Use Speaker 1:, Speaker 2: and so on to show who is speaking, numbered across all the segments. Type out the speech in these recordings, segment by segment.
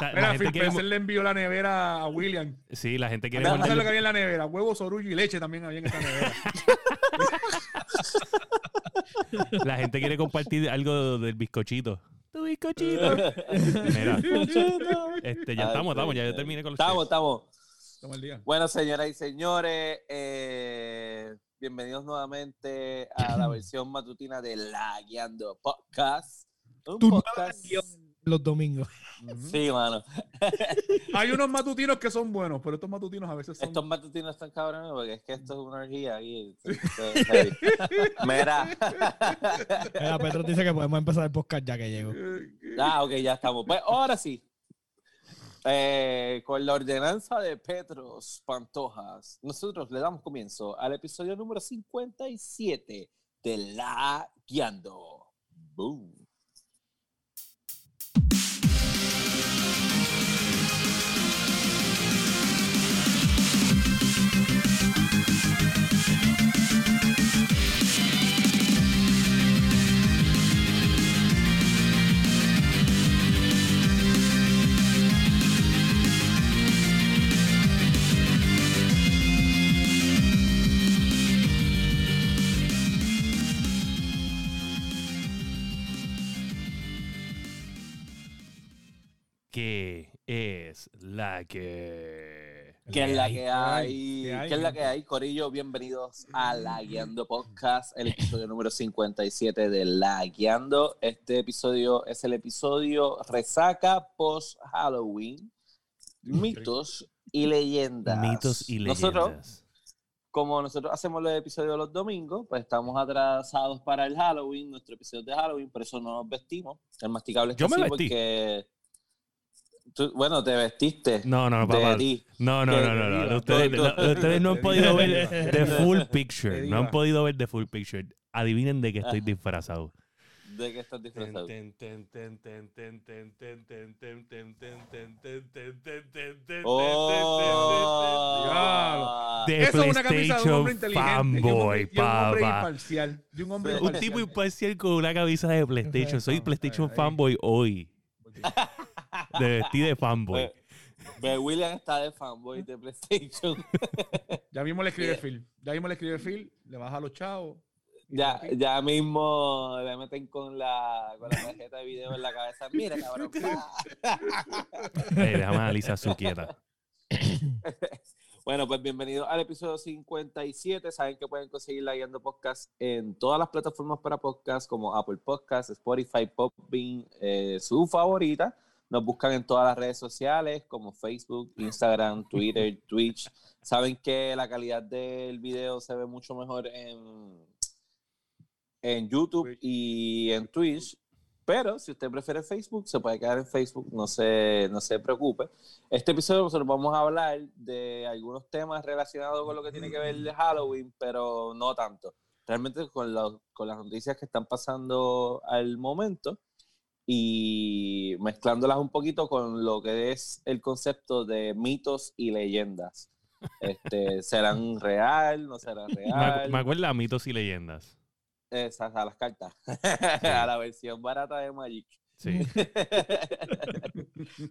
Speaker 1: La, la
Speaker 2: Mira,
Speaker 1: gente
Speaker 2: Phil
Speaker 1: quiere,
Speaker 2: Spencer le envió la nevera a William.
Speaker 1: sí, la gente quiere
Speaker 2: ver lo que había en la nevera. Huevos, sorullo y leche también había en esta nevera.
Speaker 1: la gente quiere compartir algo del bizcochito. Tu bizcochito. Mira, este, ya
Speaker 3: Ay,
Speaker 1: estamos, estamos, ya yo terminé con los
Speaker 3: Estamos, estamos.
Speaker 2: Toma el día.
Speaker 3: Bueno, señoras y señores, eh, bienvenidos nuevamente a la versión matutina de La Guiando Podcast. Un podcast.
Speaker 4: Los domingos.
Speaker 3: Sí, mano.
Speaker 2: Hay unos matutinos que son buenos, pero estos matutinos a veces son.
Speaker 3: Estos matutinos están cabrones porque es que esto es una orgía aquí. Mira.
Speaker 4: Mira, Petro dice que podemos empezar el podcast ya que llego.
Speaker 3: Ah, ok, ya estamos. Pues ahora sí. Eh, con la ordenanza de Petros Pantojas, nosotros le damos comienzo al episodio número 57 de La Guiando. Boom.
Speaker 1: ¿Qué es la que?
Speaker 3: ¿Qué es la que
Speaker 2: ¿Qué
Speaker 3: hay?
Speaker 2: ¿Qué hay,
Speaker 3: ¿Qué es la que hay, Corillo? Bienvenidos a La Guiando Podcast, el episodio número 57 de La Guiando. Este episodio es el episodio Resaca Post Halloween, mitos y leyendas.
Speaker 1: Mitos y leyendas.
Speaker 3: Nosotros, como nosotros hacemos los episodios los domingos, pues estamos atrasados para el Halloween, nuestro episodio de Halloween, por eso no nos vestimos. El masticable está
Speaker 1: Yo me
Speaker 3: así
Speaker 1: vestí.
Speaker 3: porque... tú- bueno, te vestiste.
Speaker 1: No, no, papá.
Speaker 3: ti.
Speaker 1: No, no, no, no, no. Ustedes, no, ustedes no han podido ver the full picture. No han podido ver the full picture. Adivinen de qué estoy disfrazado.
Speaker 3: ¿De qué estás disfrazado? Oh.
Speaker 1: De
Speaker 2: Eso es una camisa de un hombre
Speaker 1: PlayStation
Speaker 2: inteligente. y un hombre-
Speaker 1: fanboy,
Speaker 2: y un hombre imparcial. Un hombre
Speaker 1: tipo imparcial con una camisa de PlayStation. Soy. PlayStation fanboy hoy. De vestir de fanboy.
Speaker 3: Ve- ve, William está de fanboy de PlayStation.
Speaker 2: Ya mismo le escribe Phil. Ya mismo le escribe Phil. Le baja a los chavos.
Speaker 3: ya, ya mismo le meten con la, con la tarjeta de video en la cabeza. Mira, cabrón.
Speaker 1: Eh, déjame analizar su quieta.
Speaker 3: Bueno, pues bienvenidos al episodio 57. Saben que pueden conseguir la Guiando Podcast en todas las plataformas para podcast como Apple Podcasts, Spotify, Podbean, eh, su favorita. Nos buscan en todas las redes sociales como Facebook, Instagram, Twitter, Twitch. Saben que la calidad del video se ve mucho mejor en, en YouTube y en Twitch. Pero si usted prefiere Facebook, se puede quedar en Facebook, no se, no se preocupe. Este episodio nosotros vamos a hablar de algunos temas relacionados con lo que tiene que ver de Halloween, pero no tanto. Realmente con, los- con las noticias que están pasando al momento y mezclándolas un poquito con lo que es el concepto de mitos y leyendas. Este, ¿Serán real? ¿No serán
Speaker 1: Me,
Speaker 3: real?
Speaker 1: acu- me acuerdo a mitos y leyendas.
Speaker 3: Esas, a las cartas. a la versión barata de Magic.
Speaker 1: Sí.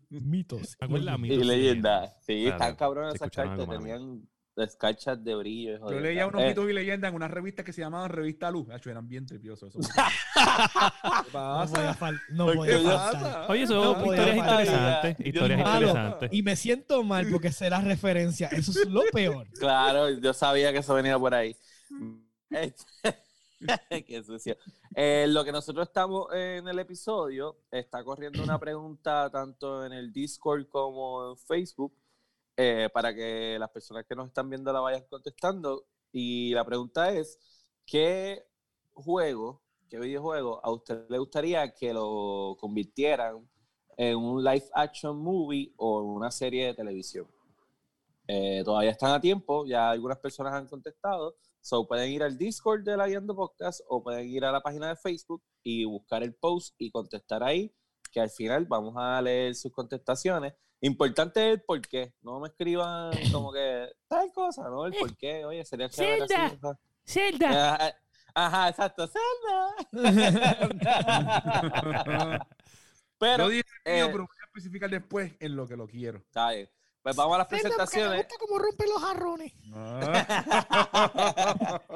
Speaker 4: Mitos.
Speaker 1: Me acuerdo a
Speaker 3: y
Speaker 1: mitos
Speaker 3: leyendas. Sí,
Speaker 1: Claro,
Speaker 3: están cabrones esas cartas. Tenían escarchas de brillo. hijo
Speaker 2: Yo leía unos
Speaker 3: Eh,
Speaker 2: mitos y leyendas en una revista que se llamaban Revista Luz. Hacho, eran bien tripiosos esos. ¿Qué
Speaker 4: No
Speaker 2: pasa?
Speaker 4: no
Speaker 3: ¿Por
Speaker 4: podía
Speaker 3: qué
Speaker 4: faltar.
Speaker 1: Oye, son
Speaker 4: No
Speaker 1: historias
Speaker 4: faltar.
Speaker 1: interesantes.
Speaker 3: Yo
Speaker 1: Historias
Speaker 3: no-
Speaker 1: interesantes.
Speaker 4: Y me siento mal porque será referencia. Eso es lo peor.
Speaker 3: Claro, yo sabía que eso venía por ahí. Qué sucio. Eh, lo que nosotros estamos en el episodio, está corriendo una pregunta tanto en el Discord como en Facebook eh, para que las personas que nos están viendo la vayan contestando. Y la pregunta es, ¿qué juego, qué videojuego a usted le gustaría que lo convirtieran en un live action movie o en una serie de televisión? Eh, todavía están a tiempo, ya algunas personas han contestado. So pueden ir al Discord de la Guiando Podcast o pueden ir a la página de Facebook y buscar el post y contestar ahí, que al final vamos a leer sus contestaciones. Importante el por qué. No me escriban como que tal cosa, ¿no? El por qué. Oye, sería chévere
Speaker 1: Zelda.
Speaker 3: ajá.
Speaker 1: Zelda.
Speaker 3: Ajá, ajá, exacto. Zelda. Pero
Speaker 2: Yo dije el mío,
Speaker 3: eh,
Speaker 2: pero voy a especificar después en lo que lo quiero.
Speaker 3: Está bien. Pues vamos a las presentaciones.
Speaker 4: como romper los jarrones.
Speaker 2: Ah.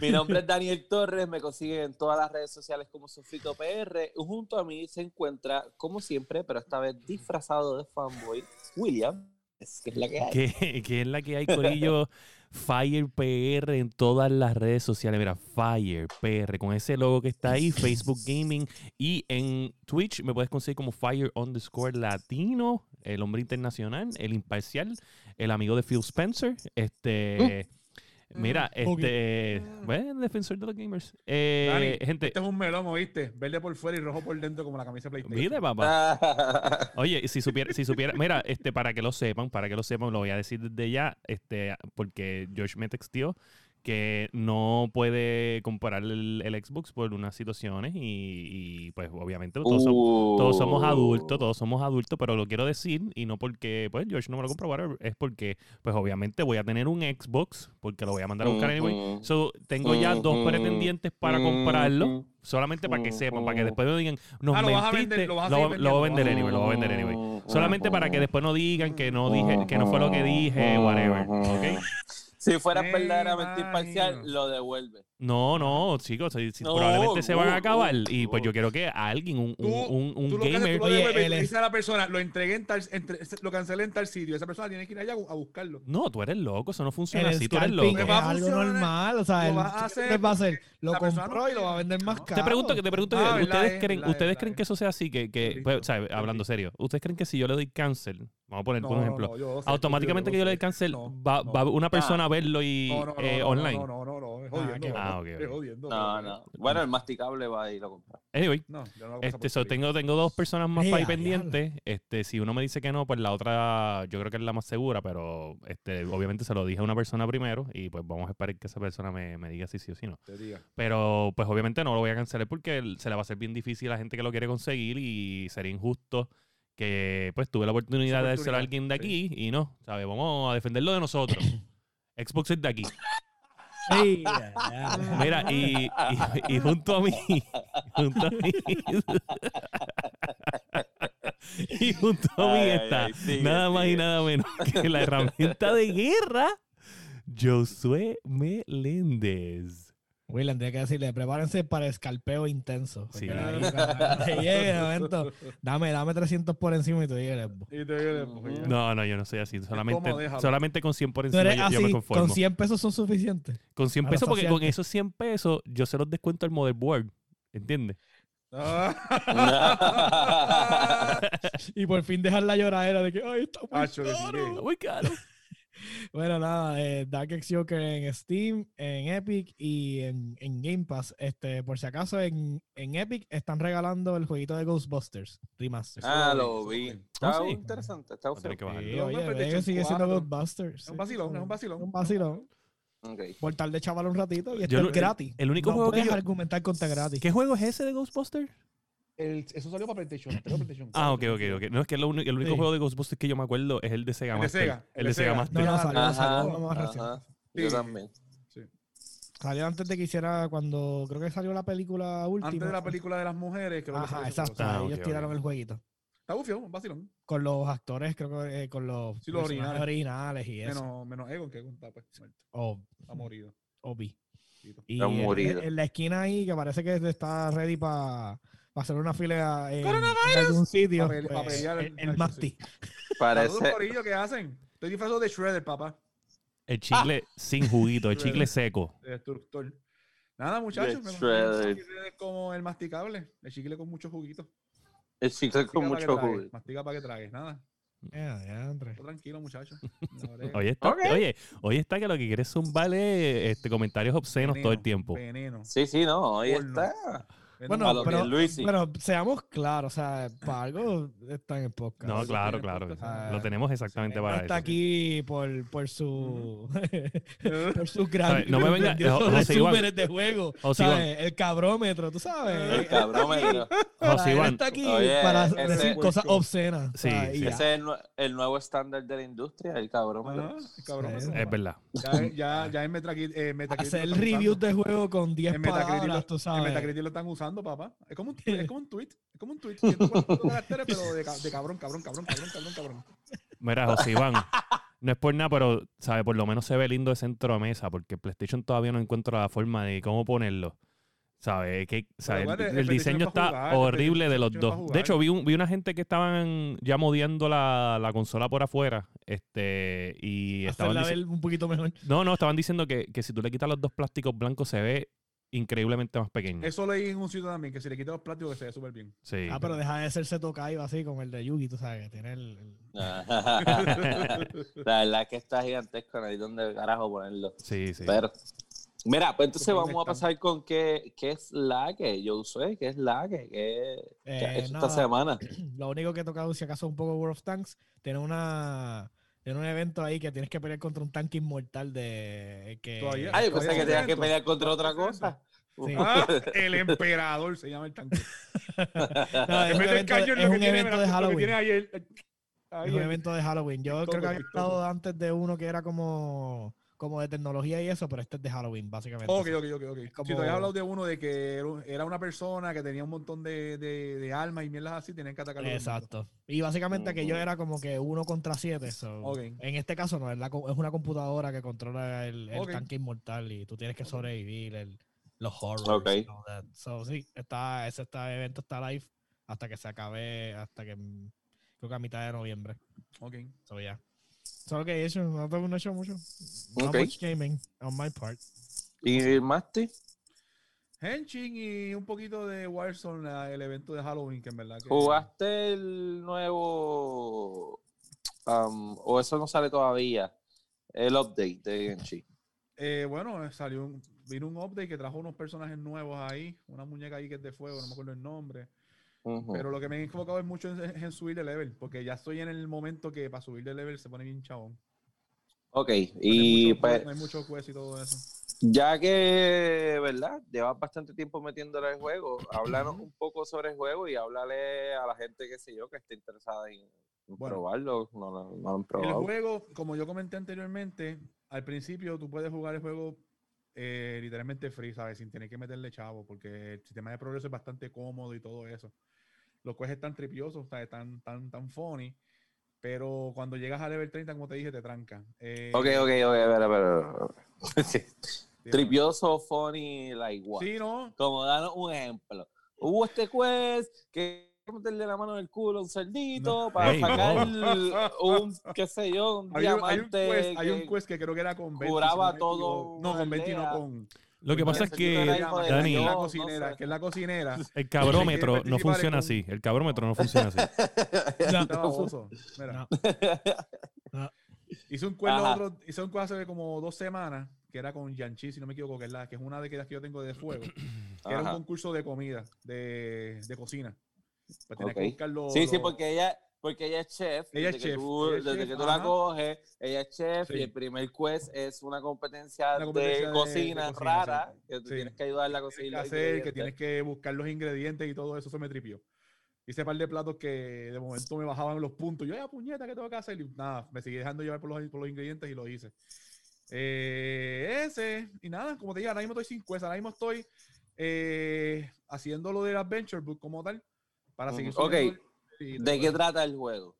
Speaker 3: Mi nombre es Daniel Torres, me consiguen en todas las redes sociales como Sofrito PR. Junto a mí se encuentra, como siempre, pero esta vez disfrazado de fanboy, William, es que es la que hay.
Speaker 1: que, que es la que hay, Corillo. Fire PR en todas las redes sociales. Mira, Fire PR, con ese logo que está ahí, Facebook Gaming. Y en Twitch me puedes conseguir como Fire underscore Latino, el hombre internacional, el imparcial, el amigo de Phil Spencer. Este. Mira, este. Bueno, defensor de los gamers. Eh,
Speaker 2: Dani,
Speaker 1: gente,
Speaker 2: Este es un melón, ¿oíste? Verde por fuera y rojo por dentro como la camisa PlayStation.
Speaker 1: mire, papá. Oye, si supiera, si supiera, mira, este, para que lo sepan, para que lo sepan, lo voy a decir desde ya, este, porque Josh me texteó que no puede comparar el, el Xbox por unas situaciones y, y, pues obviamente todos, somos, todos somos adultos, todos somos adultos, pero lo quiero decir y no porque pues Josh no me lo compró, es porque pues obviamente voy a tener un Xbox porque lo voy a mandar a buscar anyway. So, tengo ya dos pretendientes para comprarlo. Solamente para que sepan, para que después no digan, nos
Speaker 2: Ah, lo vas a vender, lo vas a
Speaker 1: lo, voy a vender anyway, lo voy a vender anyway. Solamente para que después no digan que no dije, que no fue lo que dije, whatever. ¿ok?
Speaker 3: Si fueras
Speaker 2: Me
Speaker 3: verdaderamente imparcial, lo devuelve.
Speaker 1: No, no, chicos, si- si
Speaker 3: No,
Speaker 1: probablemente se van a acabar.
Speaker 3: no,
Speaker 1: y pues yo quiero que alguien, un,
Speaker 2: Tú-
Speaker 1: un, un, un
Speaker 2: Tú lo que haces,
Speaker 1: gamer.
Speaker 2: tú lo
Speaker 4: Oye, él es-
Speaker 2: a la persona, lo entregué en tal, entre- lo cancelé en tal sitio. Esa persona tiene que ir allá a buscarlo.
Speaker 1: No, tú eres loco, eso no funciona
Speaker 4: El
Speaker 1: así, tú eres loco.
Speaker 4: es
Speaker 2: va a
Speaker 4: algo normal. O sea,
Speaker 2: lo
Speaker 4: el,
Speaker 2: vas a
Speaker 4: ¿qué
Speaker 2: hacer,
Speaker 4: les va a hacer? Lo compró y lo va a vender más caro.
Speaker 1: Te pregunto, te pregunto,
Speaker 2: Ah,
Speaker 1: ¿ustedes
Speaker 2: es,
Speaker 1: creen,
Speaker 2: es,
Speaker 1: ustedes
Speaker 2: verdad
Speaker 1: creen
Speaker 2: es.
Speaker 1: que eso sea así? Que, que pues. Hablando serio, ¿ustedes creen que si yo le doy cancel, vamos a poner por
Speaker 2: No,
Speaker 1: ejemplo,
Speaker 2: no, yo sé,
Speaker 1: automáticamente
Speaker 2: yo
Speaker 1: que yo le doy cancel,
Speaker 2: No,
Speaker 1: va,
Speaker 2: no.
Speaker 1: va una persona a verlo y
Speaker 2: No, no, no,
Speaker 1: eh,
Speaker 2: no,
Speaker 1: online?
Speaker 2: No, no, no, jodiendo.
Speaker 1: Ah,
Speaker 2: jodiendo.
Speaker 3: No,
Speaker 2: bro.
Speaker 3: no. Bueno, el masticable va y lo compra.
Speaker 1: Anyway,
Speaker 2: No, yo no hago esa
Speaker 1: Este, so, tengo, tengo dos personas más para ahí
Speaker 4: diablo.
Speaker 1: pendientes. Este, si uno me dice que no, pues la otra yo creo que es la más segura, pero este, obviamente se lo dije a una persona primero y pues vamos a esperar que esa persona me, me diga si sí o si no.
Speaker 2: Te diga.
Speaker 1: Pero pues obviamente no lo voy a cancelar porque se le va a hacer bien difícil a la gente que lo quiere conseguir y sería injusto que pues tuve la oportunidad de dárselo a alguien de aquí y no, ¿sabes? Vamos a defenderlo de nosotros. Xbox es de aquí.
Speaker 4: Sí, ya, ya.
Speaker 1: Mira, y, y, y junto a mí, junto a mí, y junto a mí
Speaker 3: Ay, ay,
Speaker 1: está
Speaker 3: ay, sigue,
Speaker 1: nada más y nada menos que la herramienta de guerra, Josué Meléndez.
Speaker 4: William, tiene que decirle, prepárense para escalpeo intenso.
Speaker 1: Sí.
Speaker 4: Ahí, te llegue el momento, dame, dame 300 por encima y
Speaker 2: te pues, ya.
Speaker 1: No, no, yo no soy así. Solamente, solamente con 100 por encima
Speaker 4: eres
Speaker 1: yo, yo me
Speaker 4: así,
Speaker 1: conformo.
Speaker 4: con 100 pesos son suficientes.
Speaker 1: Con 100
Speaker 4: para
Speaker 1: pesos, porque con esos 100 pesos yo se los descuento al motherboard. ¿Entiendes?
Speaker 2: Ah.
Speaker 4: Y por fin dejar la lloradera de que, ay, está muy
Speaker 2: Acho,
Speaker 4: caro".
Speaker 1: Muy caro.
Speaker 4: Bueno, nada, eh, Dark X Joker en Steam, en Epic y en, en Game Pass. Este, por si acaso, en, en Epic están regalando el jueguito de Ghostbusters Remaster.
Speaker 3: Ah,
Speaker 2: Eso
Speaker 3: lo vi.
Speaker 2: vi.
Speaker 3: Está
Speaker 1: Oh, sí.
Speaker 3: interesante, está
Speaker 1: que bajarlo.
Speaker 4: Sí, oye, que sigue siendo
Speaker 2: 4.
Speaker 4: Ghostbusters.
Speaker 2: Es un vacilón, es un vacilón.
Speaker 4: Un vacilón.
Speaker 3: Ok.
Speaker 4: Por tal de chaval un ratito y esto es gratis.
Speaker 1: el único
Speaker 4: no
Speaker 1: juego que
Speaker 4: puedes
Speaker 1: yo-
Speaker 4: argumentar contra gratis.
Speaker 1: ¿Qué juego es ese de Ghostbusters?
Speaker 2: El- eso salió para PlayStation. para PlayStation
Speaker 1: Ah, ok, ok,
Speaker 2: sí.
Speaker 1: ok. No, es que lo único- el único
Speaker 4: Sí.
Speaker 1: juego de Ghostbusters que yo me acuerdo es el de Sega
Speaker 2: El de
Speaker 1: Master.
Speaker 2: Sega,
Speaker 1: El de Sega
Speaker 4: No,
Speaker 1: Master.
Speaker 4: no, salió,
Speaker 3: Ajá,
Speaker 4: salió más
Speaker 3: ajá.
Speaker 4: reciente.
Speaker 3: Yo
Speaker 2: Sí.
Speaker 3: también.
Speaker 4: Salió antes de que hiciera cuando creo que salió la película última.
Speaker 2: Antes de la película de las mujeres, creo que
Speaker 4: Ajá,
Speaker 2: ese
Speaker 4: exacto.
Speaker 1: Ah,
Speaker 4: ellos
Speaker 1: ok,
Speaker 4: tiraron el jueguito.
Speaker 2: Está bufión, un vacilón.
Speaker 4: Con los actores, creo que eh, con los,
Speaker 2: Sí, los originales.
Speaker 4: originales y eso.
Speaker 2: Menos, menos Egon, que Egon está pues, muerto.
Speaker 4: O
Speaker 2: Está morido.
Speaker 4: Obi.
Speaker 2: Tito.
Speaker 4: Y
Speaker 3: Está
Speaker 4: en-
Speaker 3: morido.
Speaker 4: En, la esquina ahí, que parece que está ready para hacer una fila en, en algún sitio.
Speaker 2: Pa' pele- pa'
Speaker 4: pues,
Speaker 2: pelear
Speaker 4: el,
Speaker 2: el-
Speaker 4: el
Speaker 2: el-
Speaker 4: Masti.
Speaker 3: Parece.
Speaker 2: Corillo, ¿qué hacen? Estoy disfrazado de Shredder, papá.
Speaker 1: El chicle sin juguito, el chicle seco.
Speaker 2: De destructor. Nada, muchachos. Me
Speaker 3: Shredder.
Speaker 2: el chicle como el masticable. El chicle con muchos juguitos.
Speaker 3: El chicle con mucho
Speaker 2: para que
Speaker 3: jugo.
Speaker 2: Mastica para que tragues. Nada. Tranquilo, muchachos.
Speaker 1: Oye está, oye, hoy está que lo que quiere es zumbarle este, comentarios obscenos todo el tiempo.
Speaker 2: Veneno.
Speaker 3: Sí, sí, no, ahí
Speaker 2: Porno.
Speaker 3: está.
Speaker 4: Bueno,
Speaker 3: A
Speaker 4: pero, pero seamos claros, o sea, para algo está en el podcast.
Speaker 1: No, claro, claro.
Speaker 2: podcast,
Speaker 4: ah,
Speaker 1: Lo tenemos exactamente
Speaker 4: no
Speaker 1: para
Speaker 4: está
Speaker 1: eso.
Speaker 4: aquí por, por su por sus grandes
Speaker 1: no me venga-
Speaker 4: resúmenes de juego. ¿sabes? El cabrómetro, tú sabes.
Speaker 3: El cabrómetro.
Speaker 1: José
Speaker 4: está aquí
Speaker 3: Oye,
Speaker 4: para
Speaker 3: ese-
Speaker 4: decir cosas obscenas.
Speaker 1: Sí, sí.
Speaker 3: Ese es el, el nuevo estándar de la industria, el cabrón.
Speaker 2: Ajá, cabrón.
Speaker 4: Sí.
Speaker 1: Es verdad.
Speaker 2: Ya, ya, ya en Metacritic, eh, Metacritic
Speaker 4: Hacer reviews de juego con 10
Speaker 2: En Metacritic,
Speaker 4: palabras, tú
Speaker 2: en
Speaker 4: sabes.
Speaker 2: Metacritic lo están usando papá. Es como un, es como un tweet. Es como un tweet. 144 caracteres, pero de, ca- de cabrón, cabrón, cabrón, cabrón, cabrón, cabrón.
Speaker 1: Mira, José Iván, no es por nada, pero, ¿sabe? Por lo menos se ve lindo de centro de mesa, porque PlayStation todavía no encuentro la forma de cómo ponerlo. ¿Sabes? Que, ¿sabe? El, diseño está
Speaker 2: jugar,
Speaker 1: horrible de los dos. De hecho, vi, un- vi una gente que estaban ya modiando la, la consola por afuera. Este, y estaban
Speaker 4: ver un poquito mejor.
Speaker 1: No, no, estaban diciendo que, que si tú le quitas los dos plásticos blancos se ve increíblemente más pequeño.
Speaker 2: Eso leí en un sitio también, que si le quitas los plásticos que se ve súper bien.
Speaker 1: Sí.
Speaker 4: Ah, pero deja de serse tocaiba así como el de Yugi, tú sabes, que tiene el... el-
Speaker 3: La verdad es que está gigantesco, no hay donde carajo ponerlo.
Speaker 1: Sí, sí.
Speaker 3: Pero, mira, pues entonces vamos a pasar con qué, qué es la que yo usé, qué es la que, qué, qué ha
Speaker 4: Eh,
Speaker 3: hecho
Speaker 4: nada.
Speaker 3: esta semana.
Speaker 4: Lo único que he tocado, si acaso, un poco World of Tanks, tiene una... Tiene un evento ahí que tienes que pelear contra un tanque inmortal de... Que,
Speaker 2: Todavía.
Speaker 3: Ay, yo pensé
Speaker 2: Oye,
Speaker 3: que tenías que pelear contra otra
Speaker 2: ¿Cómo
Speaker 3: cosa.
Speaker 4: Sí.
Speaker 2: Ah, el emperador se llama el tanque.
Speaker 4: No, es un evento, es un
Speaker 2: tiene,
Speaker 4: evento de
Speaker 2: lo que
Speaker 4: Halloween.
Speaker 2: tiene ahí el- ahí
Speaker 4: Es un
Speaker 2: el-
Speaker 4: evento de Halloween. Yo creo que había estado antes de uno que era como, como de tecnología y eso, pero este es de Halloween, básicamente.
Speaker 2: Ok, ok, ok, ok.
Speaker 4: como-
Speaker 2: Si te habías hablado de uno de que era un- era una persona que tenía un montón de, de, de almas y mierdas así, tenían que atacarlo.
Speaker 4: Exacto. Y básicamente aquello era como que uno contra siete. so,
Speaker 2: Ok.
Speaker 4: En este caso no, es, la es una computadora que controla el, el
Speaker 2: Ok.
Speaker 4: tanque inmortal y tú tienes que sobrevivir el- los horrors.
Speaker 3: Ok.
Speaker 4: and all that. So, sí, está, ese está, evento está live hasta que se acabe, hasta que mm, creo que a mitad de noviembre.
Speaker 2: Ok.
Speaker 4: So, ya. Solo que he hecho, no tengo no he hecho mucho. No
Speaker 3: Ok.
Speaker 4: much gaming on my part.
Speaker 3: ¿Y Masti?
Speaker 2: Henshin y un poquito de Warzone, el evento de Halloween, que en verdad que...
Speaker 3: ¿Jugaste el nuevo... um, o eso no sale todavía? El update de Genshi.
Speaker 2: Eh, bueno, salió un, vino un update que trajo unos personajes nuevos ahí, una muñeca ahí que es de fuego, no me acuerdo el nombre. Pero lo que me he enfocado es mucho en, en subir de level, porque ya estoy en el momento que para subir de level se pone bien chabón.
Speaker 3: Ok,
Speaker 2: hay
Speaker 3: y
Speaker 2: mucho
Speaker 3: pues...
Speaker 2: hay y todo eso.
Speaker 3: Ya que, ¿verdad? Llevas bastante tiempo metiéndole al juego, háblanos un poco sobre el juego y háblale a la gente, qué sé yo, que esté interesada en,
Speaker 2: Bueno.
Speaker 3: probarlo. No, no
Speaker 2: El juego, como yo comenté anteriormente, al principio tú puedes jugar el juego eh, literalmente free, ¿sabes? Sin tener que meterle chavo, porque el sistema de progreso es bastante cómodo y todo eso. Los quests están tripiosos, ¿sabes? Tan, tan, tan funny. Pero cuando llegas a level 30, como te dije, te tranca. Eh,
Speaker 3: Ok, ok, ok, a ver, a ver, a ver. Sí. Tripioso, funny, like what?
Speaker 2: Sí, ¿no?
Speaker 3: Como danos un ejemplo. Hubo este quest que meterle la mano en el culo a un cerdito para
Speaker 1: Ey,
Speaker 3: sacar un, qué sé yo, un
Speaker 2: Hay un, hay un
Speaker 3: diamante.
Speaker 2: quest, hay un
Speaker 3: que-
Speaker 2: quest que creo que era con Betty.
Speaker 3: curaba
Speaker 2: si no
Speaker 3: todo.
Speaker 2: No, con Betty, no
Speaker 3: aldea.
Speaker 2: con.
Speaker 1: Lo que pasa es que, Dani,
Speaker 2: es la
Speaker 3: no
Speaker 2: cocinera, que es la cocinera.
Speaker 1: el cabrómetro no funciona
Speaker 2: con-
Speaker 1: así. El cabrómetro no funciona así.
Speaker 4: No.
Speaker 2: Mira.
Speaker 4: No. No.
Speaker 2: Hice un
Speaker 3: Ajá.
Speaker 2: otro- hice un quest hace como dos semanas, que era con Yanchi, si no me equivoco, que es, la, que es una de las que yo tengo de fuego. que era un concurso de comida, de, de cocina. Pues tenía que buscar los-
Speaker 3: Sí, sí, porque ella, porque ella es chef.
Speaker 2: Ella es
Speaker 3: desde que
Speaker 2: chef,
Speaker 3: tú,
Speaker 2: ella es
Speaker 3: desde
Speaker 2: chef,
Speaker 3: que tú la coges, ella es chef
Speaker 2: Sí.
Speaker 3: y el primer quest es una competencia,
Speaker 2: Una competencia
Speaker 3: de, cocina
Speaker 2: de cocina,
Speaker 3: rara,
Speaker 2: sí.
Speaker 3: que tú
Speaker 2: Sí.
Speaker 3: tienes que ayudarla a conseguir
Speaker 2: que hacer, que tienes que buscar los ingredientes y todo eso, eso me tripió. Hice un par de platos que de momento me bajaban los puntos. Yo, ya puñeta, ¿qué tengo que hacer? Y nada, me seguí dejando llevar por los, por los ingredientes y lo hice. Eh, ese, y nada, como te dije, ahora mismo estoy sin quest, ahora mismo estoy eh, haciendo lo del Adventure Book como tal, para seguir
Speaker 3: Ujú. Ok. ¿De qué trata el juego?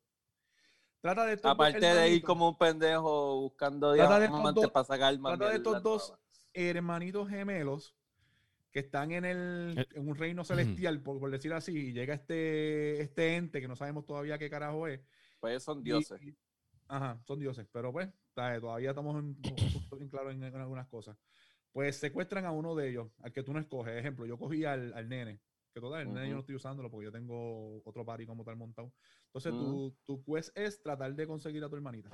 Speaker 2: Trata de estos dos
Speaker 3: Aparte de ir como un pendejo buscando diamantes para sacar más
Speaker 2: trata de estos dos hermanitos gemelos que están en, el,
Speaker 1: Eh,
Speaker 2: en un reino celestial, por, por decir así, y llega este, este ente que no sabemos todavía qué carajo es.
Speaker 3: Pues son dioses.
Speaker 2: y- ajá, son dioses, pero pues todavía estamos en, bien claros en, en algunas cosas. Pues secuestran a uno de ellos, al que tú no escoges. Ejemplo, yo cogí al, al nene, que total, yo
Speaker 3: Ujú.
Speaker 2: no estoy usándolo porque yo tengo otro party como tal montado. Entonces,
Speaker 3: Ujú.
Speaker 2: tu, tu quest es tratar de conseguir a tu hermanita.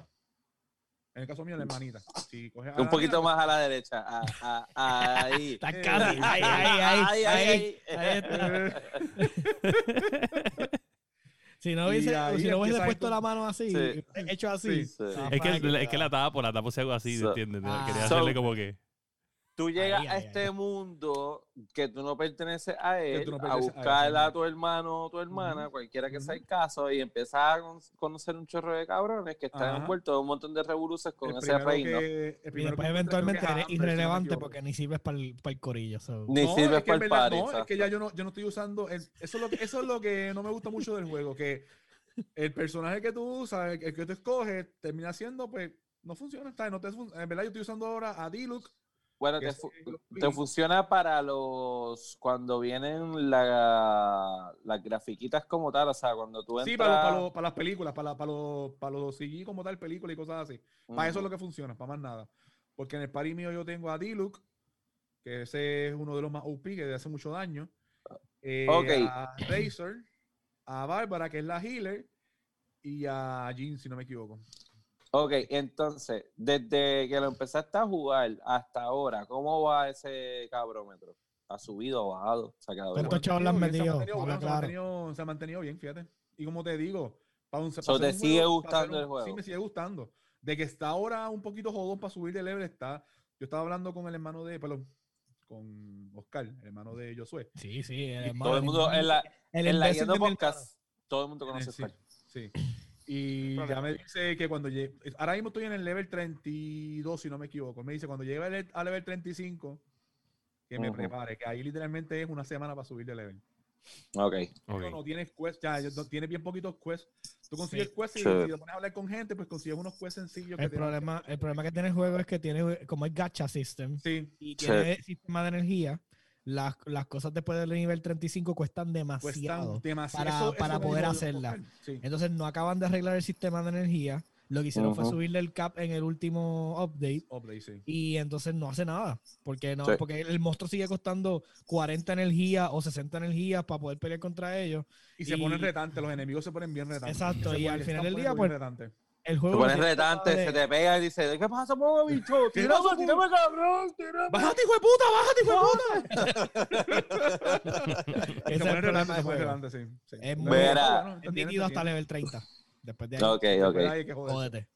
Speaker 2: En el caso mío, la hermanita. Si coges a
Speaker 3: Un poquito
Speaker 2: pues,
Speaker 3: más a la derecha. a- a- ahí.
Speaker 4: Está
Speaker 2: Eh,
Speaker 4: casi. Ahí, ahí, ahí. ahí. ahí Si no hubiese, si no hubiese puesto
Speaker 2: esto-
Speaker 4: la mano así,
Speaker 3: Sí.
Speaker 4: hecho así.
Speaker 2: Sí,
Speaker 3: sí.
Speaker 4: ah,
Speaker 1: Es que, es que la tapo, la tapo si hago así,
Speaker 3: So-
Speaker 1: ¿entiendes?
Speaker 4: Ah.
Speaker 1: Quería
Speaker 3: So-
Speaker 1: hacerle como que.
Speaker 3: Tú llegas
Speaker 4: Ahí,
Speaker 3: a
Speaker 4: ahí,
Speaker 3: este
Speaker 4: ahí.
Speaker 3: mundo que tú no perteneces a él,
Speaker 2: no
Speaker 3: a
Speaker 2: perteneces a él,
Speaker 3: buscar a tu hermano o tu hermana, cualquiera que sea el caso, y empiezas a con- conocer un chorro de cabrones que están
Speaker 2: Ajá.
Speaker 3: envueltos en un montón de revoluciones con
Speaker 2: El
Speaker 3: ese reino.
Speaker 2: que- el
Speaker 4: Y después eventualmente eres irrelevante porque ni sirves para el, corillo. so.
Speaker 3: Ni
Speaker 2: No,
Speaker 3: sirves
Speaker 2: es que en
Speaker 3: para el
Speaker 2: verdad-
Speaker 3: party.
Speaker 2: No, es que ya yo no, yo no estoy usando. el- eso, es lo que, eso es lo que no me gusta mucho del juego. Que el personaje que tú usas, el, el que tú escoges, termina siendo, pues, no funciona. está, No te, fun- en verdad, yo estoy usando ahora a Diluc.
Speaker 3: Bueno, te, fu- funciona para los cuando vienen la- las grafiquitas como tal, o sea, cuando tú entras.
Speaker 2: Sí, para, lo- para, lo- para las películas, para, para, los, para los CG como tal, películas y cosas así. Para eso es lo que funciona, para más nada. Porque en el party mío yo tengo a Diluc, que ese es uno de los más OP, que le hace mucho daño. Eh,
Speaker 3: Ok.
Speaker 2: A Razor, a Bárbara, que es la healer, y a Jean, si no me equivoco.
Speaker 3: Ok, entonces, desde que lo empezaste a jugar hasta ahora, ¿cómo va ese cabrómetro? ¿Ha subido o bajado? ¿Se ha quedado
Speaker 4: ¿Cuántos chavos le han
Speaker 2: bien, se ha
Speaker 4: metido?
Speaker 2: se, ha mantenido, se ha mantenido bien, fíjate. Y como te digo, para un, para
Speaker 3: So, ¿te
Speaker 2: un
Speaker 3: sigue
Speaker 2: juego- para hacer
Speaker 3: gustando el
Speaker 2: un-
Speaker 3: juego?
Speaker 2: Sí, me sigue gustando. De que está ahora un poquito jodón para subir de level, está. Yo estaba hablando con el hermano de, perdón, con Oscar, el hermano de Josué.
Speaker 4: Sí, sí. el
Speaker 3: Todo
Speaker 4: hermano,
Speaker 3: el mundo, en la,
Speaker 4: el
Speaker 3: en la. Podcast, todo el mundo conoce a
Speaker 2: Sí,
Speaker 3: Oscar.
Speaker 2: sí. Y
Speaker 3: No
Speaker 2: ya me dice que cuando llegue, ahora mismo estoy en el level 32, si no me equivoco. Me dice cuando llegue al al level 35, que me
Speaker 3: Ujú.
Speaker 2: prepare, que ahí literalmente es una semana para subir de level.
Speaker 3: Ok.
Speaker 1: Ok.
Speaker 2: Pero no tienes quest, ya, no- tienes bien poquitos quests. Tú consigues
Speaker 4: Sí.
Speaker 2: quests y
Speaker 3: Chévere.
Speaker 2: si te pones a hablar con gente, pues consigues unos quests sencillos. que
Speaker 4: El
Speaker 2: dan-
Speaker 4: problema, el problema que tiene el juego es que tiene, como es gacha system
Speaker 2: Sí,
Speaker 4: y tiene sistema de energía, las, las cosas después del nivel 35 cuestan demasiado.
Speaker 2: cuestan demasiado.
Speaker 4: para-
Speaker 2: Eso-
Speaker 4: para poder
Speaker 2: dijo
Speaker 4: hacerla.
Speaker 2: Oscar, Sí.
Speaker 4: Entonces no acaban de arreglar el sistema de energía. Lo que hicieron fue subirle el cap en el último update
Speaker 2: Update, sí.
Speaker 4: y entonces no hace nada. Porque no,
Speaker 3: Sí.
Speaker 4: porque el monstruo sigue costando 40 energías o 60 energías para poder pelear contra ellos.
Speaker 2: Y se
Speaker 4: y-
Speaker 2: ponen retantes, los enemigos se ponen bien retantes.
Speaker 4: Exacto,
Speaker 2: Se
Speaker 4: y al
Speaker 2: se
Speaker 4: final del día, pues. El
Speaker 3: Te
Speaker 4: juego
Speaker 3: pones
Speaker 4: tiene
Speaker 3: retante,
Speaker 4: de-
Speaker 3: se te pega y dice, ¿qué pasa, mono bicho?
Speaker 2: ¿Qué
Speaker 3: Tírame, tírame, cabrón, tírame.
Speaker 2: ¡Bájate, hijo de puta! ¡Bájate, hijo de puta!
Speaker 4: Ese
Speaker 2: Se
Speaker 4: es el problema
Speaker 2: ponen
Speaker 4: juego.
Speaker 2: sí. sí.
Speaker 4: Es muy-
Speaker 3: Mira.
Speaker 4: Es nítido hasta level 30. Después de ahí,
Speaker 3: Ok,
Speaker 2: de
Speaker 3: ok.
Speaker 2: ahí que
Speaker 4: jódete.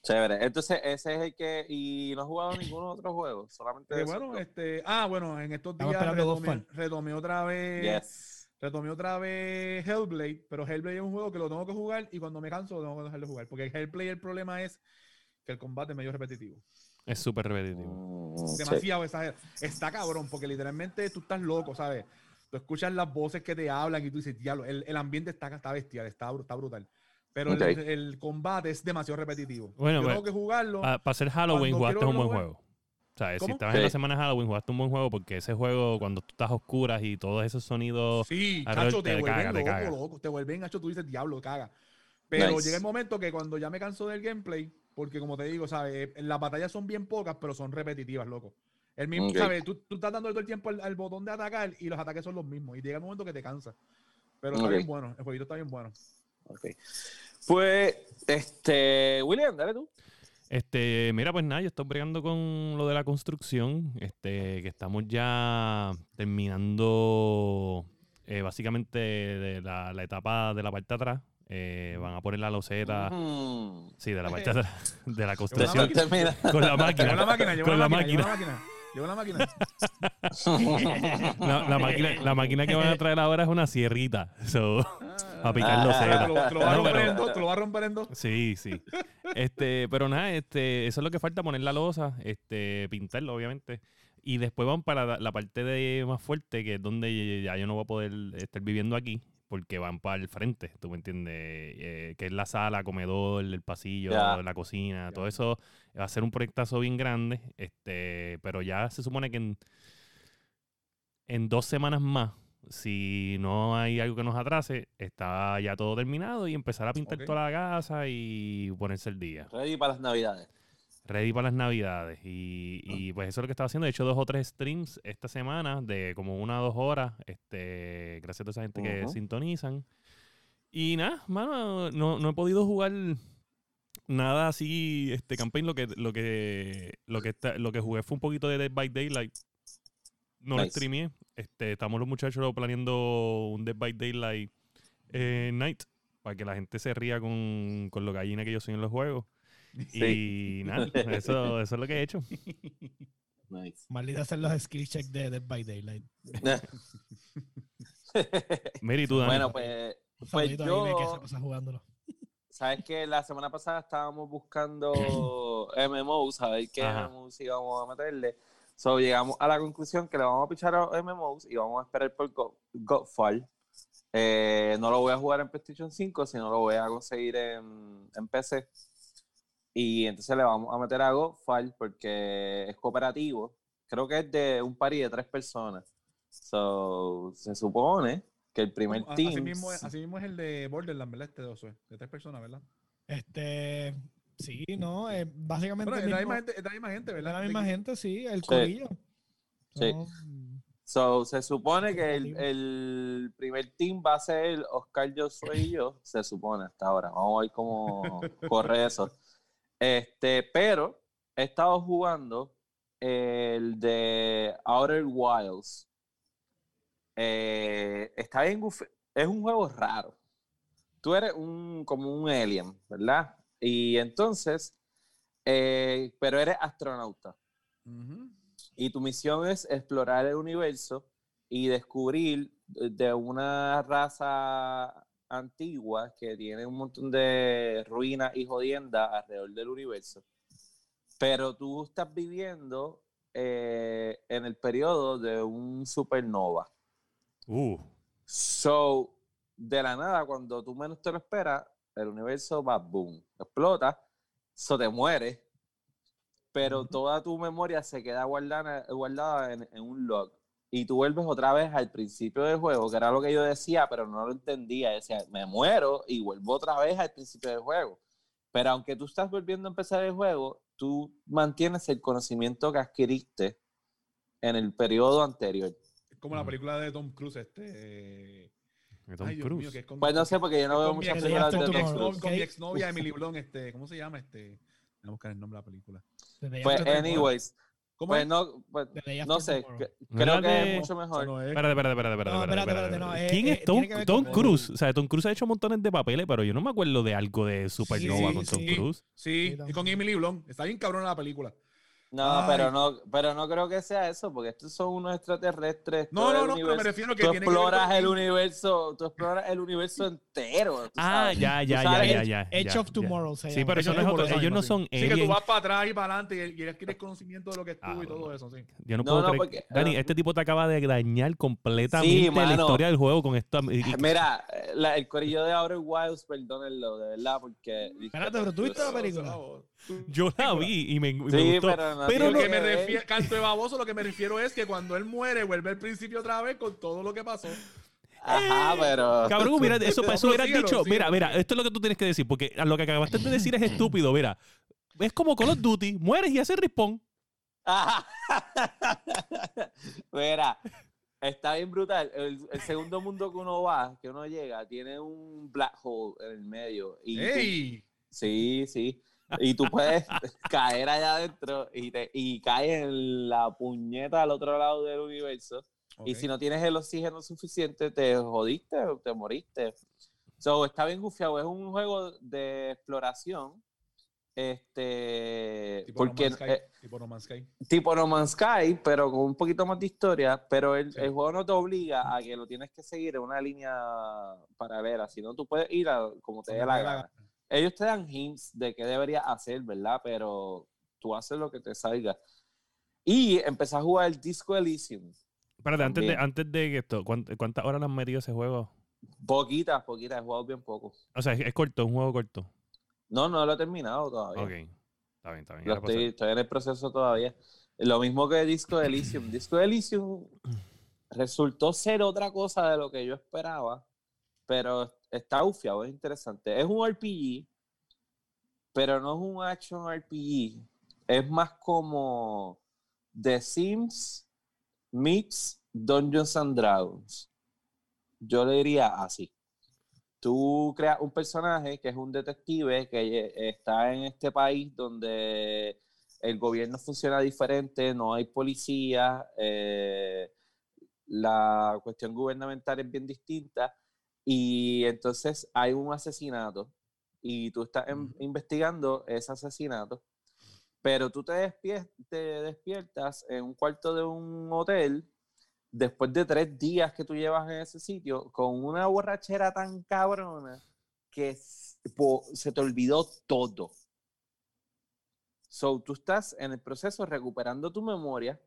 Speaker 3: Chévere. Entonces, ese es el que. Y no has jugado ningún otro juego, solamente.
Speaker 2: Eh, bueno, este, ah, bueno, en estos días retomé, retomé otra vez,
Speaker 3: Yes.
Speaker 2: Retomé otra vez Hellblade, pero Hellblade es un juego que lo tengo que jugar y cuando me canso lo tengo que dejar de jugar, porque Hellblade el problema es que el combate es medio repetitivo.
Speaker 1: Es súper repetitivo.
Speaker 3: Sí.
Speaker 2: Demasiado exagerado. Está cabrón, porque literalmente tú estás loco, ¿sabes? Tú escuchas las voces que te hablan y tú dices, diablo, el, el ambiente está, está bestial, está, está brutal. Pero el- el, combate es demasiado repetitivo.
Speaker 1: Bueno,
Speaker 2: Yo
Speaker 1: pues,
Speaker 2: tengo que jugarlo.
Speaker 1: Para hacer Halloween
Speaker 2: Cuando
Speaker 1: jugaste un buen
Speaker 2: jugar-
Speaker 1: juego. O sea, si estabas en la semana de Halloween jugaste un buen juego porque ese juego, cuando tú estás a oscuras y todos esos sonidos...
Speaker 2: Sí, chacho, te,
Speaker 1: te
Speaker 2: vuelven
Speaker 1: caga, te
Speaker 2: loco,
Speaker 1: caga.
Speaker 2: loco. Te vuelven, hacho, tú dices, diablo, caga. Pero
Speaker 3: Nice.
Speaker 2: llega el momento que cuando ya me canso del gameplay, porque como te digo, ¿sabes? Eh, Las batallas son bien pocas, pero son repetitivas, loco. El mismo. ¿sabes? Tú, tú estás dando todo el tiempo al, al botón de atacar y los ataques son los mismos. Y llega el momento que te cansa. Pero está bien bueno, el jueguito está bien bueno.
Speaker 3: Ok. Pues, este. William, dale tú.
Speaker 1: Este, mira, pues nada, yo estoy bregando con lo de la construcción, este, que estamos ya terminando eh, básicamente de la, la etapa de la parte de atrás. Eh, van a poner la loseta,
Speaker 3: Mm.
Speaker 1: sí, de la parte de atrás, de la construcción, con la máquina.
Speaker 2: la máquina, llevo
Speaker 1: con
Speaker 2: la máquina, llevo la máquina. Llevo la máquina.
Speaker 1: La, la máquina. La máquina que van a traer ahora es una sierrita. So, a picar
Speaker 3: Ah.
Speaker 2: Te lo, a romper
Speaker 1: pero-
Speaker 2: en dos, te lo vas a romper en dos.
Speaker 1: Sí, sí. Este, pero nada, este, eso es lo que falta, poner la losa, este, pintarlo, obviamente. Y después van para la, la parte de más fuerte, que es donde ya yo no voy a poder estar viviendo aquí, porque van para el frente, ¿tú me entiendes? Eh, que es la sala, comedor, el pasillo, la cocina, todo eso va a ser un proyectazo bien grande, este, pero ya se supone que en, en dos semanas más, si no hay algo que nos atrase, está ya todo terminado y empezar a pintar toda la casa y ponerse el día.
Speaker 3: Ready para las navidades.
Speaker 1: Ready para las navidades. Y, y, pues eso es lo que estaba haciendo. He hecho dos o tres streams esta semana de como una o dos horas. Este, gracias a toda esa gente que
Speaker 3: Ujú.
Speaker 1: sintonizan. Y nada, mano, no, no he podido jugar nada así, este campaign. Lo que, lo que, lo que está- lo que jugué fue un poquito de Dead by Daylight. No lo
Speaker 3: Nice.
Speaker 1: streameé. Este, estamos los muchachos planeando un Dead by Daylight eh, Night. Para que la gente se ría con, con lo gallina que yo soy en los juegos.
Speaker 3: Sí.
Speaker 1: Y nada, eso, eso es lo que he hecho.
Speaker 3: Nice.
Speaker 4: Maldita hacer los skill checks de Dead by Daylight.
Speaker 1: Mira, y tú, Dani.
Speaker 3: bueno, pues,
Speaker 4: Un
Speaker 3: pues
Speaker 4: Ime que se
Speaker 3: yo,
Speaker 4: pasa jugándolo.
Speaker 3: sabes que la semana pasada estábamos buscando MMOs, a ver qué
Speaker 1: Ajá.
Speaker 3: MMOs íbamos a meterle. So, llegamos a la conclusión que le vamos a pichar a MMOs y vamos a esperar por Go- Godfall. Eh, no lo voy a jugar en PlayStation 5, sino lo voy a conseguir en, en PC. Y entonces le vamos a meter a Godfall porque es cooperativo. Creo que es de un party de tres personas. So, se supone que el primer
Speaker 2: A-
Speaker 3: team.
Speaker 2: Así mismo, es, así mismo es el de Borderlands, ¿verdad? Este de Josué, de tres personas, ¿verdad?
Speaker 4: Este, sí, no, eh, básicamente el
Speaker 2: es la misma gente, es la misma gente,
Speaker 4: es
Speaker 2: ¿verdad?
Speaker 4: la
Speaker 2: De
Speaker 4: misma gente, sí, el
Speaker 3: Sí.
Speaker 4: corillo.
Speaker 3: Sí. So, se supone que el, el primer team va a ser Oscar, Josué y yo. Se supone hasta ahora. Vamos a ver cómo corre eso. Este, pero he estado jugando el de Outer Wilds. Eh, está bien Es un juego raro. Tú eres un, como un alien, ¿verdad? Y entonces, eh, pero eres astronauta y tu misión es explorar el universo y descubrir de una raza antigua que tiene un montón de ruinas y jodiendas alrededor del universo. Pero tú estás viviendo eh, en el periodo de un supernova.
Speaker 1: Uh,
Speaker 3: So, de la nada, cuando tú menos te lo esperas, el universo va boom, explota, so te mueres, pero toda tu memoria se queda guardada, guardada en, en un log. Y tú vuelves otra vez al principio del juego, que era lo que yo decía, pero no lo entendía. Decía, me muero y vuelvo otra vez al principio del juego. Pero aunque tú estás volviendo a empezar el juego, tú mantienes el conocimiento que adquiriste en el periodo anterior.
Speaker 2: Es como la película de Tom Cruise, este.
Speaker 1: de Tom
Speaker 2: Ay, Dios
Speaker 1: Cruise.
Speaker 2: mío, que es con,
Speaker 3: Pues no sé, porque yo no
Speaker 2: con
Speaker 3: veo
Speaker 2: mi
Speaker 3: muchas películas de Tom. Cruise.
Speaker 2: con mi
Speaker 4: Ok.
Speaker 2: exnovia Emily Blunt, este, ¿cómo se llama? Este, voy a buscar el nombre de la película.
Speaker 4: The Day
Speaker 3: Pues,
Speaker 4: After Tomorrow.
Speaker 2: ¿Cómo
Speaker 3: pues
Speaker 2: es?
Speaker 3: no, pues, no sé,
Speaker 4: Tomorrow.
Speaker 3: que-
Speaker 1: ¿No era
Speaker 3: creo que
Speaker 1: de-
Speaker 3: es mucho mejor.
Speaker 2: no es.
Speaker 1: Espérate, espérate, espérate, espérate,
Speaker 4: No,
Speaker 1: espérate,
Speaker 4: espérate,
Speaker 1: espérate,
Speaker 4: espérate, no,
Speaker 1: espérate. ¿Quién
Speaker 4: eh,
Speaker 1: es Tom, Tom Cruise? O sea, Tom Cruise ha hecho montones de papeles, pero yo no me acuerdo de algo de Supernova
Speaker 2: sí,
Speaker 1: con Tom
Speaker 4: sí.
Speaker 1: Cruise.
Speaker 2: Sí,
Speaker 4: Sí,
Speaker 2: y con Emily Blunt. Está bien cabrona la película.
Speaker 3: No,
Speaker 2: Ay.
Speaker 3: pero no, pero no creo que sea eso, porque estos son unos extraterrestres.
Speaker 2: No, no, no, pero me refiero que
Speaker 3: Tú
Speaker 2: tiene que ver
Speaker 3: exploras
Speaker 2: con-
Speaker 3: el universo, tú exploras el universo entero. tú
Speaker 1: Ah, ya,
Speaker 3: Tú
Speaker 1: ya, ya, ya, ya.
Speaker 4: Edge
Speaker 1: ya,
Speaker 4: of
Speaker 1: ya.
Speaker 4: Tomorrow se
Speaker 1: Sí, pero eso no es otro. Ellos no
Speaker 2: sí.
Speaker 1: son
Speaker 2: Sí, que tú vas para atrás y para adelante y, y adquieres conocimiento de lo que estuvo y
Speaker 1: Ah,
Speaker 2: todo eso, sí.
Speaker 1: Yo no
Speaker 3: No,
Speaker 1: puedo
Speaker 3: no,
Speaker 1: creer.
Speaker 3: porque-
Speaker 1: Dani, este tipo te acaba de dañar completamente la
Speaker 3: mano.
Speaker 1: historia del juego con esta. y- y-
Speaker 3: Mira, la- el corillo de Outer Wilds, perdónenlo, de verdad, porque.
Speaker 4: Espérate, pero ¿tú viste la película?
Speaker 1: yo la vi y me, y me
Speaker 3: Sí,
Speaker 1: gustó.
Speaker 3: pero no
Speaker 1: Pero
Speaker 2: lo
Speaker 1: no-
Speaker 2: que me refiero, canto de baboso, lo que me refiero es que cuando él muere, vuelve al principio otra vez con todo lo que pasó.
Speaker 3: Ajá, pero.
Speaker 1: Cabrón, mira, eso, para eso hubieras dicho. Mira, mira, esto es lo que tú tienes que decir, porque a lo que acabaste de decir es estúpido. Mira, es como Call of Duty, mueres y haces respawn.
Speaker 3: Ajá. Mira, está bien brutal. El, el segundo mundo que uno va, que uno llega, tiene un black hole en el medio. Y tú-
Speaker 2: ¡Ey!
Speaker 3: sí, sí. Y tú puedes caer allá adentro y, te, y caes en la puñeta al otro lado del universo. Y
Speaker 2: Ok.
Speaker 3: si no tienes el oxígeno suficiente, te jodiste o te moriste. So, está bien gufiado. Es un juego de exploración. Este.
Speaker 2: Tipo
Speaker 3: porque
Speaker 2: no Man's Sky.
Speaker 3: eh,
Speaker 2: tipo No Man's Sky.
Speaker 3: tipo No Man's Sky, pero con un poquito más de historia, pero el,
Speaker 2: Sí.
Speaker 3: el juego no te obliga a que lo tienes que seguir en una línea paralela, sino tú puedes ir a como te dé la gana. Ellos te dan hints de qué deberías hacer, ¿verdad? Pero tú haces lo que te salga. Y empecé a jugar el Disco Elysium.
Speaker 1: Espérate, antes de, antes de esto, ¿cuánt- ¿cuántas horas le han metido ese juego?
Speaker 3: Poquitas, poquitas, he jugado bien poco.
Speaker 1: O sea, es, corto, es un juego corto.
Speaker 3: No, no lo he terminado todavía.
Speaker 1: Ok. Está bien, está bien.
Speaker 3: Lo estoy, estoy en el proceso todavía. Lo mismo que Disco Elysium. Disco Elysium resultó ser otra cosa de lo que yo esperaba, pero está ufiado, es interesante. Es un RPG, pero no es un action RPG. Es más como The Sims meets Dungeons and Dragons. Yo le diría así. Tú creas un personaje que es un detective que eh, está en este país donde el gobierno funciona diferente, no hay policía, eh, la cuestión gubernamental es bien distinta y entonces hay un asesinato y tú estás en-
Speaker 2: Ujú.
Speaker 3: investigando ese asesinato pero tú te, despier- te despiertas en un cuarto de un hotel después de tres días que tú llevas en ese sitio con una borrachera tan cabrona que se te olvidó todo. So, tú estás en el proceso recuperando tu memoria,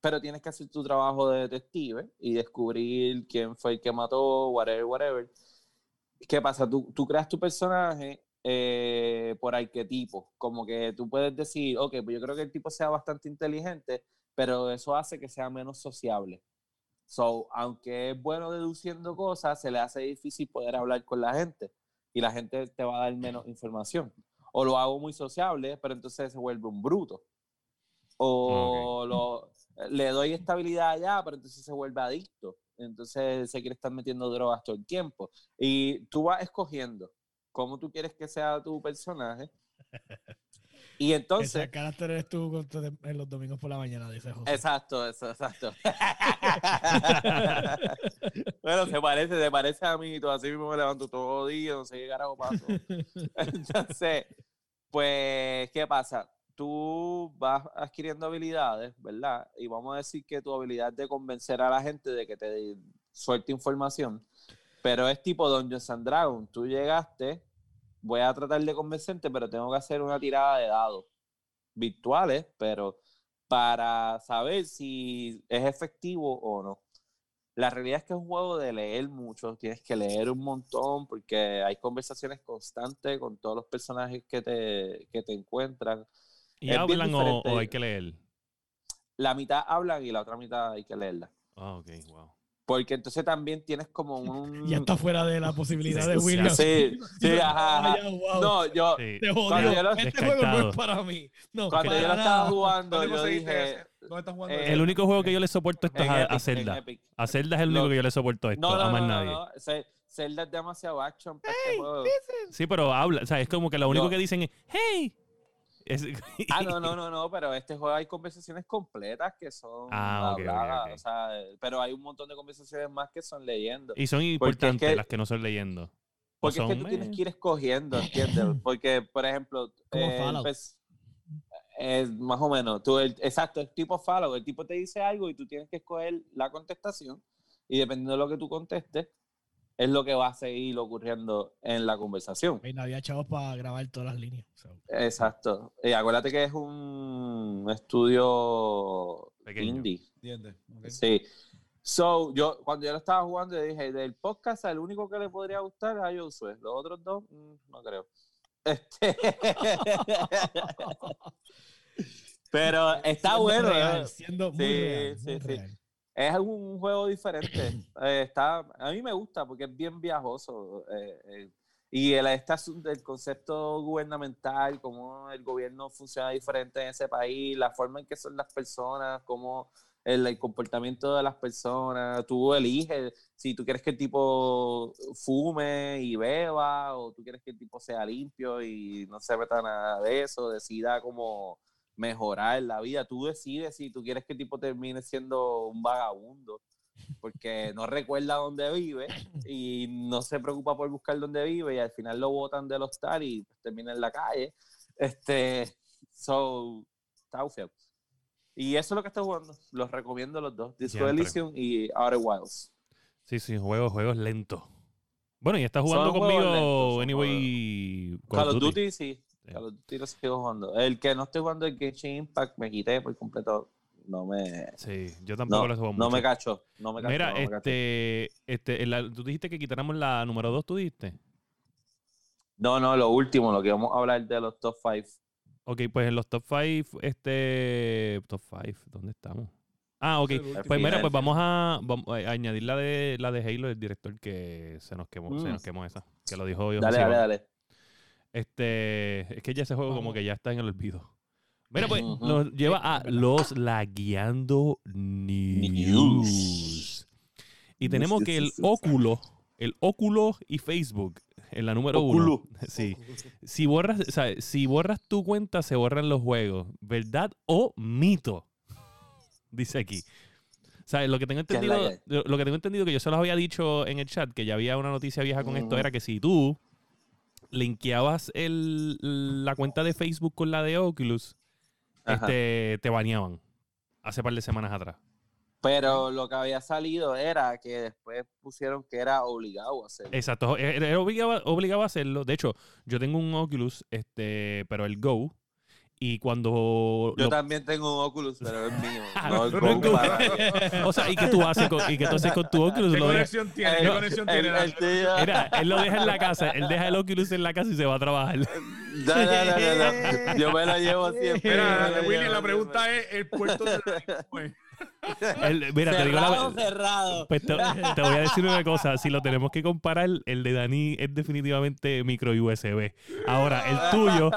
Speaker 3: pero tienes que hacer tu trabajo de detective y descubrir quién fue el que mató, whatever, whatever. ¿Qué pasa? Tú, tú creas tu personaje eh, por arquetipo, como que tú puedes decir, ok, pues yo creo que el tipo sea bastante inteligente, pero eso hace que sea menos sociable. So, aunque es bueno deduciendo cosas, se le hace difícil poder hablar con la gente y la gente te va a dar menos información. O lo hago muy sociable, pero entonces se vuelve un bruto. O lo, le doy estabilidad allá, pero entonces se vuelve adicto. Entonces se quiere estar metiendo drogas todo el tiempo. Y tú vas escogiendo cómo tú quieres que sea tu personaje. Y
Speaker 4: Ese
Speaker 3: entonces,
Speaker 4: carácter eres tú en los domingos por la mañana, dice José.
Speaker 3: exacto, eso, exacto. bueno, se parece, se parece a mí, y todo así mismo me levanto todo día, no sé qué carajo pasó. Entonces, pues, ¿qué pasa? Tú vas adquiriendo habilidades, ¿verdad? Y vamos a decir que tu habilidad de convencer a la gente de que te suelte información, pero es tipo Dungeons and Dragons. Tú llegaste, voy a tratar de convencerte, pero tengo que hacer una tirada de dados virtuales, pero para saber si es efectivo o no. La realidad es que es un juego de leer mucho, tienes que leer un montón porque hay conversaciones constantes con todos los personajes que te, que te encuentran.
Speaker 1: ¿Y
Speaker 3: Es
Speaker 1: hablan o, hay que leer?
Speaker 3: La mitad hablan y la otra mitad hay que leerla.
Speaker 1: Ah, ok, wow.
Speaker 3: Porque entonces también tienes como un...
Speaker 4: Ya está fuera de la posibilidad de William.
Speaker 3: Sí, sí, ajá,
Speaker 4: wow.
Speaker 3: No, yo...
Speaker 1: Sí.
Speaker 4: Te jodió.
Speaker 3: Cuando yo lo-
Speaker 4: Este juego no es para mí. No,
Speaker 3: Cuando
Speaker 4: para
Speaker 3: yo lo
Speaker 4: nada.
Speaker 3: estaba jugando,
Speaker 2: ¿Dónde
Speaker 3: yo
Speaker 2: conseguiste
Speaker 3: dije...
Speaker 2: ¿Dónde estás jugando?
Speaker 3: eh?
Speaker 1: El único juego que yo le soporto esto es a,
Speaker 3: Epic,
Speaker 1: a
Speaker 3: en
Speaker 1: Zelda. A Zelda es el único que yo le soporto esto,
Speaker 3: No, no,
Speaker 1: a más
Speaker 3: no,
Speaker 1: nadie.
Speaker 3: no, no. Zelda es demasiado action para este juego.
Speaker 1: Sí, pero habla, o sea, es como que lo único
Speaker 3: Yo-
Speaker 1: que dicen es, hey. Es-
Speaker 3: Ah, no, no, no, no, pero este juego hay conversaciones completas que son
Speaker 1: Ah, ok, ok,
Speaker 3: habladas,
Speaker 1: ok.
Speaker 3: o sea, pero hay un montón de conversaciones más que son leyendo.
Speaker 1: Y son
Speaker 3: Porque es
Speaker 1: importantes
Speaker 3: que-
Speaker 1: las que no son leyendo.
Speaker 3: Porque es que
Speaker 1: son,
Speaker 3: tú tienes
Speaker 1: eh,
Speaker 3: que ir escogiendo, ¿entiendes? Porque, por ejemplo, eh, el
Speaker 4: Fallout.
Speaker 3: pers- es más o menos, tú, el- exacto, el tipo follow, el tipo te dice algo y tú tienes que escoger la contestación y dependiendo de lo que tú contestes, es lo que va a seguir ocurriendo en la conversación.
Speaker 4: Y no había chavos para grabar todas las líneas. so.
Speaker 3: Exacto. Y acuérdate que es un estudio
Speaker 1: Pequeño.
Speaker 3: indie.
Speaker 2: ¿Entiendes? Ok.
Speaker 3: Sí. So, yo, cuando yo lo estaba jugando, yo dije, del podcast, el único que le podría gustar es a Josué. Los otros dos, mm, no creo. Este... Pero está
Speaker 4: Siendo
Speaker 3: bueno.
Speaker 4: real,
Speaker 3: ¿eh?
Speaker 4: siendo muy
Speaker 3: Sí,
Speaker 4: real,
Speaker 3: sí,
Speaker 4: muy
Speaker 3: sí.
Speaker 4: real.
Speaker 3: Es un juego diferente. Eh, está, a mí me gusta porque es bien viajoso. eh, eh, y el, este del concepto gubernamental, cómo el gobierno funciona diferente en ese país, la forma en que son las personas, cómo el, el comportamiento de las personas. Tú eliges si tú quieres que el tipo fume y beba, o tú quieres que el tipo sea limpio y no se meta nada de eso, decida como mejorar la vida. Tú decides si tú quieres que el tipo termine siendo un vagabundo, porque no recuerda dónde vive y no se preocupa por buscar dónde vive y al final lo botan del hostal y pues, termina en la calle. Este, so, está ufio. Y eso es lo que estoy jugando. Los recomiendo los dos. Disco. Elysium y Outer Wilds.
Speaker 1: Sí, sí, juegos, juegos lentos. Bueno, y estás jugando
Speaker 3: Son
Speaker 1: conmigo,
Speaker 3: lentos,
Speaker 1: anyway.
Speaker 3: Call of Duty. Sí. Sigo jugando. El que no estoy jugando es Genshin Impact, me quité por completo. No me...
Speaker 1: Sí, yo tampoco
Speaker 3: No,
Speaker 1: lo juego
Speaker 3: no
Speaker 1: mucho.
Speaker 3: me cacho. No me cacho.
Speaker 1: Mira,
Speaker 3: no me cacho.
Speaker 1: este, este, la- tú dijiste que quitáramos la número 2, tú dijiste.
Speaker 3: No, no, lo último, lo que vamos a hablar de los top 5.
Speaker 1: Ok, pues en los top 5, este, top 5, ¿dónde estamos? Ah, ok.
Speaker 2: El.
Speaker 1: Pues mira, pues vamos a, vamos a añadir la de la de Halo, el director que se nos quemó, se
Speaker 3: Mm.
Speaker 1: nos quemó esa, que lo dijo yo.
Speaker 3: Dale, dale, dale.
Speaker 1: Este, es que ya ese juego como que ya está en el olvido. Mira, pues nos lleva a los lagueando news.
Speaker 3: News.
Speaker 1: Y tenemos que el óculo, el óculo y Facebook en la número uno. Sí. Si borras, o sea, si borras tu cuenta, se borran los juegos. ¿Verdad o mito? Dice aquí. O sea, lo que tengo
Speaker 3: ¿Qué es la
Speaker 1: entendido,
Speaker 3: que
Speaker 1: lo, que tengo entendido que yo se los había dicho en el chat, que ya había una noticia vieja con esto, era que si tú linkeabas el, la cuenta de Facebook con la de Oculus, este, te baneaban hace par de semanas atrás.
Speaker 3: Pero lo que había salido era que después pusieron que era obligado a hacerlo.
Speaker 1: Exacto, era era obligado, obligado a hacerlo. De hecho, yo tengo un Oculus, este, pero el Go. Y cuando.
Speaker 3: Yo
Speaker 1: lo-
Speaker 3: también tengo un Oculus, pero es mío.
Speaker 1: Ah,
Speaker 3: no el
Speaker 1: no, no. o sea, ¿y qué tú haces con, y qué tú haces con tu Oculus?
Speaker 2: ¿Qué
Speaker 1: Lo
Speaker 2: conexión tiene? ¿Qué
Speaker 3: El-
Speaker 2: conexión
Speaker 3: el-
Speaker 2: tiene?
Speaker 3: el tío-
Speaker 1: Mira, él lo deja en la casa, él deja el Oculus en la casa y se va a trabajar.
Speaker 3: No, no, no, no, no. Yo me lo llevo siempre. Lo
Speaker 2: William, la pregunta es, ¿el puerto de
Speaker 3: siempre.
Speaker 1: Él- mira, te digo la
Speaker 3: cerrado.
Speaker 1: Pues te, te voy a decir una cosa, si lo tenemos que comparar, el de Dani es definitivamente micro USB. Ahora, el tuyo,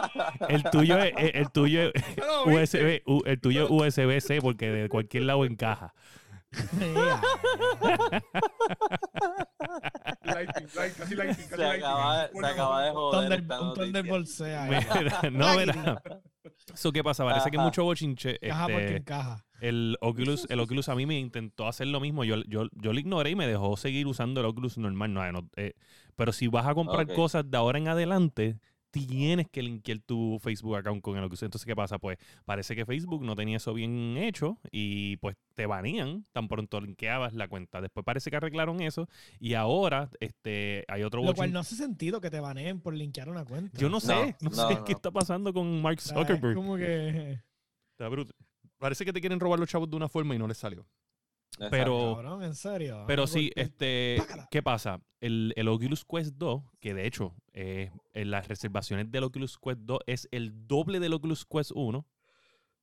Speaker 1: el tuyo es, el tuyo es. USB, el tuyo es USB-C porque de cualquier lado encaja.
Speaker 2: Lighting, light- casi lighting, casi
Speaker 3: Se acaba,
Speaker 2: lighting.
Speaker 3: se acaba de joder.
Speaker 4: Un
Speaker 3: noticia.
Speaker 4: Thunderbolt sea.
Speaker 1: No, mira. Eso qué pasa, parece que mucho bochinche.
Speaker 4: Encaja porque
Speaker 1: este,
Speaker 4: encaja.
Speaker 1: El Oculus, el Oculus a mí me intentó hacer lo mismo. Yo, yo, yo lo ignoré y me dejó seguir usando el Oculus normal. No, no, eh, pero si vas a comprar cosas de ahora en adelante, tienes que linkear tu Facebook account con el Oculus. Entonces, ¿qué pasa? Pues parece que Facebook no tenía eso bien hecho y pues te banían tan pronto linkeabas la cuenta. Después parece que arreglaron eso y ahora este hay otro
Speaker 4: Lo cual no hace sentido que te baneen por linkear una cuenta.
Speaker 1: Yo no sé, no,
Speaker 3: No,
Speaker 1: sé
Speaker 3: no,
Speaker 1: qué está pasando con Mark
Speaker 4: es
Speaker 1: Zuckerberg.
Speaker 4: como que.
Speaker 1: Está bruto. Parece que te quieren robar los chavos de una forma y no les salió.
Speaker 3: Exacto.
Speaker 1: Pero-
Speaker 4: Cabrón, en serio.
Speaker 1: Pero sí, este,
Speaker 4: Pácala.
Speaker 1: ¿qué pasa? El, el Oculus Quest 2, que de hecho eh, en las reservaciones del Oculus Quest 2 es el doble del Oculus Quest 1,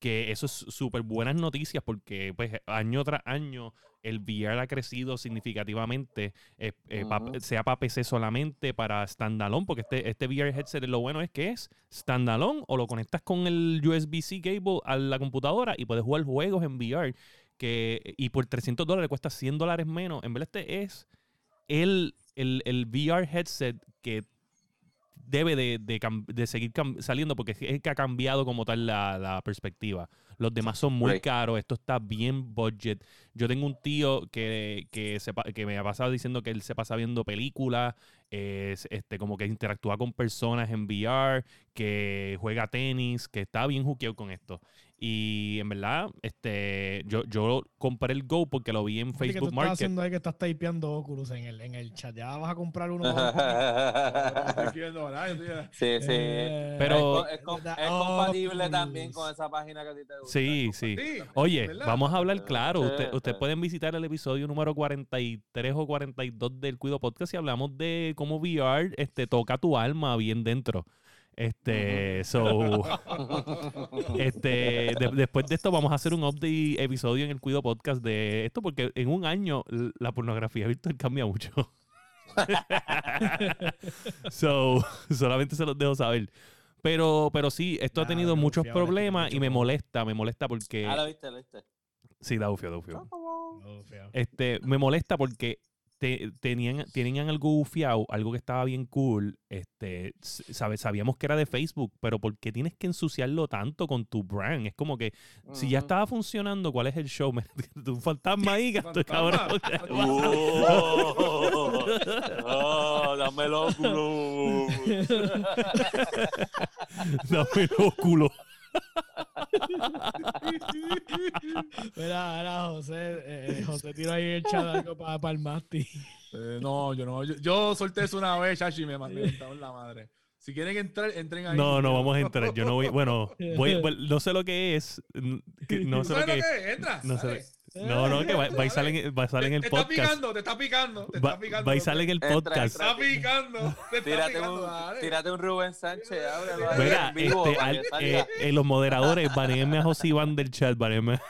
Speaker 1: que eso es súper buenas noticias porque pues año tras año el VR ha crecido significativamente, eh, eh, pa- sea para PC solamente, para standalone, porque este, este VR headset lo bueno es que es standalone o lo conectas con el USB-C cable a la computadora y puedes jugar juegos en VR que, y por 300 dólares cuesta 100 dólares menos. En verdad este es el, el, el VR headset que debe de, de de seguir saliendo porque es el que ha cambiado como tal la, la perspectiva. Los demás son muy
Speaker 3: Right.
Speaker 1: caros, esto está bien budget. Yo tengo un tío que, que, se que me ha pasado diciendo que él se pasa viendo películas, es, este, como que interactúa con personas en VR, que juega tenis, que está bien juqueado con esto. Y en verdad, este, yo, yo compré el Go porque lo vi en
Speaker 4: Fíjate que tú
Speaker 1: Facebook
Speaker 4: estás
Speaker 1: Market.
Speaker 4: haciendo ahí que estás typeando Oculus en el, en el chat. Ya vas a comprar uno.
Speaker 3: Sí, sí.
Speaker 4: Eh,
Speaker 1: Pero-
Speaker 3: es, es es compatible
Speaker 4: Oculus.
Speaker 3: también con esa página que a ti te gusta.
Speaker 1: Sí, sí. Oye,
Speaker 2: ¿verdad?
Speaker 1: vamos a hablar claro.
Speaker 3: Sí,
Speaker 1: Usted-
Speaker 3: sí.
Speaker 1: Ustedes pueden visitar el episodio número 43 o 42 del Cuido Podcast y hablamos de cómo VR este, toca tu alma bien dentro. Este, so, este, de- después de esto vamos a hacer un update episodio en el Cuido Podcast de esto porque en un año la pornografía virtual cambia mucho. so, solamente se los dejo saber. Pero, pero sí, esto ha
Speaker 4: Ah,
Speaker 1: tenido
Speaker 4: no,
Speaker 1: muchos problemas
Speaker 4: mucho
Speaker 1: y me molesta, me molesta porque...
Speaker 3: Ah, lo viste, lo viste.
Speaker 1: Sí, da ufio, da ufio. Este, me molesta porque te- tenían, tenían algo bufiado, algo que estaba bien cool. Este, sabe- sabíamos que era de Facebook, pero ¿por qué tienes que ensuciarlo tanto con tu brand? Es como que si ya estaba funcionando, ¿cuál es el show? Tú un fantasma ahí, gasto, cabrón.
Speaker 3: Oh, oh, dame el óculo.
Speaker 1: Dame el óculo.
Speaker 4: Mira, mira, José, eh, José tiró ahí el chat algo para el Masti.
Speaker 2: Eh, no, yo no. Yo, yo solté eso una vez, chachi, y me mandé en la madre. Si quieren entrar, entren ahí.
Speaker 1: No, no, vamos a entrar. Yo no voy, bueno, voy- bueno, no sé lo que es. No
Speaker 2: ¿Tú
Speaker 1: sé lo que es.
Speaker 2: Entra.
Speaker 1: No,
Speaker 2: dale.
Speaker 1: sé, no, no, que va, va y sale, en- va y sale en
Speaker 2: Te-
Speaker 1: el
Speaker 2: te está
Speaker 1: podcast.
Speaker 2: picando, te está picando, te
Speaker 1: Va,
Speaker 2: está picando.
Speaker 1: va y sale en el
Speaker 3: Entra,
Speaker 1: podcast.
Speaker 2: Te
Speaker 3: entra.
Speaker 2: está picando, te está
Speaker 3: Tírate
Speaker 2: picando,
Speaker 3: un,
Speaker 2: dale.
Speaker 3: tírate un Rubén Sánchez, ábrelo ahí
Speaker 1: Mira,
Speaker 3: en vivo
Speaker 1: este, al- eh, eh, los moderadores, baneenme a José Iván del chat, baneenme.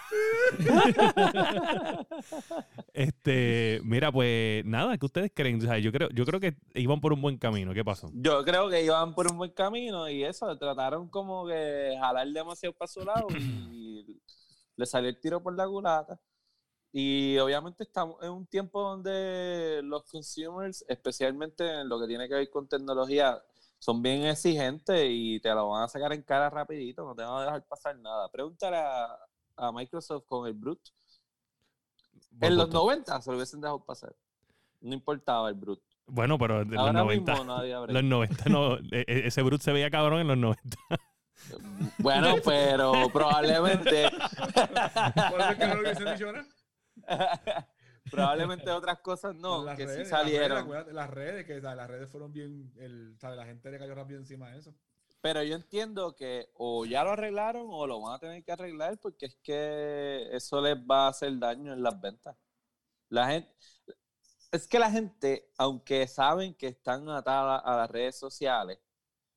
Speaker 1: este, mira, pues nada, ¿qué ustedes creen? O sea, yo creo, yo creo que iban por un buen camino. ¿Qué pasó?
Speaker 3: Yo creo que iban por un buen camino y eso, trataron como que jalar demasiado para su lado y le salió el tiro por la culata. Y obviamente estamos en un tiempo donde los consumers, especialmente en lo que tiene que ver con tecnología, son bien exigentes y te lo van a sacar en cara rapidito, no te van a dejar pasar nada. Pregúntale a, a Microsoft con el Brute.
Speaker 1: Buen
Speaker 3: En los
Speaker 1: punto.
Speaker 3: 90 se lo hubiesen dejado pasar. No importaba el Brute.
Speaker 1: Bueno, pero de los
Speaker 3: Ahora
Speaker 1: 90.
Speaker 3: mismo no había break.
Speaker 1: Los 90 no. e- e- Ese Brut se veía cabrón en los 90.
Speaker 3: Bueno, pero probablemente.
Speaker 2: Por eso es que no lo hubiesen dicho ahora.
Speaker 3: probablemente otras cosas no,
Speaker 2: las
Speaker 3: que
Speaker 2: redes,
Speaker 3: sí
Speaker 2: las redes,
Speaker 3: salieron.
Speaker 2: Las redes, que ¿sabes? las redes fueron bien. El, ¿sabes? La gente le cayó rápido encima de eso.
Speaker 3: Pero yo entiendo que o ya lo arreglaron o lo van a tener que arreglar porque es que eso les va a hacer daño en las ventas. La gente, es que la gente, aunque saben que están atadas a las redes sociales,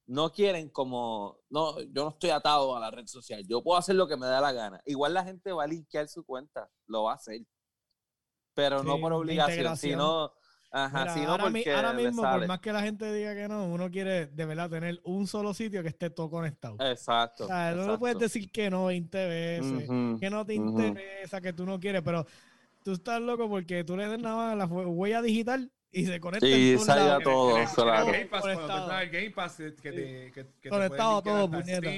Speaker 3: no quieren como, no, yo no estoy atado a la red social, yo puedo hacer lo que me da la gana. Igual la gente va a linkear su cuenta, lo va a hacer. Pero no
Speaker 4: Sí,
Speaker 3: por obligación, sino, ajá,
Speaker 4: Mira,
Speaker 3: sino
Speaker 4: ahora, mi-
Speaker 3: porque
Speaker 4: ahora
Speaker 3: le
Speaker 4: mismo, por más que la gente diga que no, uno quiere de verdad tener un solo sitio que esté todo conectado.
Speaker 3: Exacto.
Speaker 4: O sea, no lo puedes decir que no 20 veces, que no te interesa, que tú no quieres, pero tú estás loco porque tú le das nada más la hue- huella digital y se conecta.
Speaker 3: todo,
Speaker 2: En el-
Speaker 3: claro.
Speaker 2: Game Pass, cuando tú
Speaker 4: Conectado.
Speaker 2: entras al Game Pass, que te, que, que te
Speaker 4: Conectado
Speaker 2: linkear
Speaker 4: todo, puñeta.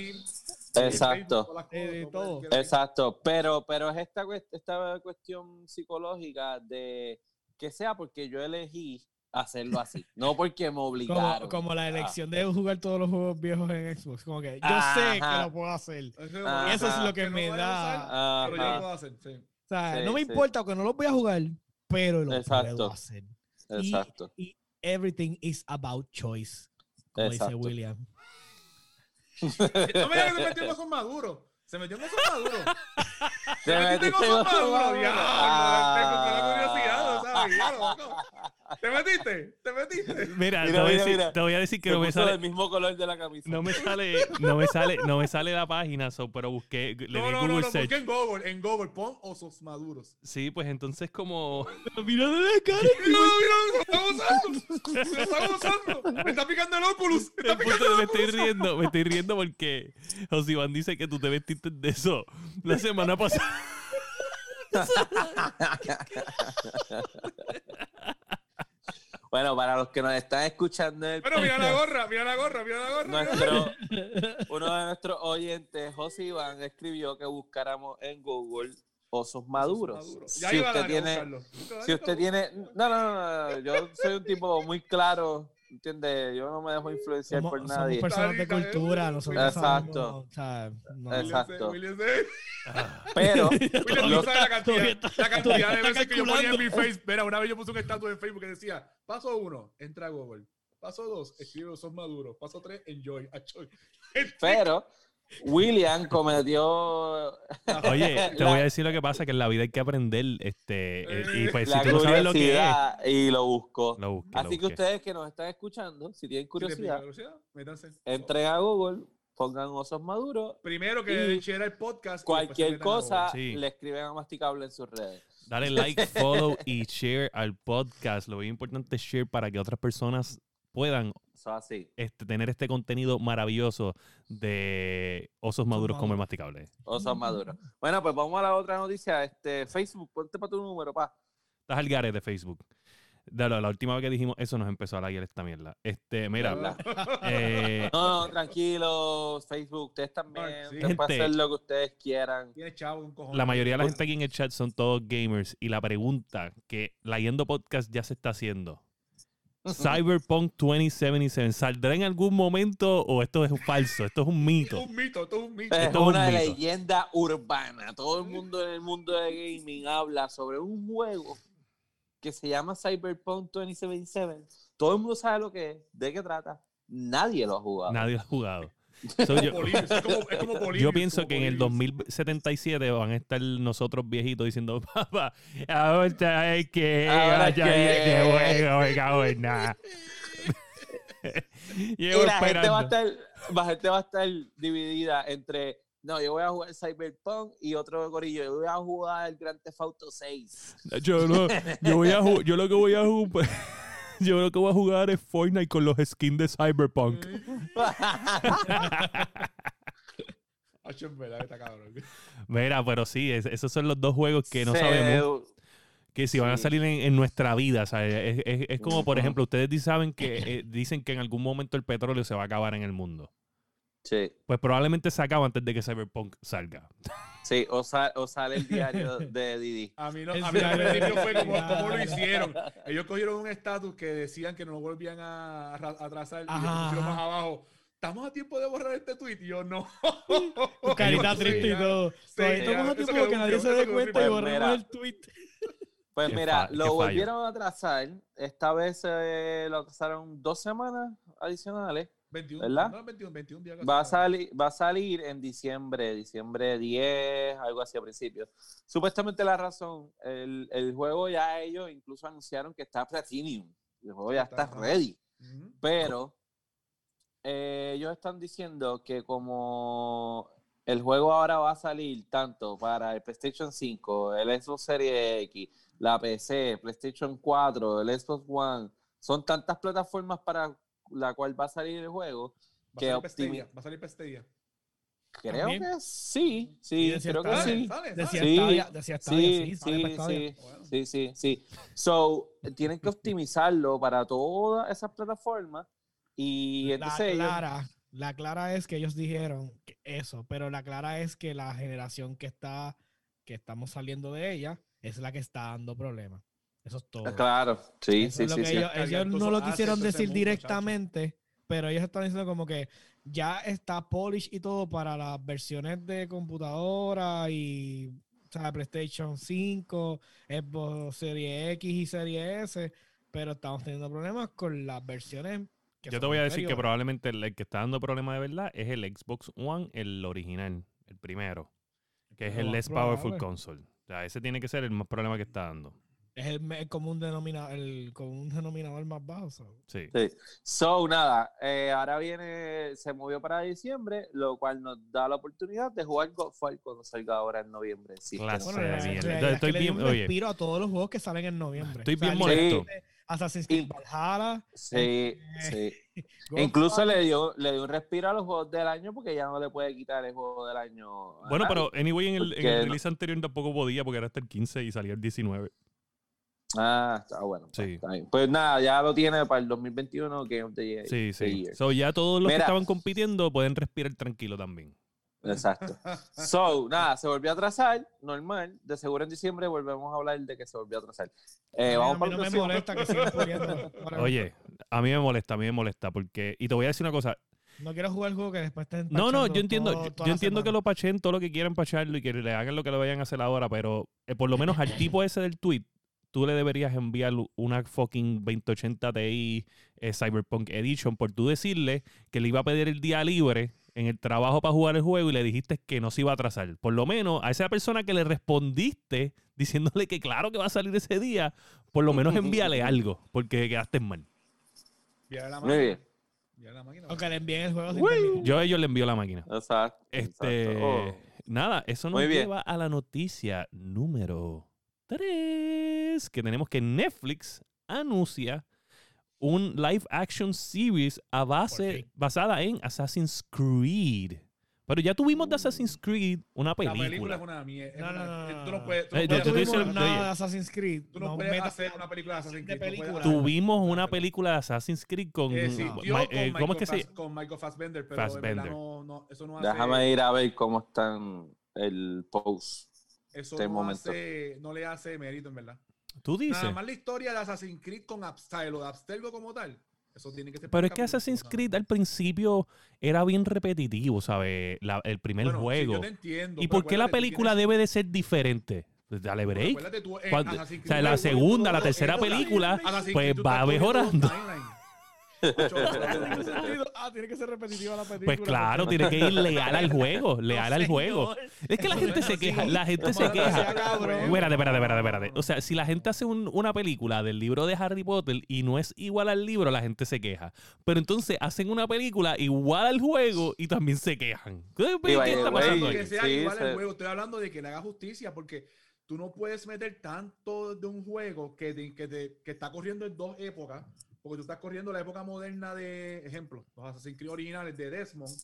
Speaker 3: Exacto.
Speaker 2: Facebook,
Speaker 4: Eh,
Speaker 2: cosas.
Speaker 3: Exacto, pero, pero es esta, esta cuestión psicológica de que sea porque yo elegí hacerlo así, no porque me obligaron.
Speaker 4: Como, como la
Speaker 3: Ah,
Speaker 4: elección de jugar todos los juegos viejos en Xbox. Como que yo sé que lo puedo hacer.
Speaker 3: Ajá.
Speaker 4: Y eso es lo que me
Speaker 2: lo
Speaker 4: da-
Speaker 2: usar, Pero yo lo
Speaker 3: Ajá,
Speaker 2: puedo hacer, sí.
Speaker 4: O sea,
Speaker 3: Sí,
Speaker 4: no me
Speaker 3: sí.
Speaker 4: importa que no los voy a jugar, pero lo
Speaker 3: Exacto.
Speaker 4: puedo hacer.
Speaker 3: Exacto.
Speaker 4: Y everything is about choice. Como dice. William.
Speaker 2: No me digas que se metió en esos maduros. Se metió en esos maduros. Se metió en maduros. Diablo,
Speaker 3: Ah.
Speaker 2: la curiosidad, sabía, loco. ¿Te metiste? ¿Te metiste?
Speaker 1: Mira, te,
Speaker 3: Mira,
Speaker 1: voy a
Speaker 3: mira,
Speaker 1: decir,
Speaker 3: mira.
Speaker 1: te voy a decir que
Speaker 3: Se
Speaker 1: no me sale.
Speaker 3: del mismo color de la camisa.
Speaker 1: No me sale, no me sale, no me sale la página, so, pero busqué, le
Speaker 2: No,
Speaker 1: di
Speaker 2: no, no,
Speaker 1: Google
Speaker 2: no,
Speaker 1: search.
Speaker 2: busqué en Google. En Google, pon osos maduros.
Speaker 1: Sí, pues entonces como
Speaker 4: Mira de cara.
Speaker 2: Mira, mira, lo estamos usando. Lo estamos usando. Me está picando el Oculus. Me está
Speaker 1: el
Speaker 2: picando el
Speaker 1: me estoy riendo, me estoy riendo porque Josiván dice que tú te vestiste de eso la semana pasada.
Speaker 3: Bueno, para los que nos están escuchando el
Speaker 2: Pero mira la gorra, mira la gorra, mira la gorra.
Speaker 3: nuestro, uno de nuestros oyentes, José Iván, escribió que buscáramos en Google osos maduros.
Speaker 2: Maduros. Ya
Speaker 3: Si usted tiene, si usted tiene, no, no, no, no, yo soy un tipo muy claro, ¿entiende? Yo no me dejo influenciar
Speaker 4: Somos,
Speaker 3: por
Speaker 4: somos
Speaker 3: nadie.
Speaker 4: personas de
Speaker 2: Ahorita, eh,
Speaker 4: cultura. Nosotros
Speaker 3: Exacto.
Speaker 4: sabemos, o sea, no-
Speaker 3: Exacto.
Speaker 2: C.
Speaker 3: Pero
Speaker 2: William sabe la cantidad, la cantidad de veces que yo ponía en mi. Facebook. Mira, una vez yo puse un estatus en Facebook que decía, paso uno, entra a Google. Paso dos, escribe son maduros. Paso tres. Enjoy.
Speaker 3: pero William cometió
Speaker 1: Oye, te
Speaker 3: La-
Speaker 1: voy a decir lo que pasa, que en la vida hay que aprender, este, eh, y pues si
Speaker 3: la
Speaker 1: tú no sabes lo que es,
Speaker 3: curiosidad y lo buscó.
Speaker 1: lo busqué, lo
Speaker 3: Así que ustedes que nos están escuchando, si tienen
Speaker 2: Si
Speaker 3: curiosidad, entren a Google, pongan osos maduros,
Speaker 2: Primero que share el podcast.
Speaker 3: cualquier cosa
Speaker 1: Sí.
Speaker 3: le escriben a Masticable en sus redes.
Speaker 1: Dale like, follow y share al podcast. Lo importante es share para que otras personas puedan este, tener este contenido maravilloso de osos maduros como el masticable.
Speaker 3: Osos maduros. Bueno, pues vamos a la otra noticia. Este, Facebook, ponte para tu número, pa.
Speaker 1: Estás al gare de Facebook. La, la última vez que dijimos eso nos empezó a la esta mierda. Este, mira, eh,
Speaker 3: No, no, tranquilos, Facebook, ustedes también.
Speaker 2: Ah, sí.
Speaker 3: Ustedes pueden
Speaker 1: Gente.
Speaker 3: hacer lo que ustedes quieran.
Speaker 2: Tiene chavo un cojón.
Speaker 1: la mayoría de la gente aquí en el chat son todos gamers y la pregunta que la Yendo Podcast ya se está haciendo. Cyberpunk 2077, ¿saldrá en algún momento o esto es falso? Esto es un mito.
Speaker 2: es un mito, esto es un mito.
Speaker 3: Es
Speaker 1: Esto es un
Speaker 3: una
Speaker 1: mito.
Speaker 3: leyenda urbana. Todo el mundo en el mundo de gaming habla sobre un juego que se llama Cyberpunk 2077. Todo el mundo sabe lo que es, de qué trata. Nadie lo ha jugado.
Speaker 1: Nadie lo ha jugado. So, yo,
Speaker 2: es como, es como Polybius,
Speaker 1: yo pienso
Speaker 2: como
Speaker 1: que en el
Speaker 2: Polybius.
Speaker 1: 2077 van a estar nosotros viejitos diciendo, papá, ahora es que
Speaker 3: Ahora
Speaker 1: ya
Speaker 3: que-
Speaker 1: viene oiga, buena".
Speaker 3: Y la gente, va a estar, la gente va a estar dividida entre, no, yo voy a jugar Cyberpunk y otro gorillo, yo voy a jugar Grand Theft Auto 6.
Speaker 1: Yo, no, yo, voy a yo lo que voy a jugar, yo lo que voy a jugar es Fortnite con los skins de Cyberpunk.
Speaker 2: Hacho, en verdad, está cabrón.
Speaker 1: Mira, pero sí, es- esos son los dos juegos que no
Speaker 3: Se-
Speaker 1: sabemos que si van a salir en, en nuestra vida. o sea, es, es- es como, por ejemplo, ustedes saben que eh, dicen que en algún momento el petróleo se va a acabar en el mundo.
Speaker 3: Sí,
Speaker 1: Pues probablemente se acaba antes de que Cyberpunk salga.
Speaker 3: sí, o, sa- o sale el diario de Didi.
Speaker 2: A mí, no,
Speaker 4: El
Speaker 2: a mí al
Speaker 4: diario de-
Speaker 2: principio fue como, como lo hicieron. Ellos cogieron un estatus que decían que no lo volvían a, a ra- a atrasar
Speaker 4: ajá.
Speaker 2: más abajo. Estamos a tiempo de borrar este tweet y yo no.
Speaker 4: Tu carita triste y todo. Estamos a tiempo
Speaker 2: quedó
Speaker 4: que nadie se dé cuenta y
Speaker 3: Mira.
Speaker 4: el tweet.
Speaker 3: Pues
Speaker 1: Qué
Speaker 3: mira, lo volvieron a atrasar. Esta vez eh, lo atrasaron dos semanas adicionales.
Speaker 2: 21,
Speaker 3: ¿Verdad?
Speaker 2: no, 21, 21 días.
Speaker 3: Va a, salir, va a salir en diciembre, diciembre 10, algo así a principios. Supuestamente la razón, el, el juego ya ellos incluso anunciaron que está Platinum. El juego ya está
Speaker 2: Está-
Speaker 3: ready. Pero eh, ellos están diciendo que como el juego ahora va a salir tanto para el PlayStation 5, el Xbox Series X, la PC, PlayStation 4, el Xbox One, son tantas plataformas para la cual va a salir el juego
Speaker 2: Va
Speaker 3: que
Speaker 2: a salir Stadia, Va a salir.
Speaker 3: Creo
Speaker 4: También.
Speaker 3: que sí, sí, creo que sí.
Speaker 2: Sale, sale,
Speaker 4: Decía
Speaker 2: sale.
Speaker 3: Sí, Sí,
Speaker 4: sí, sale
Speaker 3: sí, sí,
Speaker 2: Bueno.
Speaker 3: sí. So, tienen que optimizarlo para todas esas plataformas y
Speaker 4: La
Speaker 3: entonces ellos-
Speaker 4: clara, la clara es que ellos dijeron que eso, pero la clara es que la generación que está, que estamos saliendo de ella, es la que está dando problemas. Eso es todo.
Speaker 3: Claro, sí,
Speaker 4: Eso
Speaker 3: sí,
Speaker 4: es lo
Speaker 3: sí,
Speaker 4: que
Speaker 3: sí.
Speaker 4: ellos, no lo quisieron decir
Speaker 2: mundo,
Speaker 4: directamente, pero ellos están diciendo como que ya está polish y todo para las versiones de computadora y o sea, PlayStation 5, Xbox Series X y Series S, pero estamos teniendo problemas con las versiones. que
Speaker 1: Yo te voy a decir que probablemente el, que está dando problemas de verdad es el Xbox One, el original, el primero, que es el less powerful console. O sea, ese tiene que ser el más problema que está dando.
Speaker 4: Es el, me- común denominador, el común denominador más bajo. so.
Speaker 1: Sí.
Speaker 3: Sí. So, nada, eh, ahora viene, se movió para diciembre, lo cual nos da la oportunidad de jugar Godfall cuando salga ahora en noviembre. Sí,
Speaker 1: Clase
Speaker 3: que
Speaker 4: Bueno,
Speaker 1: Estoy
Speaker 4: es
Speaker 1: bien-
Speaker 4: respiro a todos los juegos que salen en noviembre.
Speaker 1: Estoy bien molesto.
Speaker 4: Assassin's Creed
Speaker 3: Y-
Speaker 4: Valhalla.
Speaker 3: Sí, sí. Incluso le dio, le dio un respiro a los juegos del año porque ya no le puede quitar el juego del año.
Speaker 1: Bueno,
Speaker 3: nadie.
Speaker 1: pero anyway, en el, en
Speaker 3: Porque
Speaker 1: el
Speaker 3: no-
Speaker 1: release anterior tampoco podía porque era hasta el 15 y salía el 19.
Speaker 3: Ah, está bueno. pues,
Speaker 1: Sí.
Speaker 3: está bien. Pues nada, ya lo tiene para el 2021 Game of the Year.
Speaker 1: Sí, sí.
Speaker 3: Year.
Speaker 1: So, ya todos los que estaban compitiendo pueden respirar tranquilo también.
Speaker 3: Exacto. So, nada, se volvió a atrasar, normal. De seguro en diciembre volvemos a hablar de que se volvió a atrasar. Eh,
Speaker 4: A mí-
Speaker 3: vamos
Speaker 4: a mí
Speaker 3: para
Speaker 4: no me molesta que sigan poniendo.
Speaker 1: Oye, a mí me molesta, a mí me molesta porque... Y te voy a decir una cosa.
Speaker 4: No quiero jugar el juego que después estén
Speaker 1: No, no, yo entiendo,
Speaker 4: todo-
Speaker 1: yo, entiendo que lo pachen todo lo que quieran pacharlo y que le hagan lo que le vayan a hacer ahora, pero eh, por lo menos al tipo ese del tweet, tú le deberías enviar una fucking 2080 Ti eh, Cyberpunk Edition por tú decirle que le iba a pedir el día libre en el trabajo para jugar el juego y le dijiste que no se iba a atrasar. Por lo menos a esa persona que le respondiste diciéndole que claro que va a salir ese día, por lo menos envíale algo, porque quedaste mal.
Speaker 2: La
Speaker 3: Muy
Speaker 2: máquina.
Speaker 3: bien.
Speaker 2: La máquina.
Speaker 4: O que le envíen el juego sin.
Speaker 1: Yo a ellos le envío la máquina.
Speaker 3: Exacto.
Speaker 1: Este,
Speaker 3: exacto. Oh.
Speaker 1: nada, eso nos lleva a la noticia número 3, que tenemos que Netflix anuncia un live action series a base, basada en Assassin's Creed. Pero ya tuvimos de Assassin's Creed una
Speaker 2: La película
Speaker 1: película.
Speaker 2: es una mierda.
Speaker 4: No, no, no, no,
Speaker 2: Tú
Speaker 4: no.
Speaker 2: puedes, tú no
Speaker 1: Eh,
Speaker 2: puedes hacer-
Speaker 4: de Assassin's Creed.
Speaker 2: tú no
Speaker 4: no
Speaker 2: puedes hacer una película de Assassin's Creed.
Speaker 4: película.
Speaker 1: Tuvimos una película de Assassin's Creed con...
Speaker 2: Eh, con
Speaker 1: eh, ¿Cómo es
Speaker 2: Michael
Speaker 1: que se
Speaker 2: Con Michael Fassbender, pero de
Speaker 1: Fassbender.
Speaker 2: verdad eso hace...
Speaker 3: Déjame ir a ver cómo están el post.
Speaker 2: Eso
Speaker 3: este
Speaker 2: no,
Speaker 3: momento.
Speaker 2: hace, no le hace mérito, en verdad.
Speaker 1: Tú dices?
Speaker 2: Nada más la historia de Assassin's Creed con Abstergo, de Abstergo como tal. Eso tiene que ser.
Speaker 1: Pero es que Assassin's Creed al principio era bien repetitivo, ¿sabes? La- el primer
Speaker 2: Bueno, sí,
Speaker 1: juego.
Speaker 2: yo te entiendo,
Speaker 1: ¿Y por qué la película
Speaker 2: tienes-
Speaker 1: debe de ser diferente? Pues dale break.
Speaker 2: acuérdate tú, Assassin's
Speaker 1: o sea, la segunda, la tercera película, pues va mejorando.
Speaker 4: Ah, tiene que ser repetitiva la película.
Speaker 1: Pues claro, tiene que ir leal al juego, leal al juego. Es que la gente se queja, la gente se queja. Espérate, espérate, espérate, espérate. O sea, si la gente hace un- una película del libro de Harry Potter y no es igual al libro, la gente se queja. Pero entonces hacen una película igual al juego y también se quejan. ¿Qué, está pasando
Speaker 2: que sea igual el juego. Estoy hablando de que le haga justicia porque tú no puedes meter tanto de un juego que, te- que, te- que está corriendo en dos épocas. Porque tú estás corriendo la época moderna de, ejemplo, los Assassin's Creed originales de Desmond.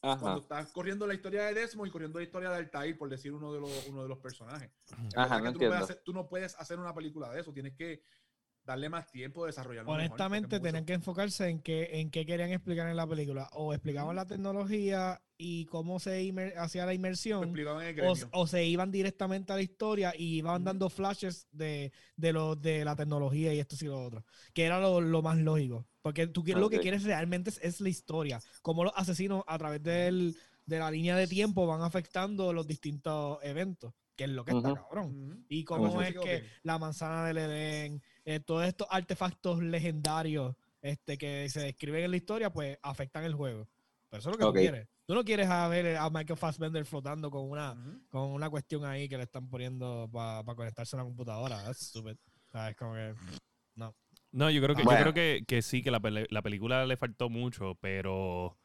Speaker 2: Cuando
Speaker 3: Ajá.
Speaker 2: estás corriendo la historia de Desmond y corriendo la historia de Altair, por decir uno de los, uno de los personajes.
Speaker 3: Ajá, no
Speaker 2: tú,
Speaker 3: entiendo.
Speaker 2: hacer, tú no puedes hacer una película de eso. Tienes que darle más tiempo, desarrollarlo
Speaker 4: Honestamente, tenían
Speaker 2: mucho.
Speaker 4: que enfocarse en qué, en qué querían explicar en la película. O explicaban la tecnología y cómo se hacía la inmersión.
Speaker 2: explicaban en el
Speaker 4: O, o se iban directamente a la historia y iban dando flashes de, de, lo, de la tecnología y esto y lo otro. Que era lo, lo más lógico. Porque tú quieres- lo que quieres realmente es, es la historia. Cómo los asesinos a través del, de la línea de tiempo van afectando los distintos eventos. Que es lo que está cabrón. Y cómo es que la manzana del Edén, eh, todos estos artefactos legendarios este, que se describen en la historia, pues afectan el juego. Pero eso es lo que
Speaker 3: Ok.
Speaker 4: tú quieres. Tú no quieres a ver a Michael Fassbender flotando con una,
Speaker 2: Ujú.
Speaker 4: con una cuestión ahí que le están poniendo para conectarse a la computadora. That's stupid. ¿Sabes? Como que.
Speaker 1: No, yo creo que,
Speaker 3: Bueno.
Speaker 1: yo creo que, que sí, que la, la película le faltó mucho, pero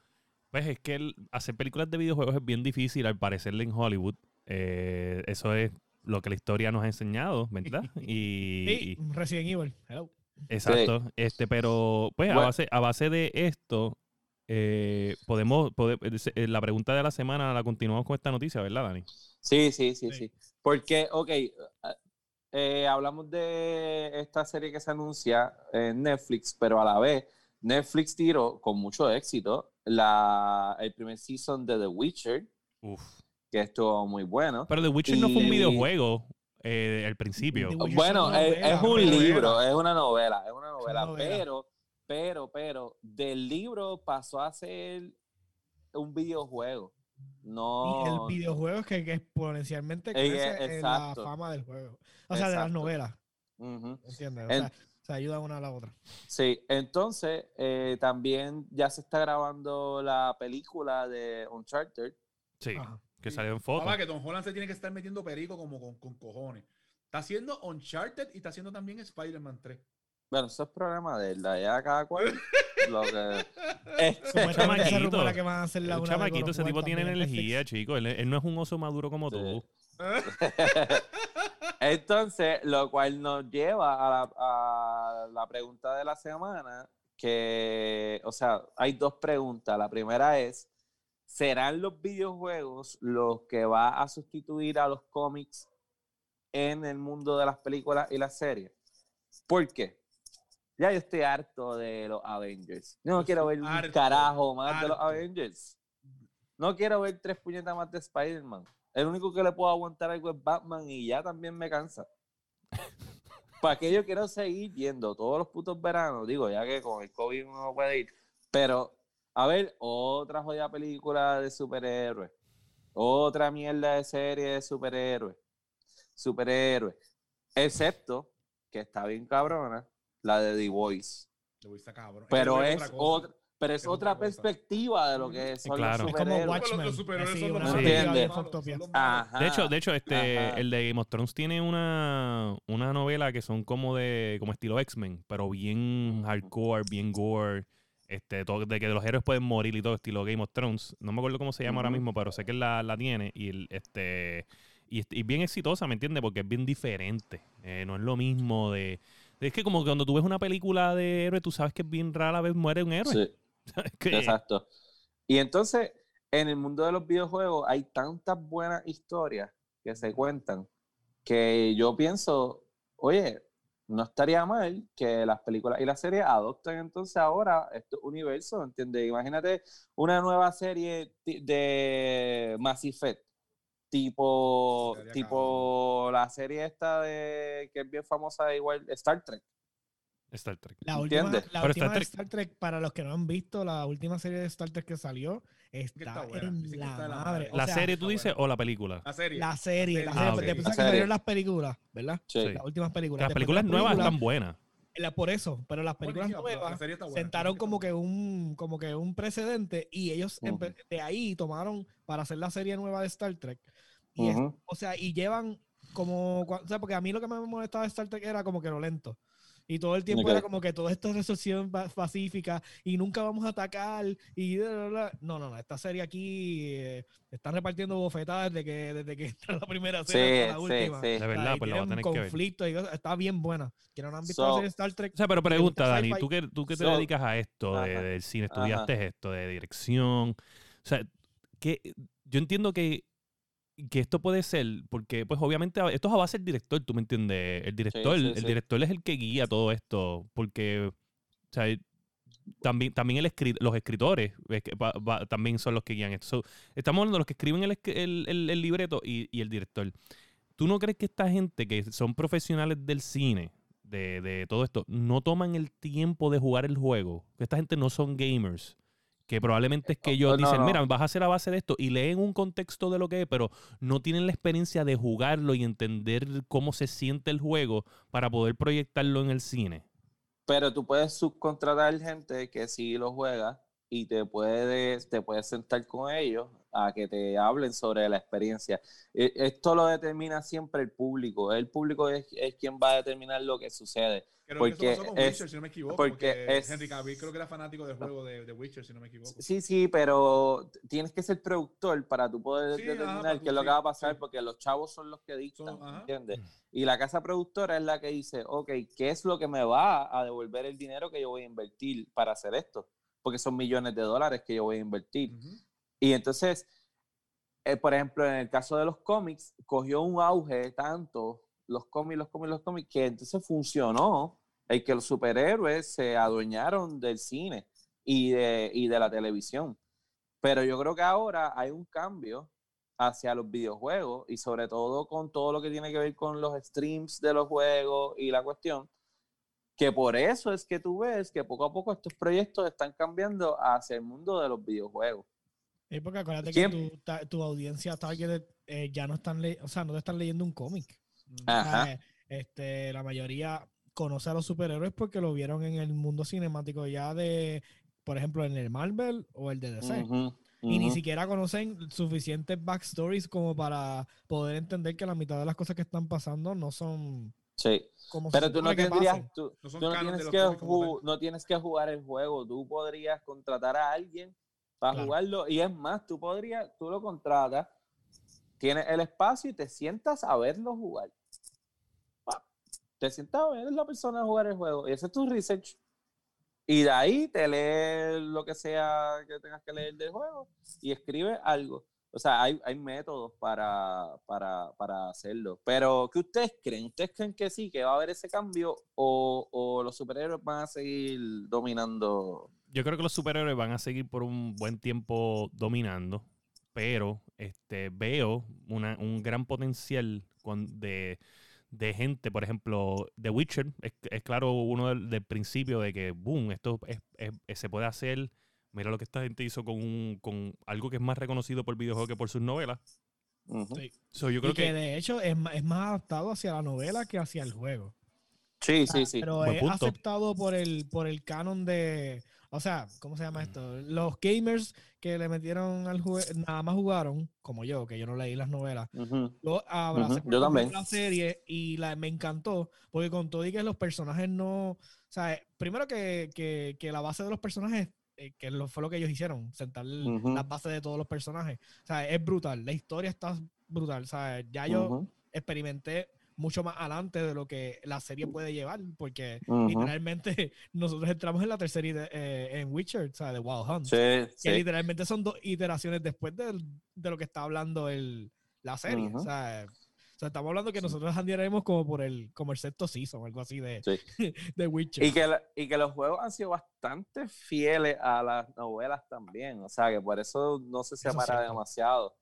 Speaker 1: pues es que el- hacer películas de videojuegos es bien difícil al parecerle en Hollywood. Eh, eso es lo que la historia nos ha enseñado, ¿verdad? Y,
Speaker 4: Sí, Resident Evil. Hello.
Speaker 1: exacto. Este, pero pues a base, a base de esto, eh, podemos, pode- eh, la pregunta de la semana la continuamos con esta noticia, ¿verdad, Dani?
Speaker 3: Sí, sí, sí,
Speaker 4: Sí.
Speaker 3: sí. Porque, ok, eh, hablamos de esta serie que se anuncia en Netflix, pero a la vez Netflix tiró con mucho éxito la, el primer season de The Witcher,
Speaker 1: Uf.
Speaker 3: Que estuvo muy bueno.
Speaker 1: Pero The Witcher no fue un
Speaker 3: Y-
Speaker 1: videojuego eh, al principio.
Speaker 3: Bueno,
Speaker 4: es novela,
Speaker 3: un
Speaker 2: novela.
Speaker 3: libro, es una novela, es una novela,
Speaker 4: novela.
Speaker 3: pero, pero, pero, del libro pasó a ser un videojuego.
Speaker 4: Y
Speaker 3: No.
Speaker 4: el videojuego es que, que exponencialmente crece en la fama del juego. O sea, de las novelas.
Speaker 3: Ujú.
Speaker 4: ¿Entiendes? O
Speaker 3: En-
Speaker 4: sea, se ayuda una a la otra.
Speaker 3: Sí, entonces eh, también ya se está grabando la película de Uncharted.
Speaker 1: Sí,
Speaker 4: Ajá.
Speaker 1: Que
Speaker 2: Sí.
Speaker 1: salió en foto.
Speaker 2: Papá, que Tom Holland se tiene que estar metiendo perico como con, con cojones. Está haciendo Uncharted y está haciendo también Spider-Man 3.
Speaker 3: Bueno, eso es problema de él, ya cada cual lo que... Este,
Speaker 1: chamaquito.
Speaker 4: que van a hacer la
Speaker 1: Un
Speaker 4: de
Speaker 1: chamaquito, ese tipo tiene energía, chico. Él, él no es un oso maduro como
Speaker 3: Sí.
Speaker 1: tú.
Speaker 3: Entonces, lo cual nos lleva a la, a la pregunta de la semana, que, o sea, hay dos preguntas. La primera es, ¿serán los videojuegos los que va a sustituir a los cómics en el mundo de las películas y las series? ¿Por qué? Ya yo estoy harto de los Avengers. Yo no
Speaker 2: Yo
Speaker 3: quiero ver un
Speaker 2: harto,
Speaker 3: carajo más de los
Speaker 2: harto.
Speaker 3: Avengers. No quiero ver tres puñetas más de Spider-Man. El único que le puedo aguantar algo es Batman y ya también me cansa. ¿Para qué yo quiero seguir yendo todos los putos veranos? Digo, ya que con el COVID uno no puede ir. Pero, a ver, otra jodida película de superhéroes. Otra mierda de serie de superhéroes. Superhéroes. Excepto, que está bien cabrona, la de The Voice.
Speaker 2: Te voy a estar cabrón.
Speaker 3: Pero es
Speaker 2: otra
Speaker 3: pero es,
Speaker 2: Es
Speaker 3: otra, perspectiva de lo que son
Speaker 1: Claro.
Speaker 3: los
Speaker 1: Es
Speaker 4: Es como
Speaker 3: superhéroes.
Speaker 4: Watchmen.
Speaker 2: Superhéroes.
Speaker 1: De hecho, de hecho, este,
Speaker 3: Ajá.
Speaker 1: el de Game of Thrones tiene una, una novela que son como de, como estilo X-Men, pero bien hardcore, bien gore, este, todo, de que los héroes pueden morir y todo, estilo Game of Thrones. No me acuerdo cómo se llama ahora mismo, pero sé que la, la tiene y el, este, y, bien exitosa, ¿me entiendes? Porque es bien diferente. Eh, no es lo mismo de, de- Es que como que cuando tú ves una película de héroe, tú sabes que bien rara vez muere un héroe.
Speaker 3: Sí. Exacto. Y entonces, en el mundo de los videojuegos hay tantas buenas historias que se cuentan que yo pienso, oye, no estaría mal que las películas y las series adopten entonces ahora estos universos, ¿entiendes? Imagínate una nueva serie de Mass Effect, tipo, tipo la serie esta de que es bien famosa igual, Star Trek.
Speaker 1: Star Trek.
Speaker 4: La última, la
Speaker 1: Pero
Speaker 4: última
Speaker 1: Star
Speaker 4: de Star Trek, para los que no han visto, la última serie de Star Trek que salió está, en la
Speaker 2: está de la
Speaker 4: madre.
Speaker 2: madre.
Speaker 4: O
Speaker 1: ¿La
Speaker 4: sea,
Speaker 1: serie tú dices
Speaker 2: buena.
Speaker 1: o la película?
Speaker 2: La serie.
Speaker 4: La serie, la
Speaker 2: Ah,
Speaker 4: serie,
Speaker 3: La
Speaker 4: que salieron las películas, ¿verdad?
Speaker 3: Sí.
Speaker 4: Las últimas películas.
Speaker 1: Las películas nuevas
Speaker 4: películas,
Speaker 1: están buenas.
Speaker 4: la- por eso, pero las películas
Speaker 2: la
Speaker 4: nuevas
Speaker 2: serie está buena,
Speaker 4: sentaron
Speaker 2: la serie
Speaker 4: como que un como que un precedente y ellos de ahí tomaron para hacer la serie nueva de Star Trek. Y es- o sea, y llevan como, o sea, porque a mí lo que me molestaba de Star Trek era como que lo lento. Y todo el tiempo era como que todo esto es resolución pa- pacífica y nunca vamos a atacar y bla, bla, bla. no, no, no, esta serie aquí eh, están repartiendo bofetadas desde que desde que entra la primera
Speaker 3: Sí,
Speaker 4: serie hasta la
Speaker 3: sí,
Speaker 4: última.
Speaker 3: sí.
Speaker 1: De verdad, pues la voy a tener que ver.
Speaker 4: conflictos y cosas, está bien buena. Quienes no han visto
Speaker 3: So-
Speaker 4: la serie Star Trek,
Speaker 1: O sea, pero
Speaker 4: ¿Te
Speaker 1: pregunta,
Speaker 4: gusta
Speaker 1: Dani, tú que, tú que te
Speaker 3: So-
Speaker 1: dedicas a esto de- del cine,
Speaker 3: Ajá.
Speaker 1: estudiaste esto de dirección. O sea, que yo entiendo que que esto puede ser, porque pues obviamente esto es a base del director, tú me entiendes. El director,
Speaker 3: sí,
Speaker 1: el
Speaker 3: sí.
Speaker 1: director es el que guía todo esto, porque o sea, también, también el escri- los escritores es que va- va- también son los que guían esto. So, estamos hablando de los que escriben el, el- el- el libreto y, y el director. ¿Tú no crees que esta gente que son profesionales del cine, de, de todo esto, no toman el tiempo de jugar el juego? Que esta gente no son gamers. Que probablemente es que ellos
Speaker 3: no,
Speaker 1: dicen,
Speaker 3: no.
Speaker 1: mira, vas a hacer a base de esto y leen un contexto de lo que es, pero no tienen la experiencia de jugarlo y entender cómo se siente el juego para poder proyectarlo en el cine.
Speaker 3: Pero tú puedes subcontratar gente que sí lo juega y te puedes, te puedes sentar con ellos a que te hablen sobre la experiencia. E- Esto lo determina siempre el público. El público es, es quien va a determinar lo que sucede.
Speaker 2: Creo
Speaker 3: Porque
Speaker 2: que con
Speaker 3: es-
Speaker 2: Witcher, si no me equivoco.
Speaker 3: porque
Speaker 2: Porque,
Speaker 3: es-
Speaker 2: Henry Cavill creo que era fanático del juego de, de Witcher, si no me equivoco.
Speaker 3: Sí, sí, pero tienes que ser productor para tú poder
Speaker 2: Sí, ajá,
Speaker 3: determinar
Speaker 2: para
Speaker 3: qué
Speaker 2: tú-
Speaker 3: es lo que va a pasar,
Speaker 2: sí.
Speaker 3: porque los chavos son los que dictan,
Speaker 2: Son- ajá.
Speaker 3: ¿entiendes? Y la casa productora es la que dice, ok, ¿qué es lo que me va a devolver el dinero que yo voy a invertir para hacer esto? Porque son millones de dólares que yo voy a invertir.
Speaker 2: Ujú.
Speaker 3: Y entonces, eh, por ejemplo, en el caso de los cómics, cogió un auge tanto, los cómics, los cómics, los cómics, que entonces funcionó el que los superhéroes se adueñaron del cine y de, y de la televisión. Pero yo creo que ahora hay un cambio hacia los videojuegos y sobre todo con todo lo que tiene que ver con los streams de los juegos y la cuestión, que por eso es que tú ves que poco a poco estos proyectos están cambiando hacia el mundo de los videojuegos.
Speaker 4: Sí, porque acuérdate
Speaker 3: ¿Quién?
Speaker 4: que tu, ta- tu audiencia target eh, ya no están, le- o sea, no te están leyendo un cómic.
Speaker 2: Ujú.
Speaker 3: Ajá.
Speaker 4: Este, la mayoría conoce a los superhéroes porque lo vieron en el mundo cinemático ya de, por ejemplo, en el Marvel o el de DC. Y ni siquiera conocen suficientes backstories como para poder entender que la mitad de las cosas que están pasando no son
Speaker 3: Sí.
Speaker 4: como
Speaker 3: Pero tú no tendrías, tú,
Speaker 2: No
Speaker 3: tú tienes que no tienes jugar el juego, tú podrías contratar a alguien para
Speaker 4: Claro.
Speaker 3: jugarlo y es más, tú podrías, tú lo contratas, tienes el espacio y te sientas a verlo jugar. Te sientas a ver a la persona jugar el juego y ese es tu research. Y de ahí te lees lo que sea que tengas que leer del juego y escribes algo. O sea, hay, hay métodos para, para, para hacerlo. Pero, ¿qué ustedes creen? ¿Ustedes creen que sí, que va a haber ese cambio o, o los superhéroes van a seguir dominando?
Speaker 1: Yo creo que los superhéroes van a seguir por un buen tiempo dominando, pero este, veo una- un gran potencial con- de, de gente, por ejemplo, The Witcher, es, es claro uno del, del principio de que, boom, esto es- es- se puede hacer, mira lo que esta gente hizo con, un- con algo que es más reconocido por videojuego que por sus novelas.
Speaker 3: Ujú.
Speaker 4: Sí.
Speaker 1: So, yo creo
Speaker 4: y que,
Speaker 1: que,
Speaker 4: de hecho es, es más adaptado hacia la novela que hacia el juego.
Speaker 3: Sí, sí, sí.
Speaker 4: Pero
Speaker 1: Buen
Speaker 4: es
Speaker 1: punto.
Speaker 4: aceptado por el, por el canon de. O sea, ¿cómo se llama esto? Los gamers que le metieron al juego, nada más jugaron, como yo, que yo no leí las novelas.
Speaker 3: Ujú.
Speaker 4: Lo abracé
Speaker 3: Ujú,
Speaker 4: por
Speaker 3: yo también.
Speaker 4: la serie y la, me encantó, porque con todo y que los personajes no. O sea, primero que, que, que la base de los personajes, eh, que lo, fue lo que ellos hicieron, sentar el-
Speaker 3: Ujú.
Speaker 4: las bases de todos los personajes. O sea, es brutal. La historia está brutal. O sea, ya yo
Speaker 3: Ujú.
Speaker 4: experimenté mucho más adelante de lo que la serie puede llevar, porque
Speaker 3: Ujú.
Speaker 4: literalmente nosotros entramos en la tercera eh, en Witcher, o sea, de Wild Hunt,
Speaker 3: Sí,
Speaker 4: que
Speaker 3: sí.
Speaker 4: literalmente son dos iteraciones después del- de, lo que está hablando el, la serie. O, sea, sea, estamos hablando que nosotros andaremos como por el, como el sexto season, algo así de,
Speaker 3: Sí.
Speaker 4: de Witcher.
Speaker 3: Y que, la- y que los juegos han sido bastante fieles a las novelas también. O sea, que por eso no se separa demasiado.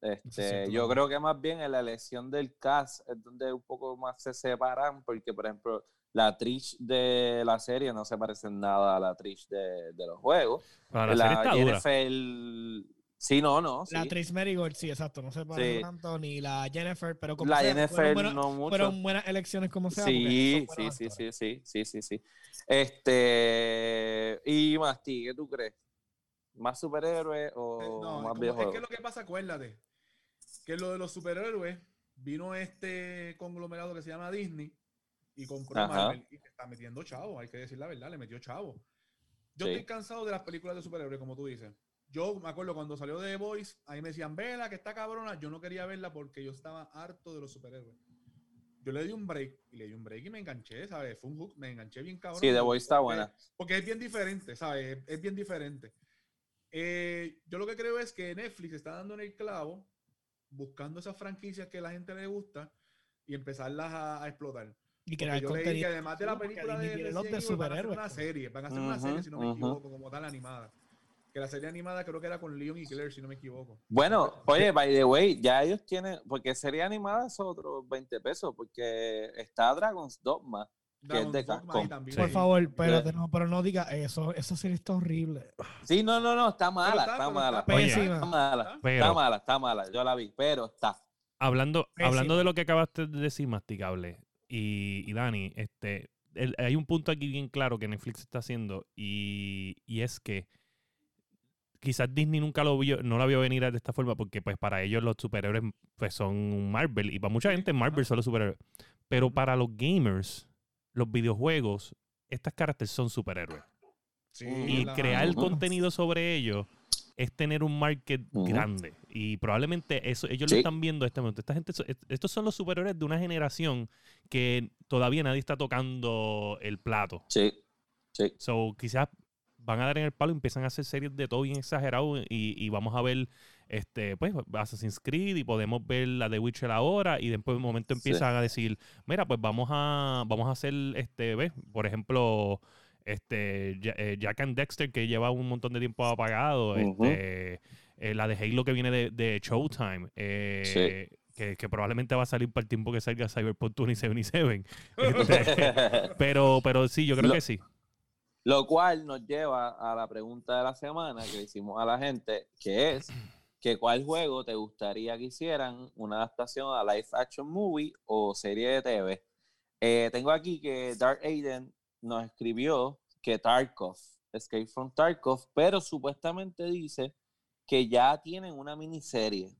Speaker 4: es
Speaker 3: Este, yo creo que más bien en la elección del cast es donde un poco más se separan, porque, por ejemplo, la Trish de la serie no se parece en nada a la Trish de, de los juegos.
Speaker 1: para la, serie está dura.
Speaker 3: Jennifer. Sí, no, no.
Speaker 4: La
Speaker 3: sí.
Speaker 4: Trish Marigold, sí, exacto, no se parece
Speaker 3: Sí.
Speaker 4: tanto, ni la Jennifer, pero como
Speaker 3: La
Speaker 4: sea,
Speaker 3: Jennifer
Speaker 4: fueron, buenas,
Speaker 3: no mucho.
Speaker 4: fueron buenas elecciones como sea.
Speaker 3: Sí, sí, sí, sí, sí, sí, sí, sí. Este, y Masti, ¿qué tú crees? ¿Más superhéroes o
Speaker 2: Eh, no,
Speaker 3: más
Speaker 2: como- es que lo que pasa, acuérdate, que lo de los superhéroes vino este conglomerado que se llama Disney y compró
Speaker 3: Ajá.
Speaker 2: Marvel y que está metiendo chavo, hay que decir la verdad, le metió chavo. Yo
Speaker 3: Sí.
Speaker 2: estoy cansado de las películas de superhéroes, como tú dices. Yo me acuerdo cuando salió The Voice, ahí me decían, vela, que está cabrona. Yo no quería verla porque yo estaba harto de los superhéroes. Yo le di un break y le di un break y me enganché, ¿sabes? Fue un hook, me enganché bien cabrón.
Speaker 3: Sí, The Voice está buena.
Speaker 2: Porque es bien diferente, ¿sabes? Es, es bien diferente. Eh, yo lo que creo es que Netflix está dando en el clavo buscando esas franquicias que a la gente le gusta y empezarlas a, a explotar.
Speaker 4: Y crear
Speaker 2: yo leí que además de la película de
Speaker 4: tiene los de
Speaker 2: Evil, van a hacer
Speaker 4: superhéroes.
Speaker 2: una serie, van a hacer una
Speaker 3: Ujú,
Speaker 2: serie si no me
Speaker 3: ujú.
Speaker 2: equivoco, como tal animada. Que la serie animada creo que era con Leon y Claire, si no me equivoco.
Speaker 3: Bueno, oye, by the way, ya ellos tienen, porque serie animada es otros 20 pesos, porque está Dragon's Dogma. que es de.
Speaker 4: Por
Speaker 1: Sí.
Speaker 4: favor, espérate, no, pero no diga eso. Esa serie está horrible.
Speaker 3: Sí, no, no, no, está mala,
Speaker 2: está,
Speaker 3: está,
Speaker 2: pero
Speaker 3: mala.
Speaker 2: está
Speaker 1: Oye.
Speaker 4: Pésima.
Speaker 3: Está mala.
Speaker 1: Pero-
Speaker 3: está mala, está mala. Yo la vi, pero está.
Speaker 1: Hablando, hablando de lo que acabaste de decir, Masticable, y, y Dani, este, el- hay un punto aquí bien claro que Netflix está haciendo, y, y es que quizás Disney nunca lo vio, no la vio venir de esta forma, porque pues para ellos los superhéroes pues son Marvel, y para mucha gente Marvel son los superhéroes. Pero para los gamers, los videojuegos, estas caracteres son superhéroes.
Speaker 2: Sí,
Speaker 1: Y crear
Speaker 3: Ujú.
Speaker 1: contenido sobre ellos es tener un market grande. Y probablemente eso ellos
Speaker 3: Sí.
Speaker 1: lo están viendo en este momento. Esta gente, estos son los superhéroes de una generación que todavía nadie está tocando el plato.
Speaker 3: Sí, sí.
Speaker 1: So, quizás van a dar en el palo y empiezan a hacer series de todo bien exagerado y, y vamos a ver este pues Assassin's Creed y podemos ver la de Witcher ahora y después de un momento
Speaker 3: Sí.
Speaker 1: empiezan a decir mira pues vamos a vamos a hacer este ves por ejemplo este eh, Jack and Dexter que lleva un montón de tiempo apagado este eh, la de Halo que viene de, de Showtime eh, que, que probablemente va a salir para el tiempo que salga Cyberpunk 2077 Este, pero pero sí yo creo
Speaker 3: Lo-
Speaker 1: que sí
Speaker 3: Lo cual nos lleva a la pregunta de la semana que le hicimos a la gente, que es que cuál juego te gustaría que hicieran una adaptación a live action movie o serie de TV. Eh, tengo aquí que Dark Aiden nos escribió que Tarkov, Escape from Tarkov, pero supuestamente dice que ya tienen una miniserie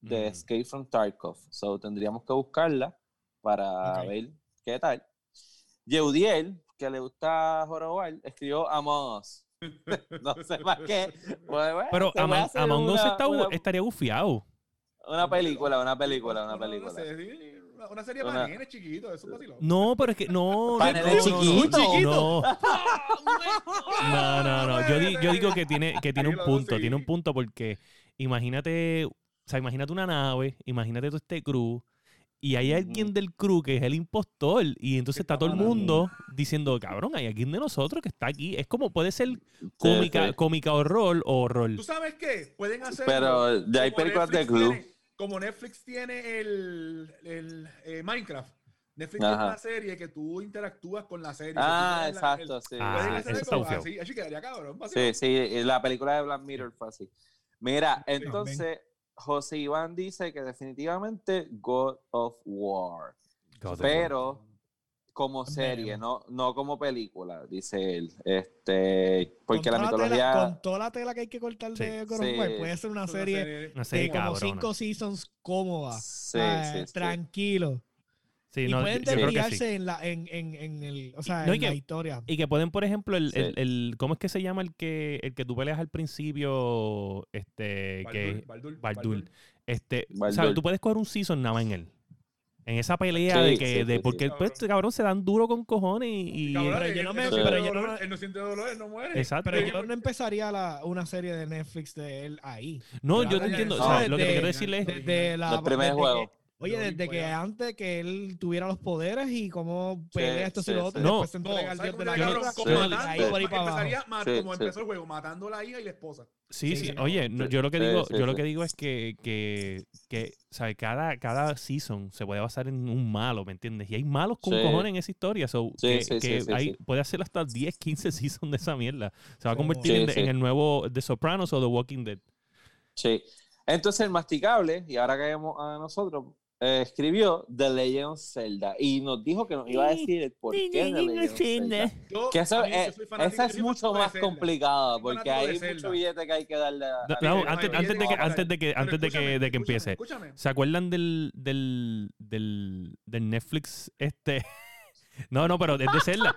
Speaker 3: de
Speaker 1: Mm.
Speaker 3: Escape from Tarkov. So tendríamos que buscarla para
Speaker 4: Ok.
Speaker 3: ver qué tal. Yeudiel, que le gusta jorobar, escribió Among Us. no sé más qué. Pues, bueno,
Speaker 1: Pero Among, Among Us
Speaker 3: una-
Speaker 1: está-
Speaker 3: una,
Speaker 1: estaría gufiado.
Speaker 3: una película, una película, una película.
Speaker 2: serie- Una, una serie para nenes chiquitos, eso es vacilón.
Speaker 1: No, pero es que no.
Speaker 3: Para
Speaker 1: no,
Speaker 3: nenes
Speaker 1: no, no,
Speaker 3: chiquitos.
Speaker 1: No, no, no, no. Yo, di- yo digo que tiene, que tiene un punto, tiene un punto porque imagínate, o sea, imagínate una nave, imagínate todo este crew y hay alguien del crew que es el impostor y entonces está
Speaker 2: está
Speaker 1: todo el mundo diciendo, cabrón, hay alguien de nosotros que está aquí. Es como puede ser cómica,
Speaker 3: Sí, sí.
Speaker 1: cómica horror o horror.
Speaker 2: ¿Tú sabes qué? Pueden hacer.
Speaker 3: Pero ya hay películas de club.
Speaker 2: como Netflix tiene el, el eh, Minecraft. Netflix
Speaker 3: Ajá.
Speaker 2: tiene una serie que tú interactúas con la serie.
Speaker 3: Ah,
Speaker 2: la- el-
Speaker 3: exacto, sí.
Speaker 1: Ah, eso está
Speaker 2: así. Así quedaría cabrón.
Speaker 3: Sí, sí, la película de Black Mirror fue así. Mira, entonces José Iván dice que definitivamente God of War,
Speaker 1: God of War.
Speaker 3: pero como serie, no, no como película, dice él. Este, porque la mitología.
Speaker 4: tela- con toda la tela que hay que cortar
Speaker 1: Sí.
Speaker 4: de God of War,
Speaker 3: Sí.
Speaker 4: puede ser una serie
Speaker 1: Una serie
Speaker 4: de como
Speaker 1: cabrona.
Speaker 4: cinco seasons cómoda.
Speaker 3: Sí,
Speaker 4: ah,
Speaker 3: sí, sí.
Speaker 4: Tranquilo.
Speaker 1: Sí,
Speaker 4: y
Speaker 1: no,
Speaker 4: pueden
Speaker 1: sí.
Speaker 4: desviarse en la en, en, en el o sea
Speaker 1: No,
Speaker 4: en
Speaker 1: que-
Speaker 4: la historia
Speaker 1: Y que pueden, por ejemplo, el,
Speaker 3: Sí.
Speaker 1: el, el- ¿cómo es que se llama el que el que tú peleas al principio? Este, que
Speaker 2: Baldur, Baldur,
Speaker 1: Baldur. este,
Speaker 3: Baldur.
Speaker 1: ¿sabes? Tú puedes coger un season nada más en él. En esa pelea
Speaker 3: Sí,
Speaker 1: de que,
Speaker 3: sí,
Speaker 1: de,
Speaker 3: sí,
Speaker 1: porque el pues, cabrón se dan duro con cojones y, y-
Speaker 2: Cabrón,
Speaker 4: Pero
Speaker 2: él-
Speaker 4: yo no me-
Speaker 2: siente
Speaker 3: pero
Speaker 4: yo no
Speaker 2: dolor, Él no siente dolor, él no muere.
Speaker 1: exacto.
Speaker 4: pero yo no empezaría la, una serie de Netflix de él ahí
Speaker 1: No, yo te entiendo. o sea, lo que te quiero decirle es
Speaker 4: desde la
Speaker 3: El primer juego.
Speaker 4: Oye
Speaker 2: Yo
Speaker 4: desde que
Speaker 2: allá.
Speaker 4: antes que él tuviera los poderes y cómo pelea esto
Speaker 3: sí,
Speaker 4: y lo otro
Speaker 1: No.
Speaker 4: después se
Speaker 2: No,
Speaker 4: entrega al
Speaker 2: ¿sabes
Speaker 4: dios de la guerra
Speaker 2: empezaría como
Speaker 3: sí.
Speaker 2: empezó el juego, matando a la hija y la esposa.
Speaker 1: Sí,
Speaker 4: Sí.
Speaker 1: Oye, no, yo lo que digo,
Speaker 3: sí,
Speaker 1: yo lo que digo es que, que, que ¿sabes? Cada, cada season se puede basar en un malo, ¿me entiendes? Y hay malos con
Speaker 3: Sí.
Speaker 1: cojones en esa historia. So,
Speaker 3: Sí,
Speaker 1: que, que
Speaker 3: sí,
Speaker 1: hay-
Speaker 3: sí.
Speaker 1: puede hacer hasta 10, 15 seasons de esa mierda. Se va a
Speaker 4: Sí,
Speaker 1: convertir en,
Speaker 3: sí.
Speaker 1: en el nuevo The Sopranos o The Walking Dead.
Speaker 3: Sí. Entonces el masticable, y ahora caemos a nosotros, eh, escribió The Legend of Zelda y nos dijo que nos iba a decir el por qué The Legend of Zelda.
Speaker 2: Yo,
Speaker 3: Que eso,
Speaker 2: mí,
Speaker 3: eh, esa es mucho más complicada porque hay mucho billete que hay que darle a, of
Speaker 1: antes, antes de que, antes de que, antes de que, de que empiece,
Speaker 2: Escúchame.
Speaker 1: ¿se acuerdan del, del, del, del Netflix este? no, no, pero es de Zelda.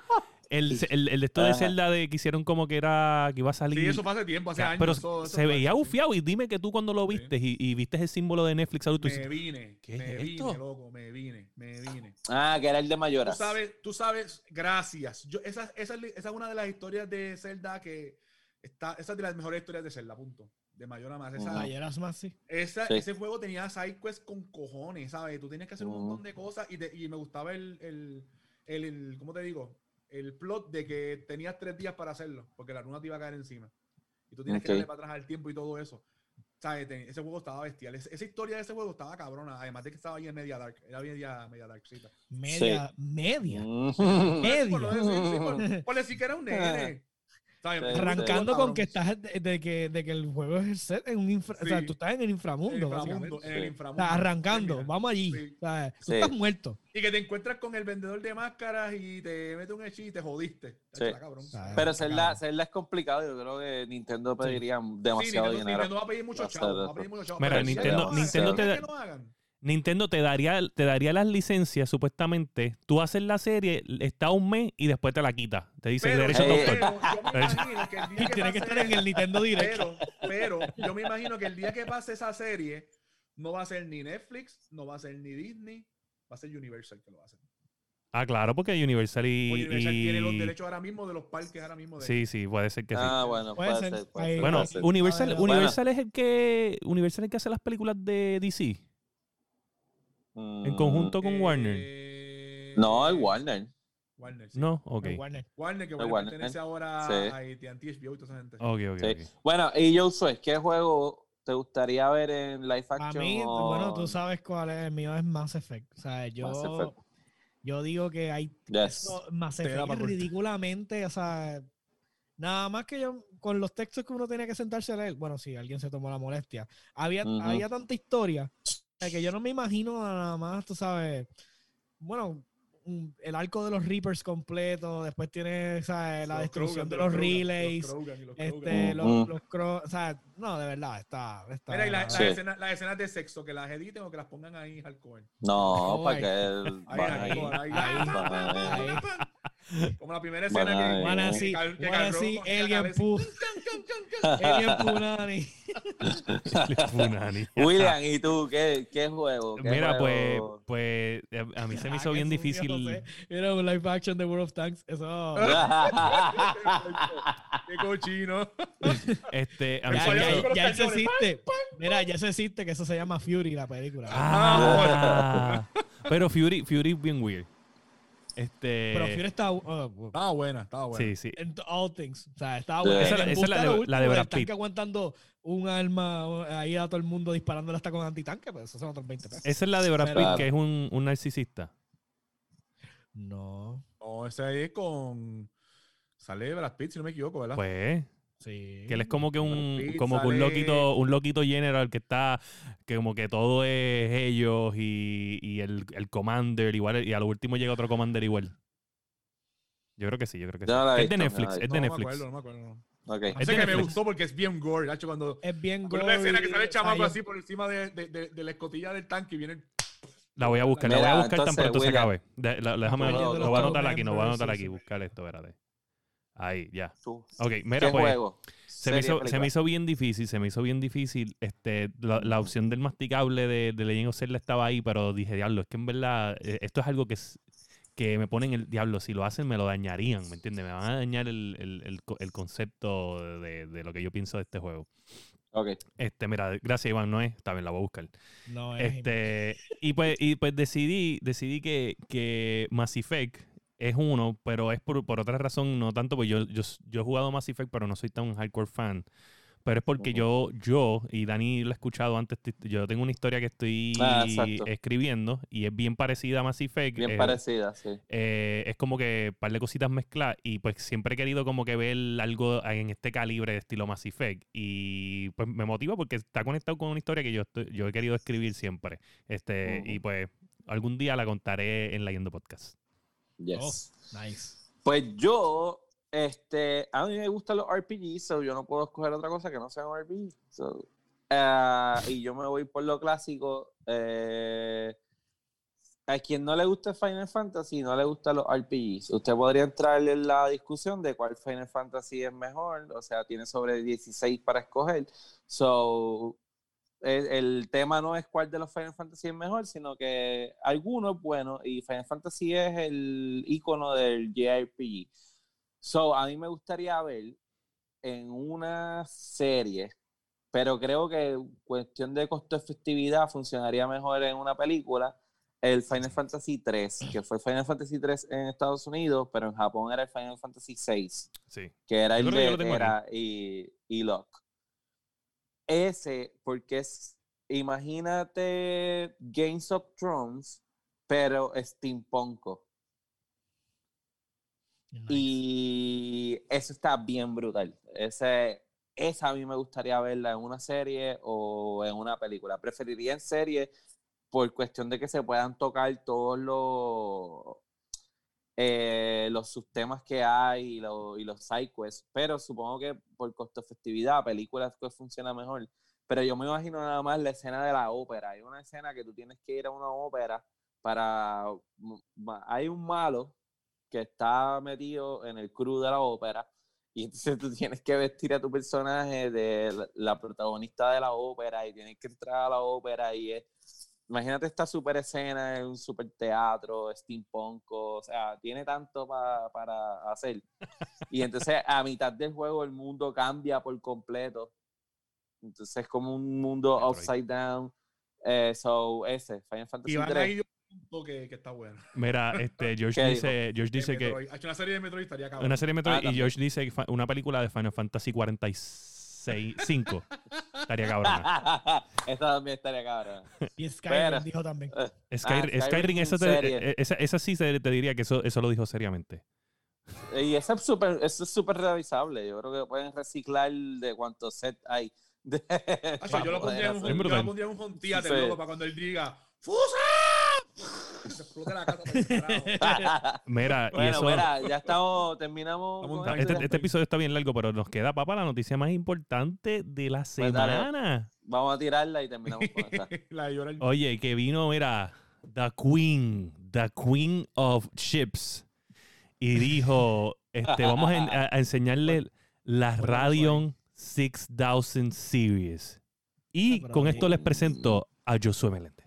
Speaker 1: El, el, el de esto de. Zelda de que hicieron como que era que iba a salir.
Speaker 2: Sí, eso fue hace tiempo, hace años.
Speaker 1: pero
Speaker 2: eso- eso
Speaker 1: se veía bufiado y dime que tú cuando lo
Speaker 2: Sí.
Speaker 1: viste y, y viste el símbolo de Netflix, tú
Speaker 2: Me
Speaker 1: dices,
Speaker 2: vine,
Speaker 1: ¿Qué
Speaker 2: me
Speaker 1: es
Speaker 2: vine,
Speaker 1: esto?
Speaker 2: loco, me vine, me vine.
Speaker 3: Ah, que era el de
Speaker 2: Tú
Speaker 3: Mayoras.
Speaker 2: sabes, tú sabes, gracias. Yo, esa, esa, esa es una de las historias de Zelda que está, esa es de las mejores historias de Zelda, punto. de mayor a más. Esa,
Speaker 4: Ayer más, sí.
Speaker 2: esa-
Speaker 3: Sí.
Speaker 2: Ese juego tenía sidequests con cojones, ¿sabes? Tú tenías que hacer un montón de cosas y, te- y me gustaba el, el, el, el- ¿cómo te digo? El plot de que tenías tres días para hacerlo, porque la luna te iba a caer encima. Y tú tienes
Speaker 3: Ok.
Speaker 2: que darle para atrás al tiempo y todo eso. ¿Sabes? Ese juego estaba bestial. Ese- esa historia de ese juego estaba cabrona. Además de que estaba ahí en media dark. Era media, media darkcita.
Speaker 4: Media, media.
Speaker 3: Mm.
Speaker 4: Media.
Speaker 2: Por, sí, por- por decir que era un nene.
Speaker 4: Arrancando con que estás de, de que, de que el juego es el set en un infra, o sea, tú estás en el inframundo,
Speaker 2: en el.
Speaker 4: O
Speaker 2: inframundo.
Speaker 4: sea, arrancando,
Speaker 2: Mira.
Speaker 4: vamos allí.
Speaker 2: Sí.
Speaker 4: O sea, tú
Speaker 3: Sí.
Speaker 4: estás muerto.
Speaker 2: Y que te encuentras con el vendedor de máscaras y te mete un hechizo y te jodiste. Cabrón.
Speaker 3: Pero. Zelda es complicado. Yo creo que Nintendo pediría
Speaker 2: Sí,
Speaker 3: demasiado
Speaker 2: Nintendo,
Speaker 3: dinero.
Speaker 2: Nintendo va a pedir mucho chavo.
Speaker 3: ser
Speaker 2: Va a
Speaker 3: eso.
Speaker 2: pedir mucho chavo.
Speaker 1: Mira,
Speaker 3: Nintendo-
Speaker 1: Nintendo te Nintendo te daría, te daría las licencias, supuestamente. Tú haces la serie, está un mes y después te la quita. Te dice
Speaker 2: Pero,
Speaker 1: derecho
Speaker 3: Eh,
Speaker 1: de
Speaker 2: pero
Speaker 1: autor.
Speaker 2: yo me imagino que el día
Speaker 4: Y
Speaker 2: que
Speaker 4: tiene que
Speaker 2: pase
Speaker 4: estar en el Nintendo Direct.
Speaker 2: Pero, pero yo me imagino que el día que pase esa serie no va a ser ni Netflix, no va a ser ni Disney, va a ser Universal que lo va a hacer.
Speaker 1: Ah, claro, porque Universal y.
Speaker 2: Universal tiene los derechos ahora mismo de los parques ahora mismo de
Speaker 1: Sí, sí, puede ser que sí.
Speaker 3: Ah, bueno,
Speaker 4: Puede
Speaker 3: puede,
Speaker 4: ser.
Speaker 3: puede
Speaker 1: Bueno,
Speaker 3: ser.
Speaker 1: Universal,
Speaker 4: Bueno.
Speaker 1: Universal es el que Universal es el que hace las películas de DC en
Speaker 3: Mm,
Speaker 1: conjunto con Warner.
Speaker 2: Eh,
Speaker 3: No, el Warner.
Speaker 2: Warner, sí.
Speaker 1: No, ok.
Speaker 4: El Warner.
Speaker 2: Warner, que Warner
Speaker 3: Warner.
Speaker 2: pertenece ahora
Speaker 3: Sí.
Speaker 2: a AT&T, HBO y toda esa gente.
Speaker 1: Ok, ok,
Speaker 3: Sí.
Speaker 1: ok.
Speaker 3: Bueno, y Josué, ¿qué juego te gustaría ver en live
Speaker 4: A
Speaker 3: action?
Speaker 4: mí,
Speaker 3: o-
Speaker 4: bueno, tú sabes cuál es el mío, es Mass Effect. O sea, yo,
Speaker 3: Mass Effect.
Speaker 4: yo digo que hay
Speaker 3: Yes.
Speaker 4: eso, Mass Effect ridículamente, o sea, nada más que yo, con los textos que uno tenía que sentarse a leer, bueno, sí, alguien se tomó la molestia. Había, había tanta historia eh, que yo no me imagino nada más, tú sabes, bueno, un- el arco de los Reapers completo, después tiene ¿sabes? la
Speaker 2: Los
Speaker 4: destrucción
Speaker 2: Krogan,
Speaker 4: de
Speaker 2: los
Speaker 4: los
Speaker 2: Krogan,
Speaker 4: relays,
Speaker 2: los Krogan y los
Speaker 4: este, los, los cro- o sea, no, de verdad, está, está
Speaker 2: Mira, y la- las,
Speaker 3: Sí.
Speaker 2: escenas, las escenas de sexo, que las editen o que las pongan ahí hardcore.
Speaker 3: No, para que él
Speaker 2: Ahí,
Speaker 3: ahí.
Speaker 2: ahí.
Speaker 4: ahí.
Speaker 2: Como la primera escena que...
Speaker 4: see,
Speaker 2: Cal- que
Speaker 4: Alien
Speaker 2: cabeza.
Speaker 4: Poo, Alien Punani.
Speaker 1: Funani.
Speaker 3: William, ¿y tú qué, qué juego? ¿Qué
Speaker 1: Mira, pues,
Speaker 3: juego?
Speaker 1: pues a a mí se me
Speaker 4: Ah,
Speaker 1: hizo bien difícil.
Speaker 4: Era un live action de World of Tanks. Eso.
Speaker 2: Qué cochino.
Speaker 1: Este, a mí
Speaker 4: Ya,
Speaker 1: se me
Speaker 4: ya,
Speaker 2: los
Speaker 4: ya eso existe. Mira, ya eso existe, que eso se llama Fury, la película.
Speaker 1: Ah, pero Fury, Fury es bien weird. Este,
Speaker 4: Pero Fury está. uh,
Speaker 2: Estaba buena, estaba buena.
Speaker 1: sí, sí.
Speaker 4: en all things. O sea, estaba
Speaker 3: Sí.
Speaker 4: bueno.
Speaker 3: Esa
Speaker 1: es la-
Speaker 4: el
Speaker 1: esa es la de- la de Brad Pitt.
Speaker 4: aguantando un arma uh, ahí a todo el mundo disparándole hasta con antitanque, pues eso son otros 20 pesos.
Speaker 1: Esa es la de Brad Pitt,
Speaker 4: Pero-
Speaker 1: que es un, un narcisista.
Speaker 4: No.
Speaker 2: No, ese ahí es con... Sale Brad Pitt, si no me equivoco, ¿verdad?
Speaker 1: Pues,
Speaker 4: Sí.
Speaker 1: que él es como que un, como que un loquito, un loquito general que está, que como que todo es ellos y, y el, el commander igual, y a lo último llega otro commander igual. Yo creo que sí, yo creo que sí.
Speaker 3: No la
Speaker 1: es de Netflix,
Speaker 3: no la
Speaker 1: es
Speaker 2: no,
Speaker 1: de
Speaker 2: no me
Speaker 1: Netflix.
Speaker 2: acuerdo, no me acuerdo. no.
Speaker 3: Ok.
Speaker 1: Es de
Speaker 2: que me
Speaker 1: Netflix.
Speaker 2: gustó porque es bien gore, Hacho, cuando...
Speaker 4: Es bien
Speaker 2: Con una escena que sale el chamaco así por encima de, de, de, de la escotilla del tanque y viene... el-
Speaker 1: La voy a buscar, la voy a buscar tan pronto se acabe. De- la- déjame, lo voy a anotar aquí, no voy a anotar aquí, buscar esto, espérate. Ahí, ya.
Speaker 3: Tú.
Speaker 1: Ok, mira,
Speaker 3: ¿Qué
Speaker 1: pues.
Speaker 3: juego?
Speaker 1: Se me, hizo, se me hizo bien difícil, se me hizo bien difícil. Este, la, la opción del masticable de, de Legend of Zelda estaba ahí, pero dije, diablo, es que en verdad eh, esto es algo que, es- que me ponen el diablo. Si lo hacen, me lo dañarían, ¿me entiendes? Me van a dañar el, el- el el concepto de, de lo que yo pienso de este juego.
Speaker 3: Ok.
Speaker 1: Este, mira, gracias Iván, no es, está bien, la voy a buscar.
Speaker 4: No, es
Speaker 1: Este, y pues, y pues decidí, decidí que, que Mass Effect es uno, pero es por, por otra razón, no tanto, porque yo, yo, yo he jugado Mass Effect, pero no soy tan hardcore fan. Pero es porque yo, yo, y Dani lo ha escuchado antes, yo tengo una historia que estoy
Speaker 3: Ah,
Speaker 1: escribiendo y es bien parecida a Mass Effect.
Speaker 3: Bien
Speaker 1: eh,
Speaker 3: parecida, sí.
Speaker 1: eh, es como que un par de cositas mezcladas y pues siempre he querido como que ver algo en este calibre de estilo Mass Effect y pues me motiva porque está conectado con una historia que yo, estoy- yo he querido escribir siempre este y pues algún día la contaré en Leyendo Podcast.
Speaker 3: Yes.
Speaker 4: nice.
Speaker 3: Pues yo, este, a mí me gustan los RPGs, so yo no puedo escoger otra cosa que no sea un RPG. So, eh, y yo me voy por lo clásico. eh, a quien no le gusta Final Fantasy, no le gustan los RPGs. Usted podría entrar en la discusión de cuál Final Fantasy es mejor, o sea, tiene sobre 16 para escoger. So, el, el tema no es cuál de los Final Fantasy es mejor, sino que alguno es bueno y Final Fantasy es el icono del JRPG. So, a mí me gustaría ver en una serie pero creo que cuestión de costo-efectividad funcionaría mejor en una película el Final Fantasy 3, que fue Final Fantasy 3 en Estados Unidos, pero en Japón era el Final Fantasy 6,
Speaker 1: Sí.
Speaker 3: que era el de Tera y, y Locke. Ese, porque es, imagínate Games of Thrones, pero steampunko.
Speaker 4: Nice.
Speaker 3: Y eso está bien brutal. Ese, esa a mí me gustaría verla en una serie o en una película. Preferiría en serie por cuestión de que se puedan tocar todos los, eh, los subtemas que hay y, lo- y los sidequests, pero supongo que por costo efectividad, películas que funciona mejor. Pero yo me imagino nada más la escena de la ópera. Hay una escena que tú tienes que ir a una ópera para... ma- Hay un malo que está metido en el crew de la ópera y entonces tú tienes que vestir a tu personaje de la, la protagonista de la ópera y tienes que entrar a la ópera y es... Imagínate esta super escena en un super teatro, steampunk, o sea, tiene tanto pa- para hacer. Y entonces a mitad del juego el mundo cambia por completo. Entonces es como un mundo
Speaker 1: Metroid.
Speaker 3: upside down. Eh, so, ese, Final Fantasy
Speaker 2: Y van
Speaker 3: 3.
Speaker 2: ahí un punto que, que está bueno.
Speaker 1: Mira, este, George
Speaker 3: ¿Qué
Speaker 1: dice, George dice que.
Speaker 2: Ha hecho una serie de Metroid estaría cabrón.
Speaker 1: una serie de Metroid
Speaker 3: Ah,
Speaker 1: y
Speaker 3: también.
Speaker 1: George dice una película de Final Fantasy 46 5 estaría cabrona.
Speaker 3: Esa también estaría cabrón.
Speaker 4: Y Skyrim
Speaker 3: Pero-
Speaker 4: dijo también.
Speaker 1: Skyr-
Speaker 3: Skyrim
Speaker 1: Skyrim,
Speaker 3: en
Speaker 1: esa, te-
Speaker 3: serie.
Speaker 1: eh, esa, esa sí se- te diría que eso, eso lo dijo seriamente.
Speaker 3: Y eso es súper eso es súper revisable. Yo creo que pueden reciclar de cuántos set hay. de-
Speaker 2: yo lo pondría en un, yo lo pondría en un
Speaker 3: Sí.
Speaker 2: loco, para cuando él diga ¡Fusa! Se la casa.
Speaker 1: Mira, y
Speaker 3: bueno,
Speaker 1: eso,
Speaker 3: mira, ya estamos, terminamos. Con
Speaker 1: este,
Speaker 3: esto.
Speaker 1: este episodio está bien largo, pero nos queda, papá, la noticia más importante de la
Speaker 3: Pues dale.
Speaker 1: semana.
Speaker 3: Vamos a tirarla y terminamos con esta.
Speaker 2: La de llorar.
Speaker 1: Oye, que vino, mira, The Queen, The Queen of Ships. Y dijo, este, vamos a, a- enseñarle la Radeon 6000 Series. Y
Speaker 4: Ah,
Speaker 1: con esto les presento a Josué Meléndez.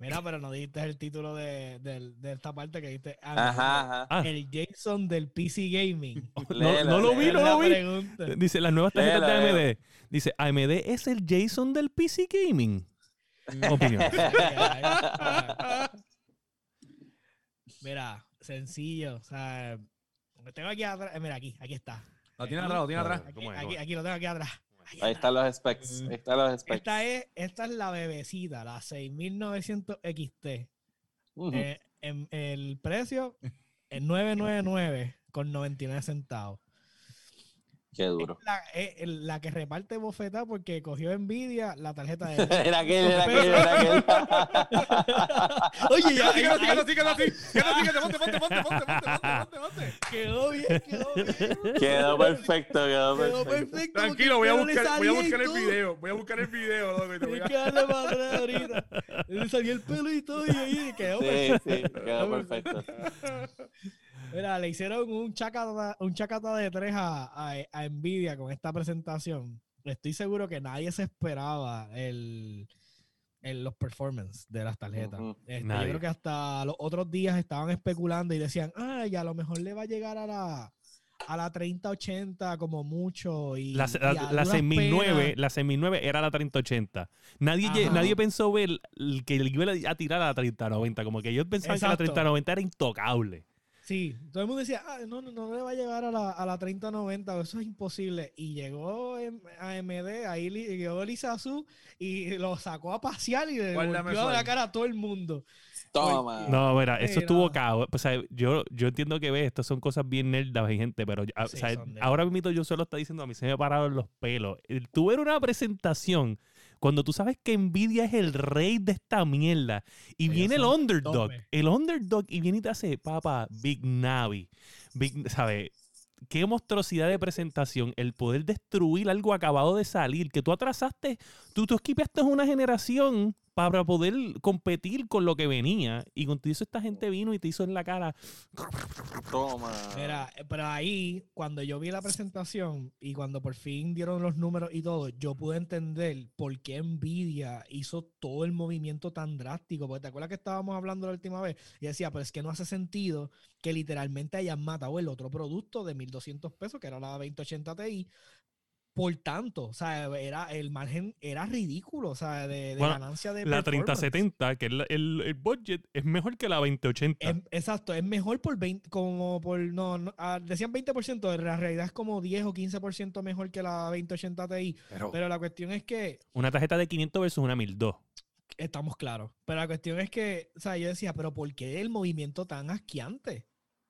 Speaker 4: Mira, pero no dijiste el título de, de- de esta parte que dijiste.
Speaker 3: Ajá, ajá.
Speaker 1: Ah,
Speaker 4: El Jason del PC Gaming.
Speaker 1: no,
Speaker 3: Léela,
Speaker 1: no lo vi, no lo vi.
Speaker 4: pregunta.
Speaker 1: Dice, las nuevas tarjetas
Speaker 3: Léela,
Speaker 1: de
Speaker 3: léela.
Speaker 1: AMD. Dice, AMD es el Jason del PC Gaming. Opinión.
Speaker 4: Mira, sencillo. O sea, lo tengo aquí atrás. eh, Mira, aquí, aquí está.
Speaker 2: Lo tiene atrás, lo tiene atrás.
Speaker 4: Aquí,
Speaker 1: ¿Cómo es?
Speaker 4: aquí,
Speaker 1: ¿Cómo es?
Speaker 4: aquí lo tengo aquí atrás.
Speaker 3: Ahí
Speaker 4: atrás.
Speaker 3: están los specs. Ahí están los specs.
Speaker 4: Esta es, esta es la bebecita, la 6900 XT. Eh, en, el precio es 999 con 99 centavos.
Speaker 3: Qué duro.
Speaker 4: Es la, es la que reparte bofeta porque cogió Nvidia la tarjeta de.
Speaker 3: Era aquel, era aquel, era aquel.
Speaker 4: Oye, ya,
Speaker 2: Así,
Speaker 4: ya-
Speaker 2: así, así, así, así, ponte, ponte, ponte, ponte, ponte, ponte,
Speaker 4: quedó bien, quedó bien.
Speaker 3: Quedó perfecto, quedó
Speaker 4: Quedó
Speaker 3: perfecto.
Speaker 4: perfecto.
Speaker 2: Tranquilo, voy a buscar, voy a buscar el
Speaker 4: todo.
Speaker 2: video. Voy a buscar el video, loco. y te
Speaker 4: que darle para atrás ahorita. Le salía el pelo y todo y ahí quedó perfecto.
Speaker 3: Sí, sí, quedó perfecto.
Speaker 4: Mira, le hicieron un chacata, un chacata de tres a, a, a Nvidia con esta presentación. Estoy seguro que nadie se esperaba el, el- los performance de las tarjetas.
Speaker 3: Ujú.
Speaker 4: Este, yo creo que hasta los otros días estaban especulando y decían, ay, a lo mejor le va a llegar a la a la 3080 como mucho y
Speaker 1: La,
Speaker 4: y
Speaker 1: la,
Speaker 4: a
Speaker 1: la
Speaker 4: duras
Speaker 1: 6009,
Speaker 4: penas-
Speaker 1: la 6009 era la 3080. Nadie,
Speaker 4: Ajá.
Speaker 1: nadie pensó ver que le iba a tirar a la 3090. Como que ellos pensaban
Speaker 4: Exacto.
Speaker 1: que la 3090 era intocable.
Speaker 4: Sí, todo el mundo decía, ah, no, no, no le va a llegar a la, a la 3090, eso es imposible. Y llegó AMD, ahí llegó Lizazu y lo sacó a pasear y le golpeó
Speaker 2: eso
Speaker 4: la cara a todo el mundo.
Speaker 3: Toma.
Speaker 1: No, mira, eso
Speaker 4: Mira.
Speaker 1: estuvo cao. O sea, yo, yo entiendo que ves, estas son cosas bien nerdas, gente, pero o sea, ahora mismo yo solo está diciendo, a mí se me pararon los pelos. Ver una presentación cuando tú sabes que Nvidia es el rey de esta mierda y
Speaker 4: Ellos
Speaker 1: viene el underdog, el underdog y viene y te hace, papá, Big Navi, Big, ¿sabes? Qué monstruosidad de presentación, el poder destruir algo acabado de salir, que tú atrasaste, tú, tú esquipeaste una generación para poder competir con lo que venía y con todo eso esta gente vino y te hizo en la cara.
Speaker 3: Toma.
Speaker 4: Mira, pero ahí, cuando yo vi la presentación y cuando por fin dieron los números y todo, yo pude entender por qué Nvidia hizo todo el movimiento tan drástico. Porque te acuerdas que estábamos hablando la última vez y decía, pero es que no hace sentido que literalmente hayan matado el otro producto de 1200 pesos, que era la 2080 Ti, por tanto, o sea, era, el margen era ridículo, o sea, de, de
Speaker 1: Bueno,
Speaker 4: ganancia de
Speaker 1: La
Speaker 4: performance.
Speaker 1: 3070, que es la- el, el budget, es mejor que la 2080.
Speaker 4: Es- exacto, es mejor por 20, como por, no, no, ah, decían 20%, en la realidad es como 10 o 15% mejor que la 2080 Ti,
Speaker 1: pero
Speaker 4: pero la cuestión es que
Speaker 1: una tarjeta de 500 versus una 1002.
Speaker 4: estamos claros, pero la cuestión es que, o sea, yo decía, pero ¿por qué el movimiento tan asqueante?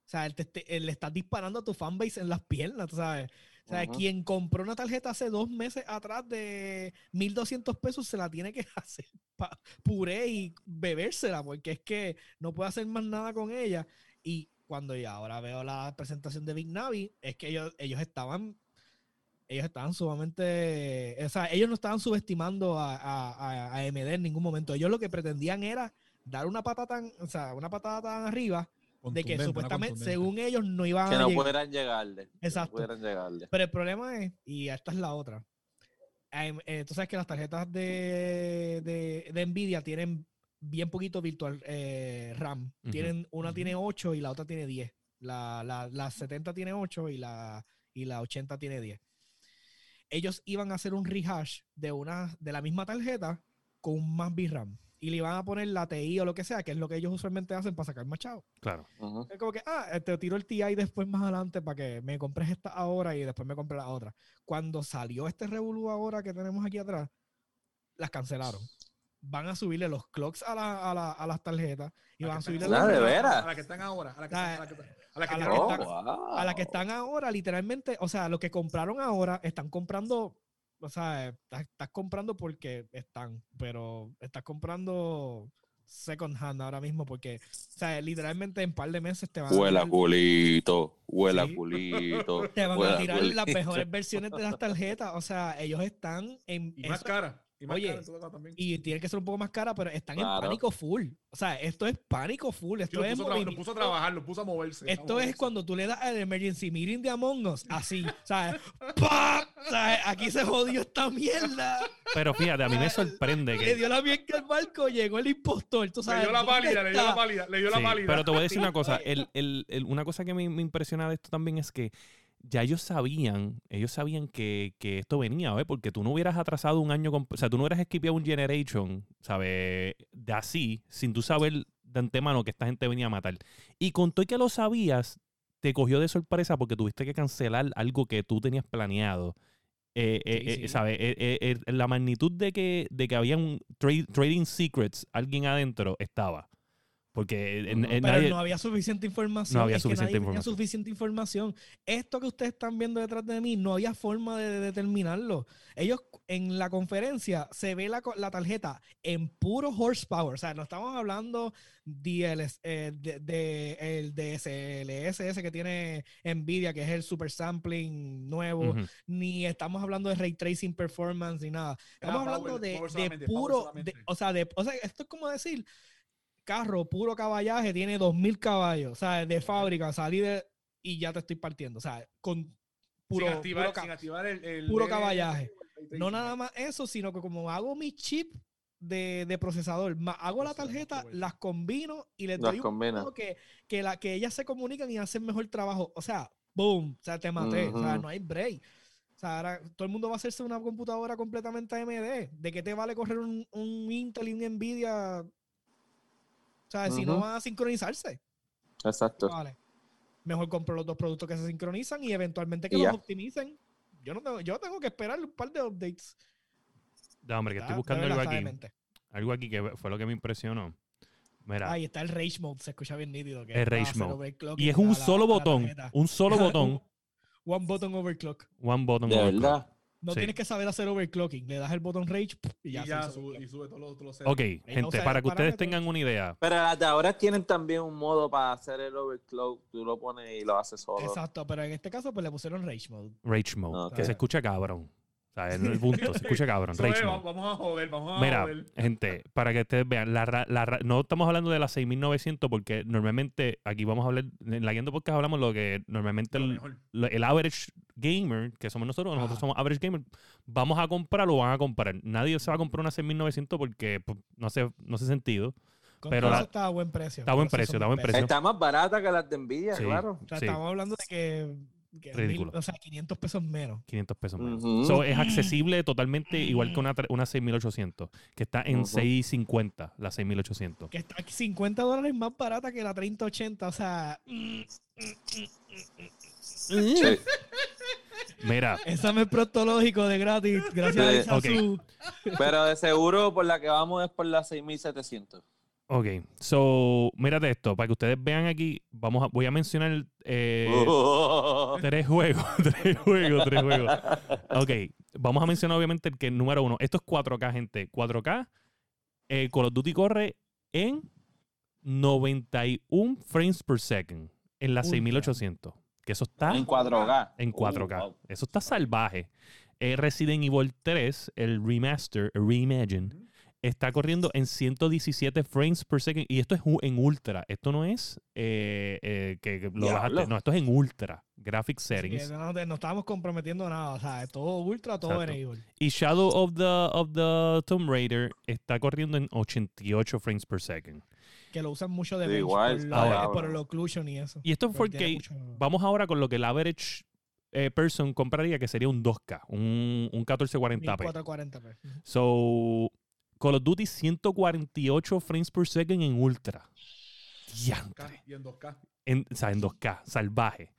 Speaker 4: O sea, él te- te- él le estás disparando a tu fanbase en las piernas, tú sabes. O sea,
Speaker 3: Ujú.
Speaker 4: quien compró una tarjeta hace dos meses atrás de 1200 pesos se la tiene que hacer pa- puré y bebérsela, porque es que no puede hacer más nada con ella. Y cuando ya ahora veo la presentación de Big Navi, es que ellos, ellos estaban. Ellos estaban sumamente. O sea, ellos no estaban subestimando a, a, a- AMD en ningún momento. Ellos lo que pretendían era dar una patada tan, o sea, una patada tan arriba de que supuestamente, según ellos, no iban
Speaker 3: Que
Speaker 4: a
Speaker 3: no
Speaker 4: llegar.
Speaker 3: pudieran llegarle. que no
Speaker 4: Exacto.
Speaker 3: pudieran llegarle.
Speaker 4: Pero el problema es, y esta es la otra. eh, tú sabes que las tarjetas de, de, de Nvidia tienen bien poquito virtual eh, RAM.
Speaker 1: Ujú.
Speaker 4: Tienen, una tiene 8 y la otra tiene 10. La, la, la 70 tiene 8 y la, y la 80 tiene 10. Ellos iban a hacer un rehash de, una, de la misma tarjeta con más VRAM. Y le iban a poner la TI o lo que sea, que es lo que ellos usualmente hacen para sacar más chavo.
Speaker 1: Claro.
Speaker 4: Es como que, ah, eh, te tiro el TI después más adelante para que me compres esta ahora y después me compres la otra. Cuando salió este Revolu ahora que tenemos aquí atrás, las cancelaron. Van a subirle los clocks a, la- a la- a las tarjetas y
Speaker 2: A
Speaker 4: van a subirle
Speaker 2: están
Speaker 3: Ah,
Speaker 4: los
Speaker 3: ¿de veras?
Speaker 2: A la que están ahora. A la que la que- la
Speaker 3: Oh, wow.
Speaker 4: las que están ahora, literalmente, o sea, lo que compraron ahora, están comprando, o sea, estás, estás comprando porque están, pero estás comprando second hand ahora mismo porque, o sea, literalmente en un par de meses te van a
Speaker 3: Huela
Speaker 4: tirar-
Speaker 3: culito, huela
Speaker 4: Sí.
Speaker 3: culito.
Speaker 4: te van a tirar las mejores versiones de las tarjetas. O sea, ellos están en.
Speaker 2: Y más cara. Y más
Speaker 4: Oye,
Speaker 2: cara también.
Speaker 4: y tiene que ser un poco más cara, pero están en pánico full. O sea, esto es pánico full. Esto
Speaker 2: lo,
Speaker 4: es
Speaker 2: puso a lo
Speaker 4: movimiento-
Speaker 2: puso a trabajar, lo puso a moverse. a
Speaker 4: Esto es cuando tú le das el emergency meeting de Among Us, así, ¿sabes? ¡Pam! ¿Sabes? Aquí se jodió esta mierda.
Speaker 1: Pero fíjate, a mí me sorprende
Speaker 4: Le
Speaker 1: que.
Speaker 4: dio la mierda al barco, llegó el impostor, tú
Speaker 2: Le
Speaker 4: sabes.
Speaker 2: dio la
Speaker 4: ¿dónde
Speaker 2: pálida, le dio la pálida, le dio la
Speaker 1: Sí,
Speaker 2: pálida.
Speaker 1: pero te voy a decir una cosa. El, el- el- una cosa que me, me impresiona de esto también es que ya ellos sabían, ellos sabían que, que esto venía, ¿ves? Porque tú no hubieras atrasado un año, con, o sea, tú no hubieras esquipeado un generation, ¿sabes? De así, sin tú saber de antemano que esta gente venía a matar. Y con todo y que lo sabías, te cogió de sorpresa porque tuviste que cancelar algo que tú tenías planeado. Eh, eh,
Speaker 4: Sí,
Speaker 1: eh,
Speaker 4: sí.
Speaker 1: ¿sabes? Eh, eh, eh, la magnitud de que, de que había un trade- trading secrets, alguien adentro, estaba. Porque
Speaker 4: Pero
Speaker 1: nadie-
Speaker 4: no había suficiente información.
Speaker 1: No había
Speaker 4: es que
Speaker 1: suficiente
Speaker 4: tenía
Speaker 1: información.
Speaker 4: suficiente información. Esto que ustedes están viendo detrás de mí, no había forma de, de determinarlo. Ellos en la conferencia se ve la, la tarjeta en puro horsepower. O sea, no estamos hablando DLS, eh, de, de- el DSLS ese que tiene Nvidia, que es el super sampling nuevo, ni estamos hablando de ray tracing performance ni nada.
Speaker 2: Era
Speaker 4: Estamos
Speaker 2: power-
Speaker 4: hablando de,
Speaker 2: power
Speaker 4: de puro, o sea, de, o sea, esto es como decir carro puro caballaje tiene 2000 caballos, o sea, de fábrica, salí de y ya te estoy partiendo, o sea, con puro,
Speaker 2: sin activar,
Speaker 4: puro, ca-
Speaker 2: sin activar el, el
Speaker 4: puro caballaje.
Speaker 2: el
Speaker 4: no nada más eso, sino que como hago mi chip de, de procesador, más hago la tarjeta, las combino y les
Speaker 3: Las
Speaker 4: doy un que, que, la, que ellas se comunican y hacen mejor trabajo. O sea, boom, o sea, te maté. O sea, no hay break. O sea, ahora todo el mundo va a hacerse una computadora completamente AMD. ¿De qué te vale correr un, un Intel y un Nvidia? O sea, si no van a sincronizarse.
Speaker 3: Exacto.
Speaker 4: Vale. Mejor compro los dos productos que se sincronizan y eventualmente que
Speaker 3: Y
Speaker 4: los
Speaker 3: ya.
Speaker 4: optimicen. Yo no tengo, yo tengo que esperar un par de updates.
Speaker 1: Da, hombre, que estoy
Speaker 4: de
Speaker 1: buscando algo aquí. Algo aquí que fue lo que me impresionó. Mira,
Speaker 4: Ahí está el Rage Mode, se escucha bien nítido. que
Speaker 1: El Rage Mode. y es un
Speaker 4: la-
Speaker 1: solo
Speaker 4: la
Speaker 1: botón, un solo botón,
Speaker 4: One button overclock.
Speaker 1: one button.
Speaker 3: De
Speaker 1: overclock.
Speaker 3: verdad.
Speaker 4: No
Speaker 1: Sí.
Speaker 4: tienes que saber hacer overclocking. Le das el botón Rage y
Speaker 2: Y
Speaker 4: ya,
Speaker 2: ya,
Speaker 4: se hizo
Speaker 2: sube, y todos los, los
Speaker 1: Ok, gente, para que ustedes tengan una idea.
Speaker 3: Pero las de ahora tienen también un modo para hacer el overclock. Tú lo pones y lo haces solo.
Speaker 4: Exacto, pero en este caso pues le pusieron Rage Mode.
Speaker 1: Rage Mode. Que se escucha cabrón. O sea, en el punto, se escucha cabrón.
Speaker 2: Eso
Speaker 1: Rage
Speaker 2: es,
Speaker 1: Mode.
Speaker 2: vamos, a joder, vamos a
Speaker 1: Mira,
Speaker 2: joder.
Speaker 1: gente, para que ustedes vean, la, la no estamos hablando de las 6900 porque normalmente aquí vamos a hablar, en la guiando podcast hablamos lo que normalmente
Speaker 2: Lo
Speaker 1: el, average gamer, que somos nosotros, nosotros somos average gamer, vamos a comprar o van a comprar. Nadie se va a comprar una 6900 porque pues, no hace, no hace sentido.
Speaker 4: Con
Speaker 1: Pero la-
Speaker 4: está a buen precio.
Speaker 1: está a buen precio, está a buen precio.
Speaker 3: Está más barata que las de Nvidia,
Speaker 1: Sí.
Speaker 3: claro.
Speaker 4: O sea,
Speaker 1: Sí.
Speaker 4: estamos hablando de que
Speaker 1: Ridículo.
Speaker 4: mil- o sea, 500 pesos menos.
Speaker 1: 500 pesos menos.
Speaker 3: Ujú.
Speaker 1: So, es accesible totalmente igual que una, una 6800, que está en
Speaker 3: Ujú.
Speaker 1: 650, la 6800.
Speaker 4: Que está 50 dólares más barata que la 3080. O sea,
Speaker 3: Sí.
Speaker 1: Mira,
Speaker 4: examen proctológico de gratis. Gracias a Isazu.
Speaker 3: Pero de seguro por la que vamos es por la 6700.
Speaker 1: Ok. So, mírate esto, para que ustedes vean aquí, vamos a, voy a mencionar eh,
Speaker 3: Oh.
Speaker 1: tres juegos, tres juegos, tres juegos. Ok, vamos a mencionar obviamente el que es número uno. Esto es 4K, gente. 4K, eh, Call of Duty corre en 91 frames per second en la
Speaker 4: Ultra.
Speaker 1: 6800. Que eso está
Speaker 3: En 4K.
Speaker 1: en
Speaker 3: Uh,
Speaker 1: 4K.
Speaker 3: wow.
Speaker 1: Eso está salvaje. Eh, Resident Evil 3, el remaster, el reimagine. Está corriendo en 117 frames per second. Y esto es en ultra. Esto no es eh, eh, que lo bajaste. No, esto es en ultra. Graphic settings.
Speaker 4: no, no estábamos comprometiendo nada. O sea, todo ultra, todo enable.
Speaker 1: Y Shadow of the, of the Tomb Raider está corriendo en 88 frames per second.
Speaker 4: Que lo usan mucho de
Speaker 3: Sí,
Speaker 4: bench
Speaker 3: igual,
Speaker 4: por, la-
Speaker 3: cabrón.
Speaker 4: por el occlusion y eso.
Speaker 1: Y esto en
Speaker 4: Porque tiene
Speaker 1: 4K.
Speaker 4: mucho-
Speaker 1: Vamos ahora con lo que el average eh, person compraría, que sería un 2K, un, un 1440p.
Speaker 4: 1440p. Ujú.
Speaker 1: So, Call of Duty 148 frames per second en ultra. Diantre.
Speaker 2: Y en 2K.
Speaker 1: En, o sea, en 2K, salvaje.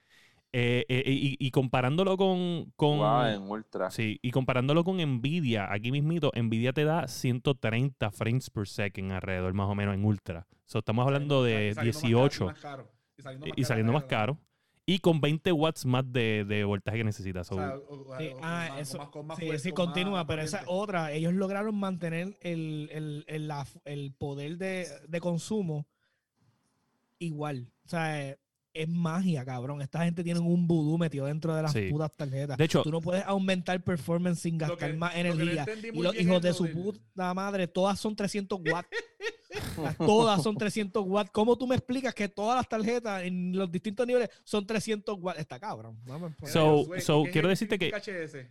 Speaker 1: Eh, eh, y, y comparándolo con. con
Speaker 3: Wow, en ultra.
Speaker 1: Sí, y comparándolo con Nvidia, aquí mismito, Nvidia te da 130 frames per second alrededor, más o menos, en ultra. So, estamos hablando de
Speaker 2: saliendo más caro,
Speaker 1: 18
Speaker 2: Y, más caro. Y saliendo más
Speaker 1: y saliendo más
Speaker 2: caro.
Speaker 1: Y con 20 watts más de, de voltaje que necesitas. So,
Speaker 2: O sea, o- o-
Speaker 4: Sí, ah,
Speaker 2: más-
Speaker 4: eso-
Speaker 2: con más- con más
Speaker 4: Sí,
Speaker 2: fuerza,
Speaker 4: sí,
Speaker 2: con
Speaker 4: continúa,
Speaker 2: más
Speaker 4: pero esa es otra. Ellos lograron mantener el, el, el, la- el poder de, de consumo igual. O sea, es magia, cabrón. Esta gente tiene un vudú metido dentro de las
Speaker 1: Sí.
Speaker 4: putas tarjetas.
Speaker 1: de hecho,
Speaker 4: Tú no puedes aumentar performance sin
Speaker 2: Lo
Speaker 4: gastar
Speaker 2: que-
Speaker 4: más
Speaker 2: lo
Speaker 4: energía.
Speaker 2: entendí
Speaker 4: Y los hijos de
Speaker 2: lo
Speaker 4: su puta madre, todas son 300 watts. todas son 300 watts. ¿Cómo tú me explicas que todas las tarjetas en los distintos niveles son 300 watts? Está cabrón.
Speaker 1: So- so,
Speaker 2: ¿qué es
Speaker 1: quiero decirte que-
Speaker 2: HS?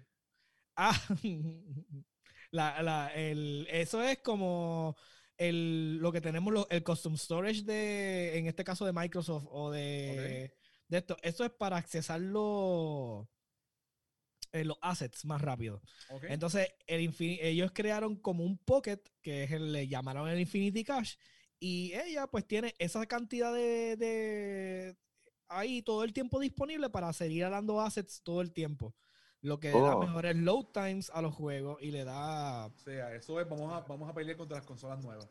Speaker 4: Ah, la, la, el, eso es como el, lo que tenemos, lo- el custom storage de, en este caso de Microsoft o de, de esto. Eso es para accesar los, eh, los assets más rápido. Entonces, el ellos crearon como un pocket, que es el, le llamaron el Infinity Cache, y ella pues tiene esa cantidad de, de ahí todo el tiempo disponible para seguir dando assets todo el tiempo. Lo que da
Speaker 3: Oh.
Speaker 4: mejores load times a los juegos y le da...
Speaker 2: O sea, eso es, vamos a, vamos a pelear contra las consolas nuevas.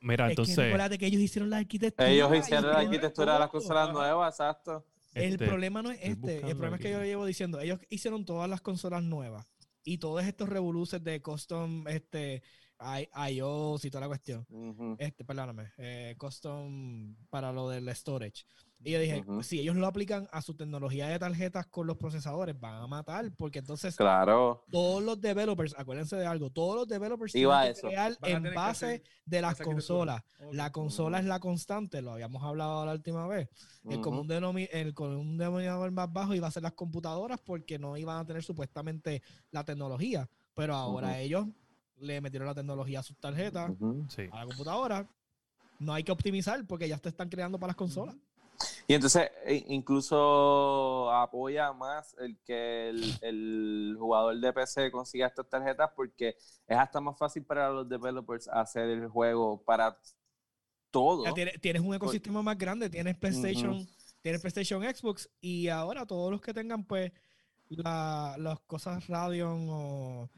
Speaker 1: mira,
Speaker 4: es que
Speaker 1: entonces.
Speaker 4: recuérdate que ellos hicieron la arquitectura.
Speaker 3: Ellos hicieron la arquitectura de las consolas nuevas, exacto.
Speaker 4: El
Speaker 1: este,
Speaker 4: problema no es este, el problema es que yo llevo diciendo, ellos hicieron todas las consolas nuevas y todos estos revoluces de custom, este, I- iOS y toda la cuestión. Este, perdóname, eh, custom para lo del storage. Y yo dije,
Speaker 3: Ujú.
Speaker 4: si ellos lo aplican a su tecnología de tarjetas con los procesadores, van a matar, porque entonces
Speaker 3: Claro.
Speaker 4: todos los developers, acuérdense de algo, todos los developers
Speaker 3: Iba
Speaker 4: tienen
Speaker 3: a
Speaker 4: que
Speaker 3: eso.
Speaker 4: crear en base
Speaker 2: hacer
Speaker 4: de las consolas. La consola es la constante, lo habíamos hablado la última vez. El
Speaker 3: Ujú.
Speaker 4: común, denomi- el común denominador más bajo iba a ser las computadoras porque no iban a tener supuestamente la tecnología. Pero ahora ellos le metieron la tecnología a sus tarjetas, a la computadora. No hay que optimizar porque ya te están creando para las consolas.
Speaker 3: Y entonces e- incluso apoya más el que el, el jugador de PC consiga estas tarjetas porque es hasta más fácil para los developers hacer el juego para todo.
Speaker 4: Ya tienes, tienes un ecosistema más grande, tienes PlayStation, tienes PlayStation Xbox y ahora todos los que tengan pues la- las cosas Radeon o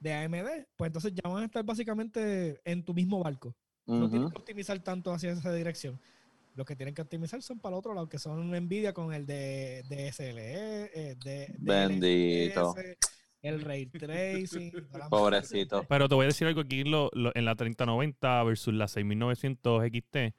Speaker 4: de AMD, pues entonces ya van a estar básicamente en tu mismo barco. No tienes que optimizar tanto hacia esa dirección. Los que tienen que optimizar son para el otro lado, que son Nvidia con el de DSLE, eh, de,
Speaker 3: Bendito.
Speaker 4: El Ray Tracing.
Speaker 3: Pobrecito.
Speaker 1: Pero te voy a decir algo aquí lo- lo- en la 3090 versus la 6900 XT.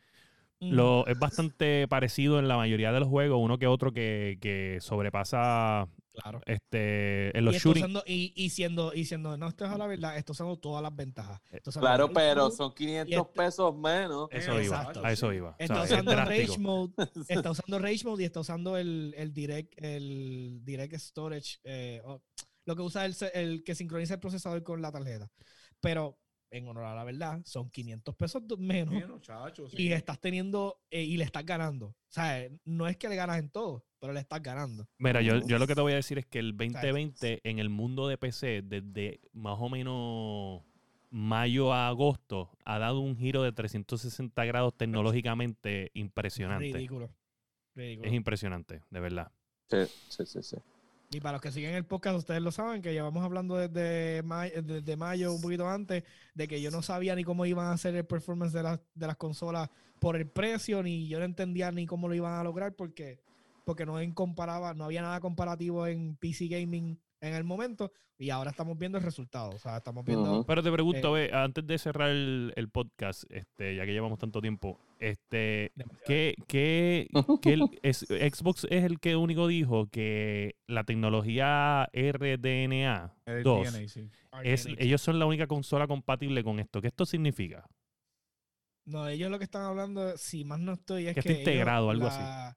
Speaker 4: Mm.
Speaker 1: Lo, es bastante parecido en la mayoría de los juegos, uno que otro que, que sobrepasa
Speaker 4: Claro.
Speaker 1: este, en los
Speaker 4: está
Speaker 1: shooting.
Speaker 4: usando- y, y siendo, y siendo, no, esto es a la verdad, está usando todas las ventajas. Usando
Speaker 3: Claro, pero
Speaker 4: Mode,
Speaker 3: son 500
Speaker 4: este-
Speaker 3: pesos menos.
Speaker 1: Eso iba,
Speaker 4: Exacto,
Speaker 1: a eso
Speaker 2: sí.
Speaker 1: iba. O
Speaker 4: Está
Speaker 1: sea, es
Speaker 4: usando
Speaker 1: drástico.
Speaker 4: Rage Mode, está usando Rage Mode y está usando el, el Direct, el Direct Storage, eh, lo que usa el, el que sincroniza el procesador con la tarjeta. Pero en honor a la verdad, son 500 pesos menos
Speaker 2: Bueno, chacho, sí.
Speaker 4: y estás teniendo eh, y le estás ganando. O sea, no es que le ganas en todo, pero le estás ganando.
Speaker 1: Mira, yo, yo lo que te voy a decir es que el 2020 en el mundo de PC, desde más o menos mayo a agosto, ha dado un giro de 360 grados tecnológicamente impresionante.
Speaker 4: Ridículo. Ridículo.
Speaker 1: Es impresionante, de verdad.
Speaker 3: Sí, sí, sí. sí.
Speaker 4: Y para los que siguen el podcast, ustedes lo saben, que llevamos hablando desde, may- desde mayo, un poquito antes, de que yo no sabía ni cómo iban a hacer el performance de, las de las consolas por el precio, ni yo no entendía ni cómo lo iban a lograr, porque, porque no, comparaba, no había nada comparativo en PC Gaming en el momento, y ahora estamos viendo el resultado. O sea, estamos viendo...
Speaker 1: Pero te pregunto, ve, antes de cerrar el, el podcast, este, ya que llevamos tanto tiempo, este. ¿qué, qué, qué el- es, Xbox es el que único dijo que la tecnología RDNA
Speaker 2: El
Speaker 1: 2
Speaker 2: DNA, sí.
Speaker 1: es,
Speaker 4: RDNA.
Speaker 1: ellos son la única consola compatible con esto. ¿Qué esto significa?
Speaker 4: No, ellos lo que están hablando, si más no estoy, es
Speaker 1: Que
Speaker 4: que.
Speaker 1: está integrado,
Speaker 4: ellos
Speaker 1: algo así.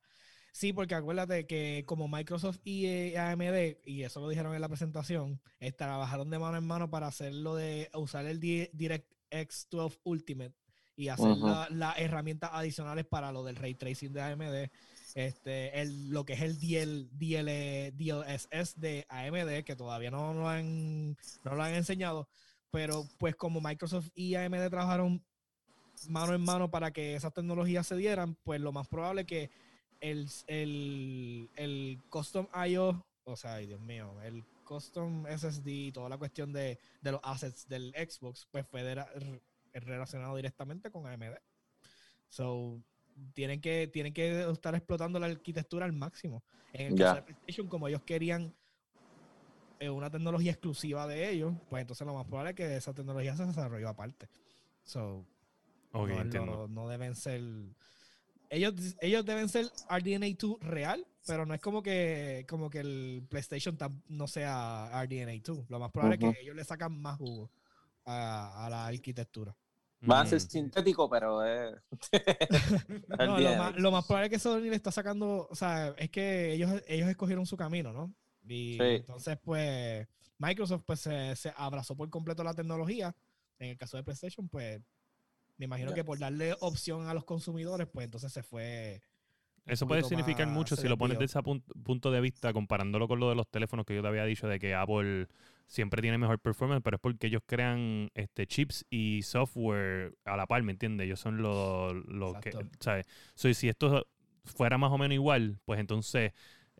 Speaker 4: Sí, porque acuérdate que como Microsoft y eh, AMD, y eso lo dijeron en la presentación, eh, trabajaron de mano en mano para hacerlo de usar el Di- DirectX 12 Ultimate y hacer
Speaker 3: Ujú.
Speaker 4: la- las herramientas adicionales para lo del ray tracing de AMD. Este, el, lo que es el DL, DL, DLSS de AMD, que todavía no, lo han, no lo han enseñado, pero pues como Microsoft y AMD trabajaron mano en mano para que esas tecnologías se dieran, pues lo más probable que el, el, el custom IO, o sea, ay Dios mío, el custom SSD y toda la cuestión de, de los assets del Xbox, pues fue de- relacionado directamente con AMD. So, tienen que, tienen que estar explotando la arquitectura al máximo. En el caso de PlayStation, como ellos querían eh, una tecnología exclusiva de ellos, pues entonces lo más probable es que esa tecnología se desarrolló aparte. So, no deben ser. Ellos, ellos deben ser RDNA 2 real, pero no es como que, como que el PlayStation tam- no sea RDNA 2. Lo más probable
Speaker 3: Ujú.
Speaker 4: es que ellos le sacan más jugo a, a la arquitectura.
Speaker 3: Va a ser sintético, pero es.
Speaker 4: No, lo, más, lo más probable es que Sony le está sacando, o sea, es que ellos, ellos escogieron su camino, ¿no? Y
Speaker 3: Sí.
Speaker 4: entonces, pues, Microsoft pues se, se abrazó por completo la tecnología. En el caso de PlayStation, pues, me imagino que por darle opción a los consumidores, pues entonces se fue.
Speaker 1: Eso puede significar mucho si lo pones
Speaker 4: desvió.
Speaker 1: de ese pun- punto de vista, comparándolo con lo de los teléfonos que yo te había dicho de que Apple siempre tiene mejor performance, pero es porque ellos crean este chips y software a la par, ¿me entiendes? Ellos son los, los que. ¿sabes? So, y si esto fuera más o menos igual, pues entonces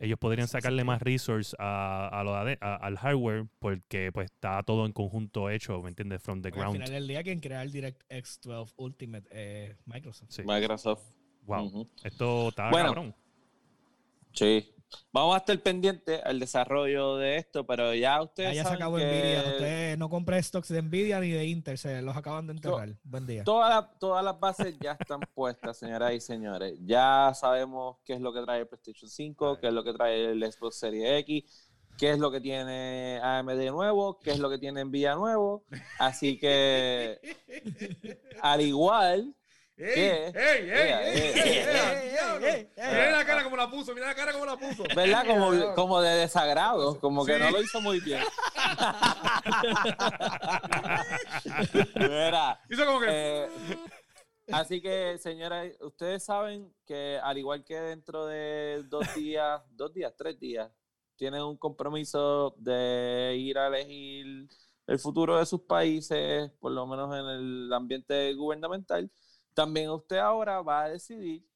Speaker 1: ellos podrían sacarle más resource a, a lo de- a- al hardware porque pues está todo en conjunto hecho, ¿me entiendes? From the
Speaker 4: Porque al
Speaker 1: ground.
Speaker 4: final del día, quien crea el DirectX 12 Ultimate es Microsoft.
Speaker 1: Sí.
Speaker 3: Microsoft.
Speaker 1: Wow. Esto está
Speaker 3: Bueno,
Speaker 1: cabrón.
Speaker 3: Sí. Vamos a estar pendientes al desarrollo de esto, pero ya ustedes
Speaker 4: ya se
Speaker 3: saben
Speaker 4: acabó
Speaker 3: que
Speaker 4: Nvidia. Usted no compre stocks de Nvidia ni de Intel. Se los acaban de enterrar. Buen día.
Speaker 3: todas las- todas las bases ya están puestas, señoras y señores. Ya sabemos qué es lo que trae el PlayStation 5, qué es lo que trae el Xbox Series X, qué es lo que tiene AMD nuevo, qué es lo que tiene Nvidia nuevo. Así que, al igual,
Speaker 2: ¡Ey!
Speaker 3: ¿Qué?
Speaker 2: ¡Ey! ¡Ey! Mira la cara como la puso, mira la cara como la puso.
Speaker 3: ¿verdad? Como, como de desagrado, como que
Speaker 2: Sí.
Speaker 3: no lo hizo muy bien. Mira,
Speaker 2: Hizo como que.
Speaker 3: Eh, así que, señoras, ustedes saben que al igual que dentro de dos días, dos días, tres días, tienen un compromiso de ir a elegir el futuro de sus países, por lo menos en el ambiente gubernamental, también usted ahora va a decidir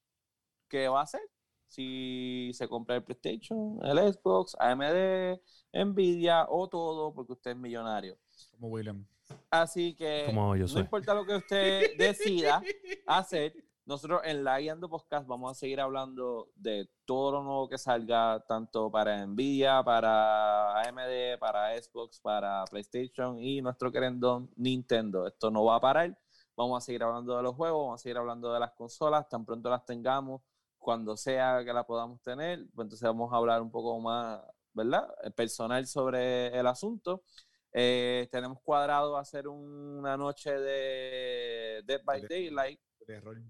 Speaker 3: qué va a hacer. Si se compra el PlayStation, el Xbox, AMD, Nvidia o todo, porque usted es millonario.
Speaker 2: Como William.
Speaker 3: Así que
Speaker 1: Como yo
Speaker 3: no importa lo que usted decida hacer, nosotros en la Guiando Podcast vamos a seguir hablando de todo lo nuevo que salga, tanto para Nvidia, para AMD, para Xbox, para PlayStation y nuestro querendón Nintendo. Esto no va a parar. Vamos a seguir hablando de los juegos, vamos a seguir hablando de las consolas, tan pronto las tengamos, cuando sea que la podamos tener, pues entonces vamos a hablar un poco más, ¿verdad? Eh, Personal sobre el asunto. Eh, tenemos cuadrado hacer una noche de Dead by Daylight,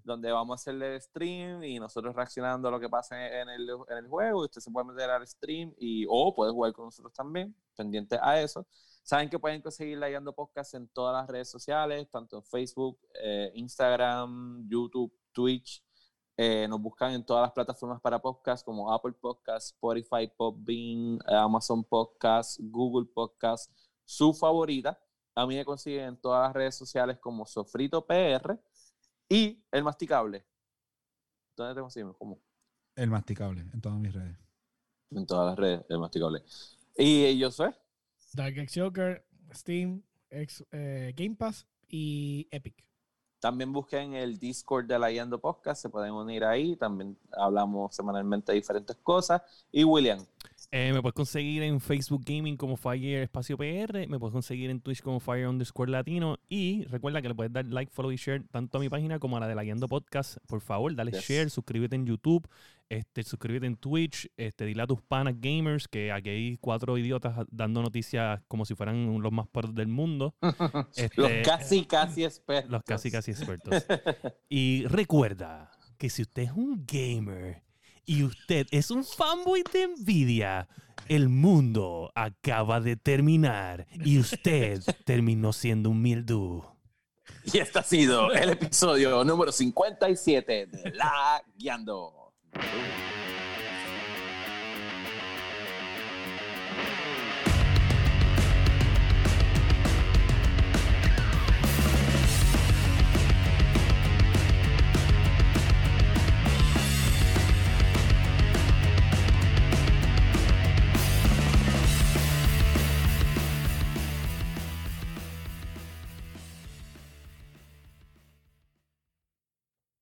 Speaker 3: donde vamos a hacerle stream y nosotros reaccionando a lo que pase en el, en el juego. Usted se puede meter al stream y o puede jugar con nosotros también, pendiente a eso. Saben que pueden conseguir la Guiando Podcast en todas las redes sociales, tanto en Facebook, eh, Instagram, YouTube, Twitch. Eh, nos buscan en todas las plataformas para podcast como Apple Podcast, Spotify, Podbean, Amazon Podcast, Google Podcast, su favorita. A mí me consiguen en todas las redes sociales como Sofrito PR y El Masticable. ¿Dónde te conseguimos? ¿Cómo?
Speaker 2: El masticable en todas mis redes.
Speaker 3: En todas las redes, El Masticable. Y yo soy.
Speaker 4: Dark X Joker, Steam, X- eh, Game Pass y Epic.
Speaker 3: También busquen el Discord de la Guiando Podcast, se pueden unir ahí. También hablamos semanalmente de diferentes cosas. Y William,
Speaker 1: Eh, me puedes conseguir en Facebook Gaming como Fire Espacio PR, me puedes conseguir en Twitch como Fire underscore Latino y recuerda que le puedes dar like, follow y share tanto a mi página como a la de la Guiando Podcast. Por favor, dale
Speaker 3: Yes.
Speaker 1: share, suscríbete en YouTube, este, suscríbete en Twitch, este, dile a tus panas gamers que aquí hay cuatro idiotas dando noticias como si fueran los más pros del mundo. Este,
Speaker 3: los casi, casi expertos.
Speaker 1: los casi casi expertos. Y recuerda que si usted es un gamer y usted es un fanboy de Nvidia, el mundo acaba de terminar y usted terminó siendo un mildew.
Speaker 3: Y este ha sido el episodio número 57 de La Guiando.